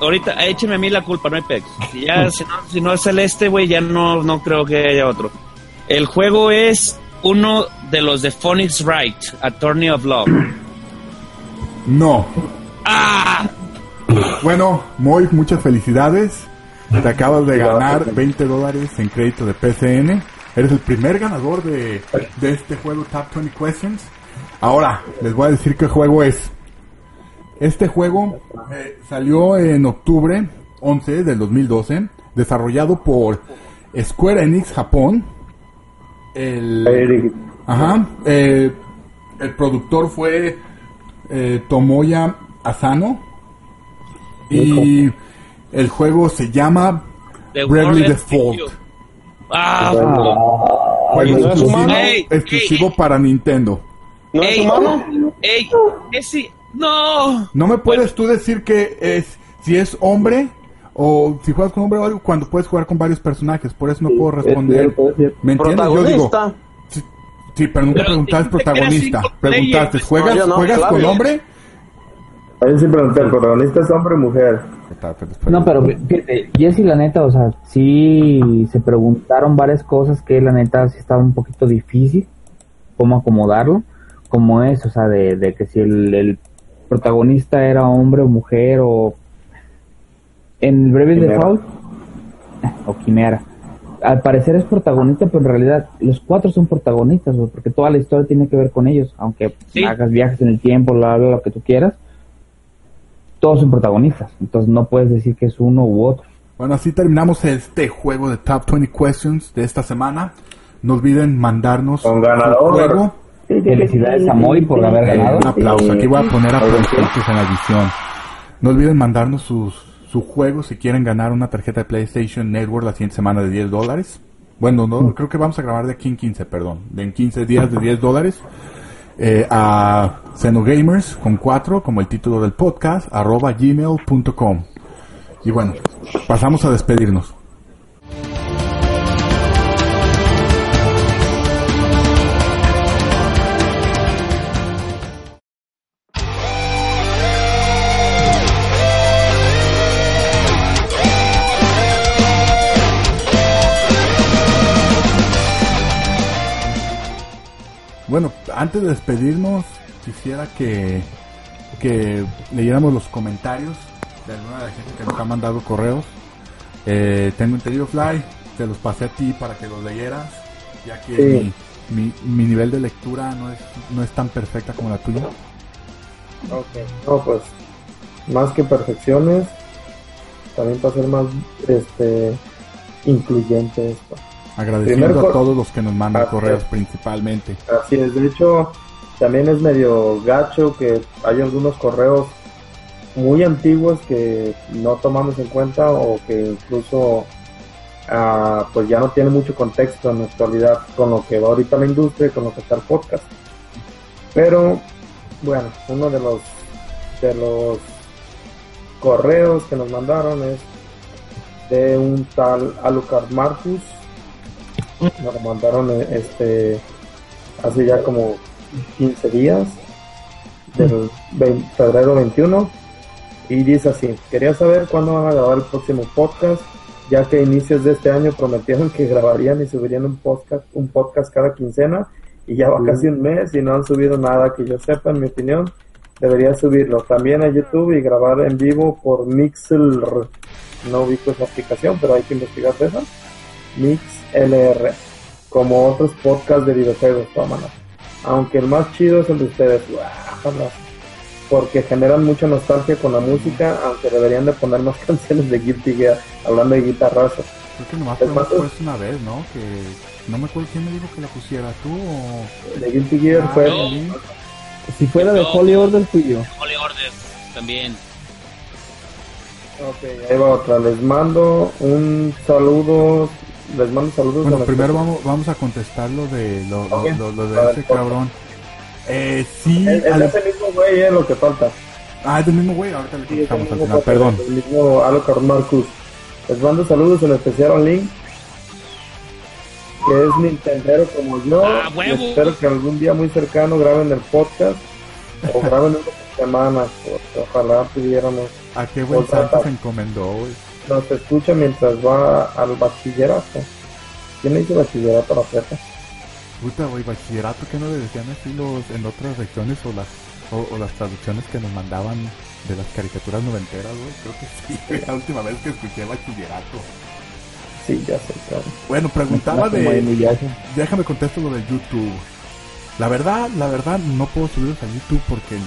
[SPEAKER 2] Ahorita, écheme a mí la culpa, no hay pex. Si, ya, si, no, si no es celeste, güey, ya no, no creo que haya otro. El juego es uno de los de Phoenix Wright, Attorney of Love. [CLEARS THROAT]
[SPEAKER 1] No.
[SPEAKER 2] ¡Ah!
[SPEAKER 1] Bueno, Moy, muchas felicidades. Te acabas de ganar 20 dólares en crédito de PCN. Eres el primer ganador de, de este juego Top 20 Questions. Ahora, les voy a decir qué juego es. Este juego eh, salió en octubre 11 del 2012, desarrollado por Square Enix Japón. El. Ajá. eh, el productor fue eh, Tomoya Asano. Y el juego se llama
[SPEAKER 2] The
[SPEAKER 1] Bravely Default.
[SPEAKER 2] Execute. ¡Ah!
[SPEAKER 1] Juego
[SPEAKER 4] ¿no es
[SPEAKER 1] exclusivo, exclusivo
[SPEAKER 2] ey.
[SPEAKER 1] para Nintendo.
[SPEAKER 4] ¿no es
[SPEAKER 2] ¡Ey!
[SPEAKER 4] humano?
[SPEAKER 2] ¡Ey! ¡Ese! ¡No!
[SPEAKER 1] No me puedes tú decir que es si es hombre o si juegas con hombre o algo cuando puedes jugar con varios personajes. Por eso no puedo responder. ¿Me entiendes? Yo digo, sí, sí, pero nunca preguntaste protagonista. Preguntaste. ¿juegas,
[SPEAKER 4] No, yo no,
[SPEAKER 1] ¿juegas
[SPEAKER 4] claro.
[SPEAKER 1] con hombre?
[SPEAKER 3] Ahí sí pregunté, ¿el protagonista es hombre o mujer?
[SPEAKER 6] No, pero fíjate, Jessy, la neta, o sea, sí se preguntaron varias cosas que la neta sí estaba un poquito difícil cómo acomodarlo, como es, o sea, de, de que si el, el protagonista era hombre o mujer o en Breve
[SPEAKER 3] Quimera.
[SPEAKER 6] Default o Quimera. Al parecer es protagonista, pero en realidad los cuatro son protagonistas, porque toda la historia tiene que ver con ellos, aunque
[SPEAKER 2] Sí.
[SPEAKER 6] hagas viajes en el tiempo, bla, bla, lo que tú quieras, todos son protagonistas, entonces no puedes decir que es uno u otro.
[SPEAKER 1] Bueno, así terminamos este juego de Top 20 Questions de esta semana. No olviden mandarnos
[SPEAKER 3] ganador.
[SPEAKER 1] juego.
[SPEAKER 6] Felicidades a Moy por haber ganado.
[SPEAKER 1] un aplauso. Aquí voy a poner aplausos en la edición. No olviden mandarnos sus, sus juegos si quieren ganar una tarjeta de PlayStation Network la siguiente semana de 10 dólares. Bueno, no, creo que vamos a grabar de aquí en 15, perdón. De en 15 días de 10 dólares. Eh, a Xenogamers con 4 como el título del podcast arroba gmail.com y bueno pasamos a despedirnos Bueno, antes de despedirnos, quisiera que, que leyéramos los comentarios de alguna de la gente que nos ha mandado correos. Eh, tengo entendido, Fly, te los pasé a ti para que los leyeras, ya que
[SPEAKER 3] Sí.
[SPEAKER 1] mi, mi, mi nivel de lectura no es, no es tan perfecta como la tuya.
[SPEAKER 3] No, pues, más que perfecciones, también para ser más este incluyente esto.
[SPEAKER 1] Agradeciendo a todos los que nos mandan
[SPEAKER 3] Así
[SPEAKER 1] correos principalmente.
[SPEAKER 3] Así es, de hecho, también es medio gacho que hay algunos correos muy antiguos que no tomamos en cuenta o que incluso ah, pues ya no tiene mucho contexto en la actualidad con lo que va ahorita la industria y con lo que está el podcast. Pero bueno, uno de los de los correos que nos mandaron es de un tal Alucard Marcus. Nos lo mandaron eh, este hace ya como 15 días, del 20 febrero 21, y dice así, quería saber cuándo van a grabar el próximo podcast, ya que a inicios de este año prometieron que [LAUGHS] grabarían y subirían un podcast, un podcast cada quincena, y ya va casi un mes y no han subido nada que yo sepa, en mi opinión, debería subirlo también a YouTube y grabar en vivo por Mixl, no ubico esa aplicación, pero hay que investigar de esa, MixLR, como otros podcasts de videojuegos, toma aunque el más chido es el de ustedes, Guácala. porque generan mucha nostalgia con la música, aunque deberían de poner más [LAUGHS] canciones de Guilty Gear, hablando de guitarrazos.
[SPEAKER 1] Creo que nomás
[SPEAKER 3] ¿Es
[SPEAKER 1] fue
[SPEAKER 3] más?
[SPEAKER 1] pues, una vez, ¿no? Que no me acuerdo quién me dijo que la pusiera, tú o...
[SPEAKER 3] De Guilty Gear
[SPEAKER 1] Ah,
[SPEAKER 3] fue...
[SPEAKER 2] no.
[SPEAKER 6] Si fuera de
[SPEAKER 2] No.
[SPEAKER 6] Holy Order fui yo.
[SPEAKER 2] Holy Order también.
[SPEAKER 3] Ok, ahí va otra, les mando un saludo, les mando saludos.
[SPEAKER 1] Bueno, primero vamos, vamos a contestar lo de, lo, lo-
[SPEAKER 3] Ok.
[SPEAKER 1] lo- lo de
[SPEAKER 3] ver,
[SPEAKER 1] ese
[SPEAKER 3] por-
[SPEAKER 1] cabrón. Eh, sí,
[SPEAKER 3] Es, es
[SPEAKER 1] al-
[SPEAKER 3] ese mismo güey, es lo que falta.
[SPEAKER 1] ah, es del mismo güey, ahorita le
[SPEAKER 3] Sí, es el
[SPEAKER 1] contestamos al
[SPEAKER 3] mismo,
[SPEAKER 1] final, perdón.
[SPEAKER 3] el mismo Alucard Marcus. Les mando saludos en especial a Link, que es Nintendero como yo.
[SPEAKER 2] ¡Ah,
[SPEAKER 3] espero que algún día muy cercano graben el podcast o graben [LAUGHS] en unas semanas. porque Ojalá pudiéramos.
[SPEAKER 1] ¿A qué buen santo se encomendó, güey?
[SPEAKER 3] Nos escucha mientras va al bachillerato. ¿Quién dice bachillerato a la prepa?
[SPEAKER 1] Puta, güey, bachillerato, que no le decían así los, en otras regiones o las, o, o las traducciones que nos mandaban de las caricaturas noventeras, güey? Creo que sí, la última vez que escuché bachillerato.
[SPEAKER 3] Sí, ya sé, claro.
[SPEAKER 1] Bueno, preguntaba de... Déjame contesto lo de YouTube. La verdad, la verdad, no puedo subirlos a YouTube porque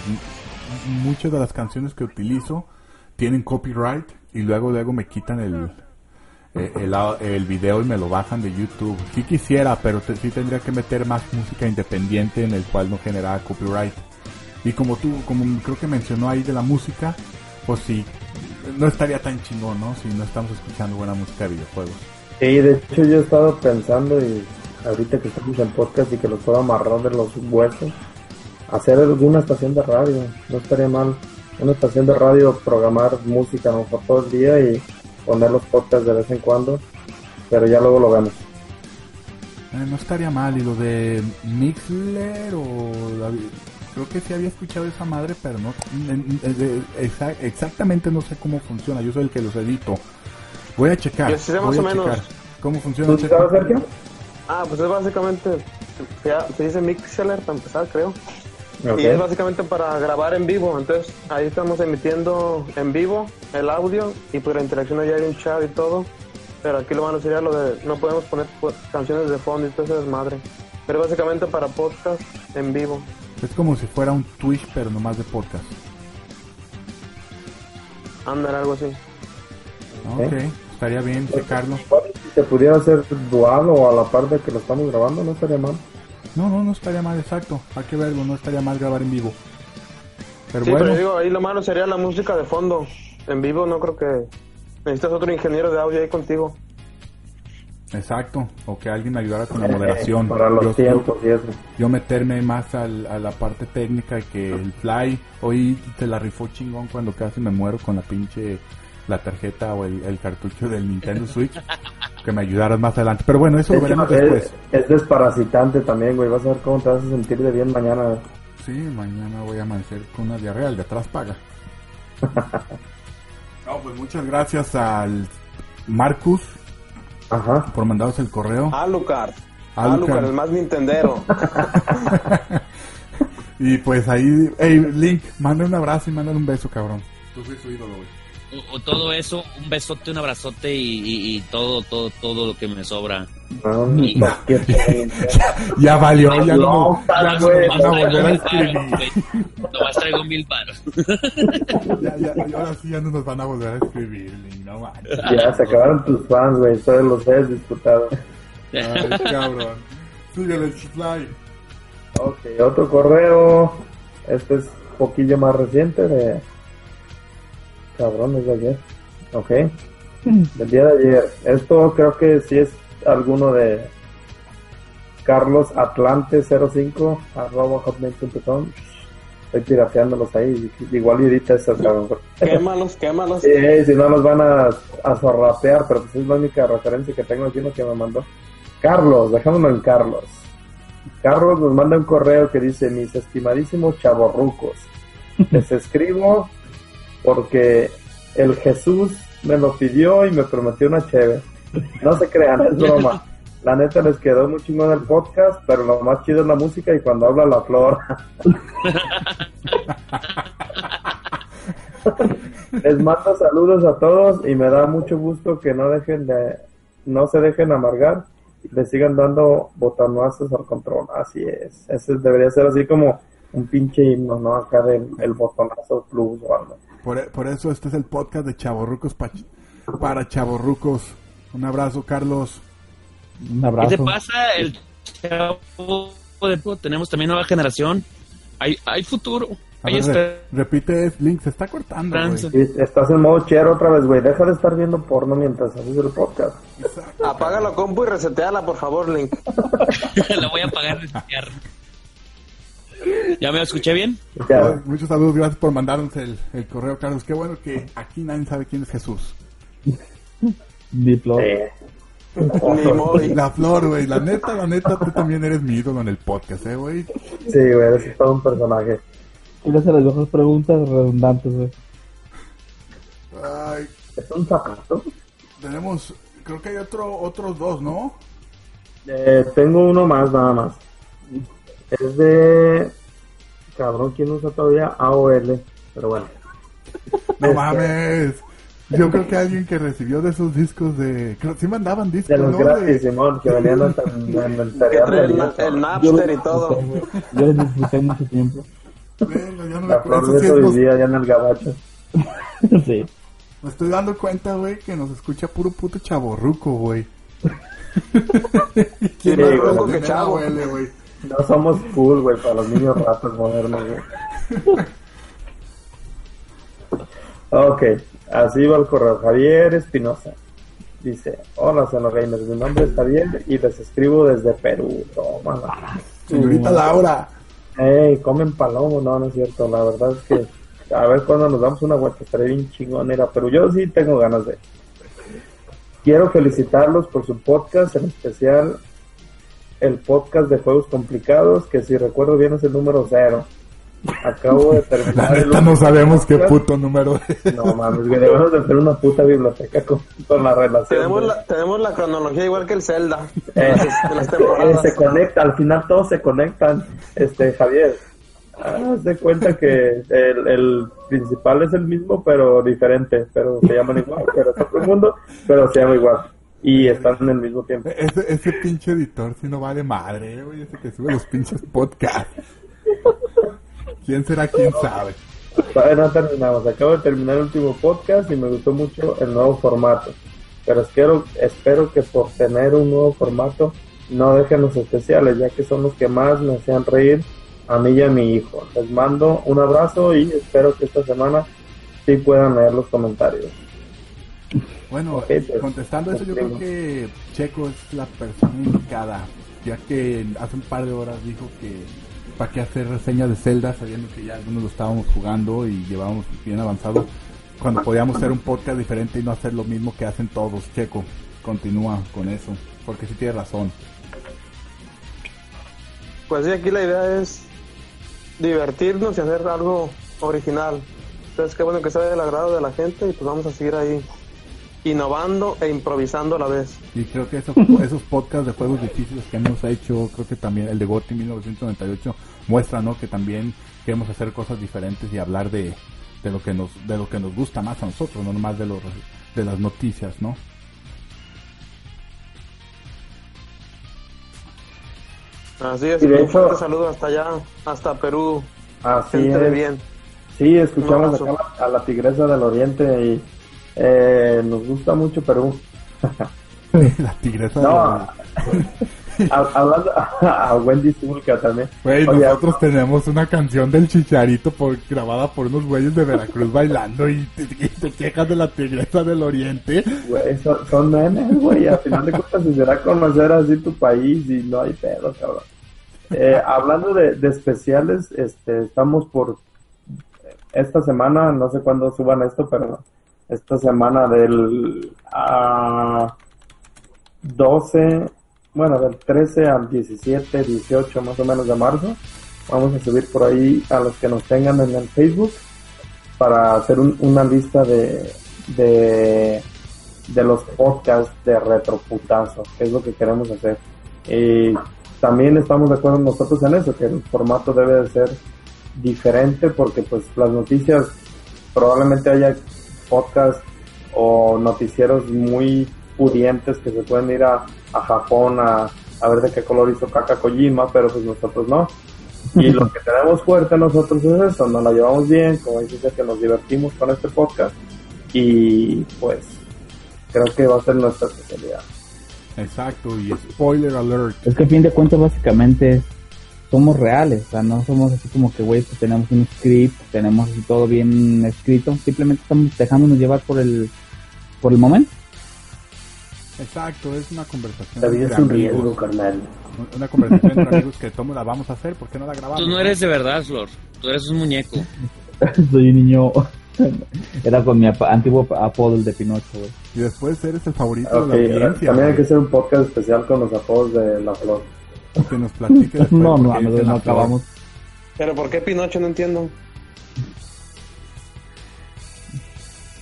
[SPEAKER 1] muchas de las canciones que utilizo tienen copyright y luego luego me quitan el eh, el, el video y me lo bajan de YouTube. Sí quisiera, pero te- sí tendría que meter más música independiente en el cual no generara copyright. Y como tú, como creo que mencionó ahí de la música, pues sí, no estaría tan chingón, ¿no? Si no estamos escuchando buena música de videojuegos.
[SPEAKER 3] Sí, de hecho yo he estado pensando y ahorita que estamos en podcast y que los puedo amarrar de los huesos, hacer alguna estación de radio, no estaría mal. Una estación de radio, programar música a lo mejor todo el día y poner los podcasts de vez en cuando, pero ya luego lo vemos.
[SPEAKER 1] Eh, no estaría mal. Y lo de Mixler o... la- Creo que sí había escuchado esa madre, pero no... exactamente no sé cómo funciona. Yo soy el que los edito. Voy a checar.
[SPEAKER 4] Sé
[SPEAKER 1] voy
[SPEAKER 4] más
[SPEAKER 1] a
[SPEAKER 4] o menos.
[SPEAKER 1] checar ¿Cómo funciona?
[SPEAKER 3] ¿Tú sabes, Sergio?
[SPEAKER 4] Ah, pues es básicamente, se, se dice Mixler para empezar, creo. Y es básicamente para grabar en vivo. Entonces ahí estamos emitiendo en vivo el audio y pues la interacción allá hay un chat y todo. Pero aquí lo malo sería lo de no podemos poner canciones de fondo y todo eso es madre. Pero básicamente para podcast en vivo.
[SPEAKER 1] Es como si fuera un Twitch, pero nomás de podcast.
[SPEAKER 4] Andar algo así.
[SPEAKER 1] Ok, estaría bien checarlo.
[SPEAKER 3] Si se pudiera hacer dual o a la par de que lo estamos grabando, no estaría mal.
[SPEAKER 1] No, no, no estaría mal, exacto. Hay que verlo, no estaría mal grabar en vivo. Pero
[SPEAKER 4] Sí,
[SPEAKER 1] bueno,
[SPEAKER 4] pero digo, ahí lo malo sería la música de fondo. En vivo no creo que... Necesitas otro ingeniero de audio ahí contigo.
[SPEAKER 1] exacto. O que alguien ayudara con la moderación.
[SPEAKER 3] Eh, Para los
[SPEAKER 1] Yo-
[SPEAKER 3] tiempos y eso.
[SPEAKER 1] yo meterme más al- a la parte técnica que el Fly. Hoy te la rifó chingón cuando casi me muero con la pinche la tarjeta o el, el cartucho del Nintendo Switch. que me ayudaras más adelante. Pero bueno, eso lo veremos
[SPEAKER 3] es,
[SPEAKER 1] después.
[SPEAKER 3] es desparasitante también, güey. Vas a ver cómo te vas a sentir de bien mañana.
[SPEAKER 1] Sí, mañana voy a amanecer con una diarrea. El de atrás paga. [LAUGHS] no, pues muchas gracias al Marcus
[SPEAKER 3] Ajá.
[SPEAKER 1] por mandaros el correo.
[SPEAKER 4] Alucard.
[SPEAKER 1] Alucard.
[SPEAKER 4] Alucard, el más nintendero. [LAUGHS]
[SPEAKER 1] Y pues ahí, hey, Link, mándale un abrazo y mándale un beso, cabrón. Tú soy su ídolo, güey.
[SPEAKER 2] O, o todo eso, un besote, un abrazote y, y- y todo, todo, todo lo que me sobra.
[SPEAKER 3] No,
[SPEAKER 2] Y-
[SPEAKER 3] no, qué pena. [LAUGHS]
[SPEAKER 1] Ya valió, ya no,
[SPEAKER 3] No,
[SPEAKER 1] ya no
[SPEAKER 2] Nomás
[SPEAKER 1] volver a
[SPEAKER 2] traigo mil
[SPEAKER 1] escribir.
[SPEAKER 2] varos, güey. Nomás [LAUGHS] traigo mil varos.
[SPEAKER 1] Ya, ya, ahora sí ya no nos van a volver a escribir, no manches.
[SPEAKER 3] Ya se acabaron tus fans, güey. Todos los has disfrutado.
[SPEAKER 1] Ay, cabrón. Síguele, Fly.
[SPEAKER 3] Ok, otro correo. Este es un poquillo más reciente de. Cabrón, es de ayer. Ok. Del día de ayer. Esto creo que sí es alguno de Carlos Atlante 05 arroba hotmail.com. Estoy pirateándolos ahí. Igual y ahorita eso, cabrón.
[SPEAKER 4] quémalos, quémalos.
[SPEAKER 3] Sí, si no nos van a, a zorrapear, pero pues es la única referencia que tengo aquí, lo que me mandó. Carlos, dejámoslo en Carlos. Carlos nos manda un correo que dice, mis estimadísimos chavorrucos, les escribo porque el Jesús me lo pidió y me prometió una cheve. No se crean, es broma. La neta les quedó muy chingón el podcast, pero lo más chido es la música y cuando habla la flor. Les mando saludos a todos y me da mucho gusto que no dejen de, no se dejen amargar y le sigan dando botonazos al control. Así es. Ese debería ser así como un pinche himno, ¿no? Acá del el botonazo plus o algo.
[SPEAKER 1] Por, por eso este es el podcast de Chavorrucos pa- para Chavorrucos. Un abrazo, Carlos.
[SPEAKER 6] Un
[SPEAKER 2] ¿Qué
[SPEAKER 6] abrazo.
[SPEAKER 2] te pasa? El chavo de tenemos también nueva generación. Hay, hay futuro.
[SPEAKER 1] A ver, re- repite, Link, se está cortando.
[SPEAKER 3] Y estás en modo chero otra vez, güey. Deja de estar viendo porno mientras haces el podcast.
[SPEAKER 1] Exacto.
[SPEAKER 4] Apaga la compu y reseteala, por favor, Link. [LAUGHS]
[SPEAKER 2] La voy a apagar de estudiar. ¿Ya me escuché bien?
[SPEAKER 3] Ya,
[SPEAKER 1] Muchos saludos, gracias por mandarnos el, el correo, Carlos. Qué bueno que aquí nadie sabe quién es Jesús.
[SPEAKER 6] Diplo.
[SPEAKER 3] eh, [LAUGHS]
[SPEAKER 4] Moy.
[SPEAKER 1] La flor, güey. La neta, la neta, tú también eres mi ídolo en el podcast, ¿eh, güey?
[SPEAKER 3] sí, güey, eres todo un personaje.
[SPEAKER 6] ¿Quieres hacer las mejores preguntas redundantes, güey?
[SPEAKER 1] Ay,
[SPEAKER 3] ¿Es un zapato?
[SPEAKER 1] tenemos, creo que hay otro, otros dos, ¿no?
[SPEAKER 3] Eh, tengo uno más, nada más. Es de. Cabrón, ¿quién usa todavía AOL? Pero bueno.
[SPEAKER 1] No mames. Yo creo que alguien que recibió de esos discos de... Creo, sí mandaban discos,
[SPEAKER 3] De los
[SPEAKER 1] ¿no?
[SPEAKER 3] gratis,
[SPEAKER 1] De-
[SPEAKER 3] Simón, que venían hasta en, en el cereal
[SPEAKER 4] el, el Napster y todo.
[SPEAKER 6] Yo lo disfruté mucho tiempo.
[SPEAKER 1] Verga, ya no me
[SPEAKER 3] La
[SPEAKER 1] acuerdo.
[SPEAKER 3] flor de eso vivía allá en el gabacho. [LAUGHS]
[SPEAKER 6] sí.
[SPEAKER 1] Me estoy dando cuenta, güey, que nos escucha puro puto chaborruco, güey. ¿Quién [LAUGHS]
[SPEAKER 3] Sí,
[SPEAKER 1] más ruco
[SPEAKER 4] que chavo?
[SPEAKER 1] güey?
[SPEAKER 3] No somos cool, güey, para los niños ratos modernos, güey. Ok, así va el correo. Javier Espinosa. Dice, hola, Seno Gamers, mi nombre es Javier y les escribo desde Perú. Toma.
[SPEAKER 1] Señorita Laura.
[SPEAKER 3] Ey, comen palomo, no, no es cierto. La verdad es que a ver cuando nos damos una vuelta, estaré bien chingón ir a Perú. Yo sí tengo ganas de. Quiero felicitarlos por su podcast, en especial el podcast de juegos complicados, que si recuerdo bien es el número cero. Acabo de [LAUGHS]
[SPEAKER 1] La
[SPEAKER 3] terminar el
[SPEAKER 1] neta no sabemos qué puto número es.
[SPEAKER 3] No mames, güey, debemos de hacer una puta biblioteca con, con la relación.
[SPEAKER 4] Tenemos
[SPEAKER 3] de-
[SPEAKER 4] la, tenemos la cronología igual que el Zelda.
[SPEAKER 3] Eh,
[SPEAKER 4] las
[SPEAKER 3] eh, [LAUGHS]
[SPEAKER 4] temporadas.
[SPEAKER 3] se conecta, al final todos se conectan. Este, Javier, haz de cuenta que el, el principal es el mismo, pero diferente, pero se llaman igual, pero es otro mundo, pero se llama igual. Y están en el mismo tiempo.
[SPEAKER 1] Ese, ese pinche editor si no vale madre, güey. Ese que sube los pinches podcasts. ¿Quién será? ¿Quién sabe?
[SPEAKER 3] Todavía no terminamos. Acabo de terminar el último podcast y me gustó mucho el nuevo formato. Pero espero, espero que por tener un nuevo formato no dejen los especiales, ya que son los que más me hacían reír a mí y a mi hijo. Les mando un abrazo y espero que esta semana sí puedan leer los comentarios.
[SPEAKER 1] Bueno,
[SPEAKER 3] pues,
[SPEAKER 1] contestando eso, yo creo que Checo es la persona indicada, ya que hace un par de horas dijo que para qué hacer reseñas de Zelda, sabiendo que ya algunos lo estábamos jugando y llevábamos bien avanzado, cuando podíamos hacer un podcast diferente y no hacer lo mismo que hacen todos. Checo, continúa con eso, porque sí tiene razón.
[SPEAKER 4] Pues sí, aquí la idea es divertirnos y hacer algo original. Entonces, qué bueno que sea del agrado de la gente y pues vamos a seguir ahí innovando e improvisando a la vez.
[SPEAKER 1] Y creo que esos, esos podcasts de juegos difíciles que hemos hecho, creo que también el de GOTY 1998 muestra, ¿no? Que también queremos hacer cosas diferentes y hablar de, de lo que nos de lo que nos gusta más a nosotros, no nomás de los de las noticias, ¿no?
[SPEAKER 4] Así es,
[SPEAKER 3] Y de
[SPEAKER 4] un
[SPEAKER 3] hecho-
[SPEAKER 4] saludo hasta allá, hasta Perú.
[SPEAKER 3] Así
[SPEAKER 4] Gente de
[SPEAKER 3] es.
[SPEAKER 4] bien.
[SPEAKER 3] Sí, escuchamos acá a la, a la tigresa del oriente y eh, nos gusta mucho Perú. [LAUGHS]
[SPEAKER 1] la tigresa.
[SPEAKER 3] No, [LAUGHS] Ha- hablando [LAUGHS] a, Wendy Zulka también.
[SPEAKER 1] Güey, nosotros tenemos una canción del Chicharito por, grabada por unos güeyes de Veracruz bailando y te, quejas de la tigresa del oriente.
[SPEAKER 3] Güey, son, son memes, güey. Al final de cuentas, si será conocer así tu país y no hay pedo, cabrón. Eh, hablando de, de especiales, este, estamos por esta semana, no sé cuándo suban esto, pero esta semana del ah, 12, bueno, del 13 al 17, 18 más o menos de marzo. Vamos a subir por ahí a los que nos tengan en el Facebook para hacer un- una lista de, de, de los podcasts de retroputazo, que es lo que queremos hacer. Y también estamos de acuerdo nosotros en eso, que el formato debe de ser diferente porque pues las noticias probablemente haya podcasts o noticieros muy pudientes que se pueden ir a, a Japón a, a ver de qué color hizo Kaka Kojima, pero pues nosotros no. Y lo que [LAUGHS] tenemos fuerte nosotros es eso, nos la llevamos bien, como dices, que nos divertimos con este podcast y pues creo que va a ser nuestra especialidad.
[SPEAKER 1] Exacto, y spoiler alert.
[SPEAKER 6] Es que a fin de cuentas básicamente somos reales, o sea, no somos así como que, güey, pues tenemos un script, tenemos así todo bien escrito, simplemente estamos dejándonos llevar por el, por el momento.
[SPEAKER 1] Exacto, es una conversación
[SPEAKER 3] La vida es un
[SPEAKER 1] amigos.
[SPEAKER 3] riesgo, carnal.
[SPEAKER 1] Una conversación entre amigos que todos la vamos a hacer, ¿por qué no la grabamos?
[SPEAKER 2] Tú no eres de verdad, Flor. Tú eres un muñeco. [LAUGHS]
[SPEAKER 6] Soy un niño, [LAUGHS] era con mi antiguo apodo el de Pinocho, güey.
[SPEAKER 1] Y después eres el favorito de la audiencia.
[SPEAKER 3] también hay que hacer un podcast especial con los apodos de la flor.
[SPEAKER 1] Que nos platique [LAUGHS] después
[SPEAKER 6] No, no, no, no acabamos.
[SPEAKER 4] Pero ¿por qué Pinocho? No entiendo.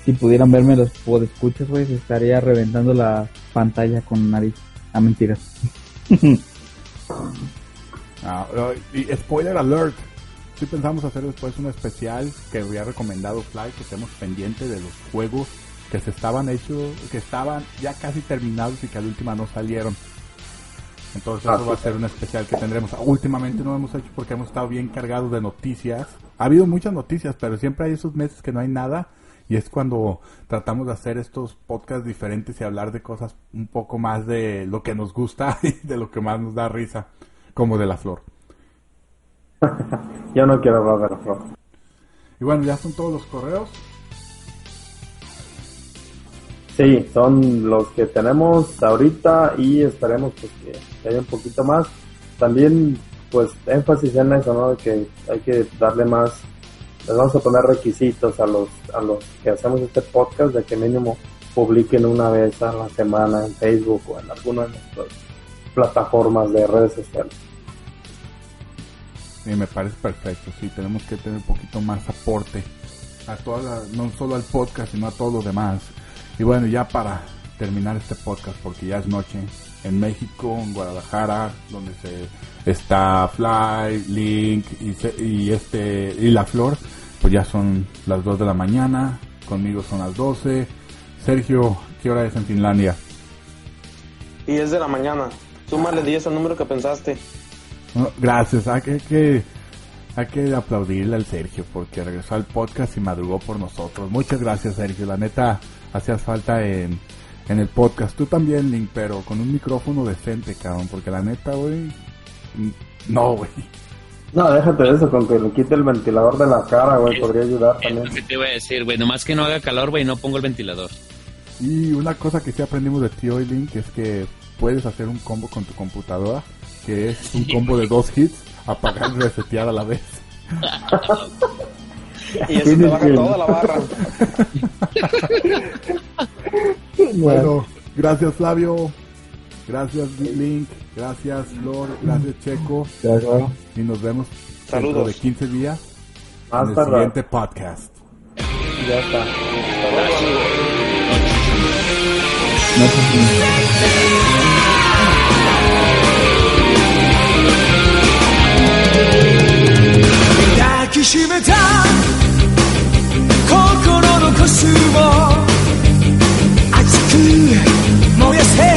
[SPEAKER 6] Si pudieran verme los escuchas, güey, se estaría reventando la pantalla con nariz. Ah, mentiras. [LAUGHS]
[SPEAKER 1] Ah, ah, y spoiler alert. Sí pensamos hacer después un especial que había recomendado Fly, que estemos pendientes de los juegos que se estaban hechos, que estaban ya casi terminados y que al última no salieron. Entonces
[SPEAKER 3] Ah,
[SPEAKER 1] eso va a ser un especial que tendremos. Últimamente no lo hemos hecho porque hemos estado bien cargados de noticias. Ha habido muchas noticias, pero siempre hay esos meses que no hay nada. Y es cuando tratamos de hacer estos podcasts diferentes y hablar de cosas un poco más de lo que nos gusta [LAUGHS] y de lo que más nos da risa, como de la flor. [LAUGHS]
[SPEAKER 3] Yo no quiero hablar de la flor.
[SPEAKER 1] Y bueno, ya son todos los correos.
[SPEAKER 3] Sí, son los que tenemos ahorita y esperemos pues, que, haya un poquito más. También, pues, énfasis en eso, ¿no? De que hay que darle más, les vamos a poner requisitos a los, a los que hacemos este podcast de que mínimo publiquen una vez a la semana en Facebook o en alguna de nuestras plataformas de redes sociales.
[SPEAKER 1] Y me parece perfecto, sí, tenemos que tener un poquito más aporte a toda la- no solo al podcast, sino a todo lo demás. Y bueno, ya para terminar este podcast, porque ya es noche, en México, en Guadalajara, donde se está Fly, Link y, se- y este y la Flor, pues ya son las 2 de la mañana, conmigo son las 12. Sergio, ¿qué hora es en Finlandia?
[SPEAKER 4] Y es de la mañana. Súmale 10 al número que pensaste.
[SPEAKER 1] No, Gracias, hay que, hay que, hay que aplaudirle al Sergio porque regresó al podcast y madrugó por nosotros. Muchas gracias, Sergio. La neta, hacías falta en, en el podcast. Tú también, Link, pero con un micrófono decente, cabrón, porque la neta, güey, mm, no, güey.
[SPEAKER 3] No, déjate de eso, con que le quite el ventilador de la cara, güey, podría ayudar
[SPEAKER 2] Es
[SPEAKER 3] también.
[SPEAKER 2] lo que te iba a decir, güey. Nomás que no haga calor, güey, no pongo el ventilador.
[SPEAKER 1] Y una cosa que sí aprendimos de Tío Link es que puedes hacer un combo con tu computadora, que es un combo de dos hits, apagar y resetear a la vez. [LAUGHS]
[SPEAKER 4] Y eso te baja toda la barra.
[SPEAKER 1] Bueno, gracias Flavio, gracias Link, gracias Flor, gracias Checo,
[SPEAKER 6] Ya, claro.
[SPEAKER 1] y nos vemos dentro
[SPEAKER 4] Saludos.
[SPEAKER 1] de 15 días
[SPEAKER 3] Más
[SPEAKER 1] en el
[SPEAKER 3] tarde.
[SPEAKER 1] siguiente podcast.
[SPEAKER 3] Ya está.
[SPEAKER 6] No sé si-
[SPEAKER 8] 抱きしめた 心のコスを熱く燃やせ。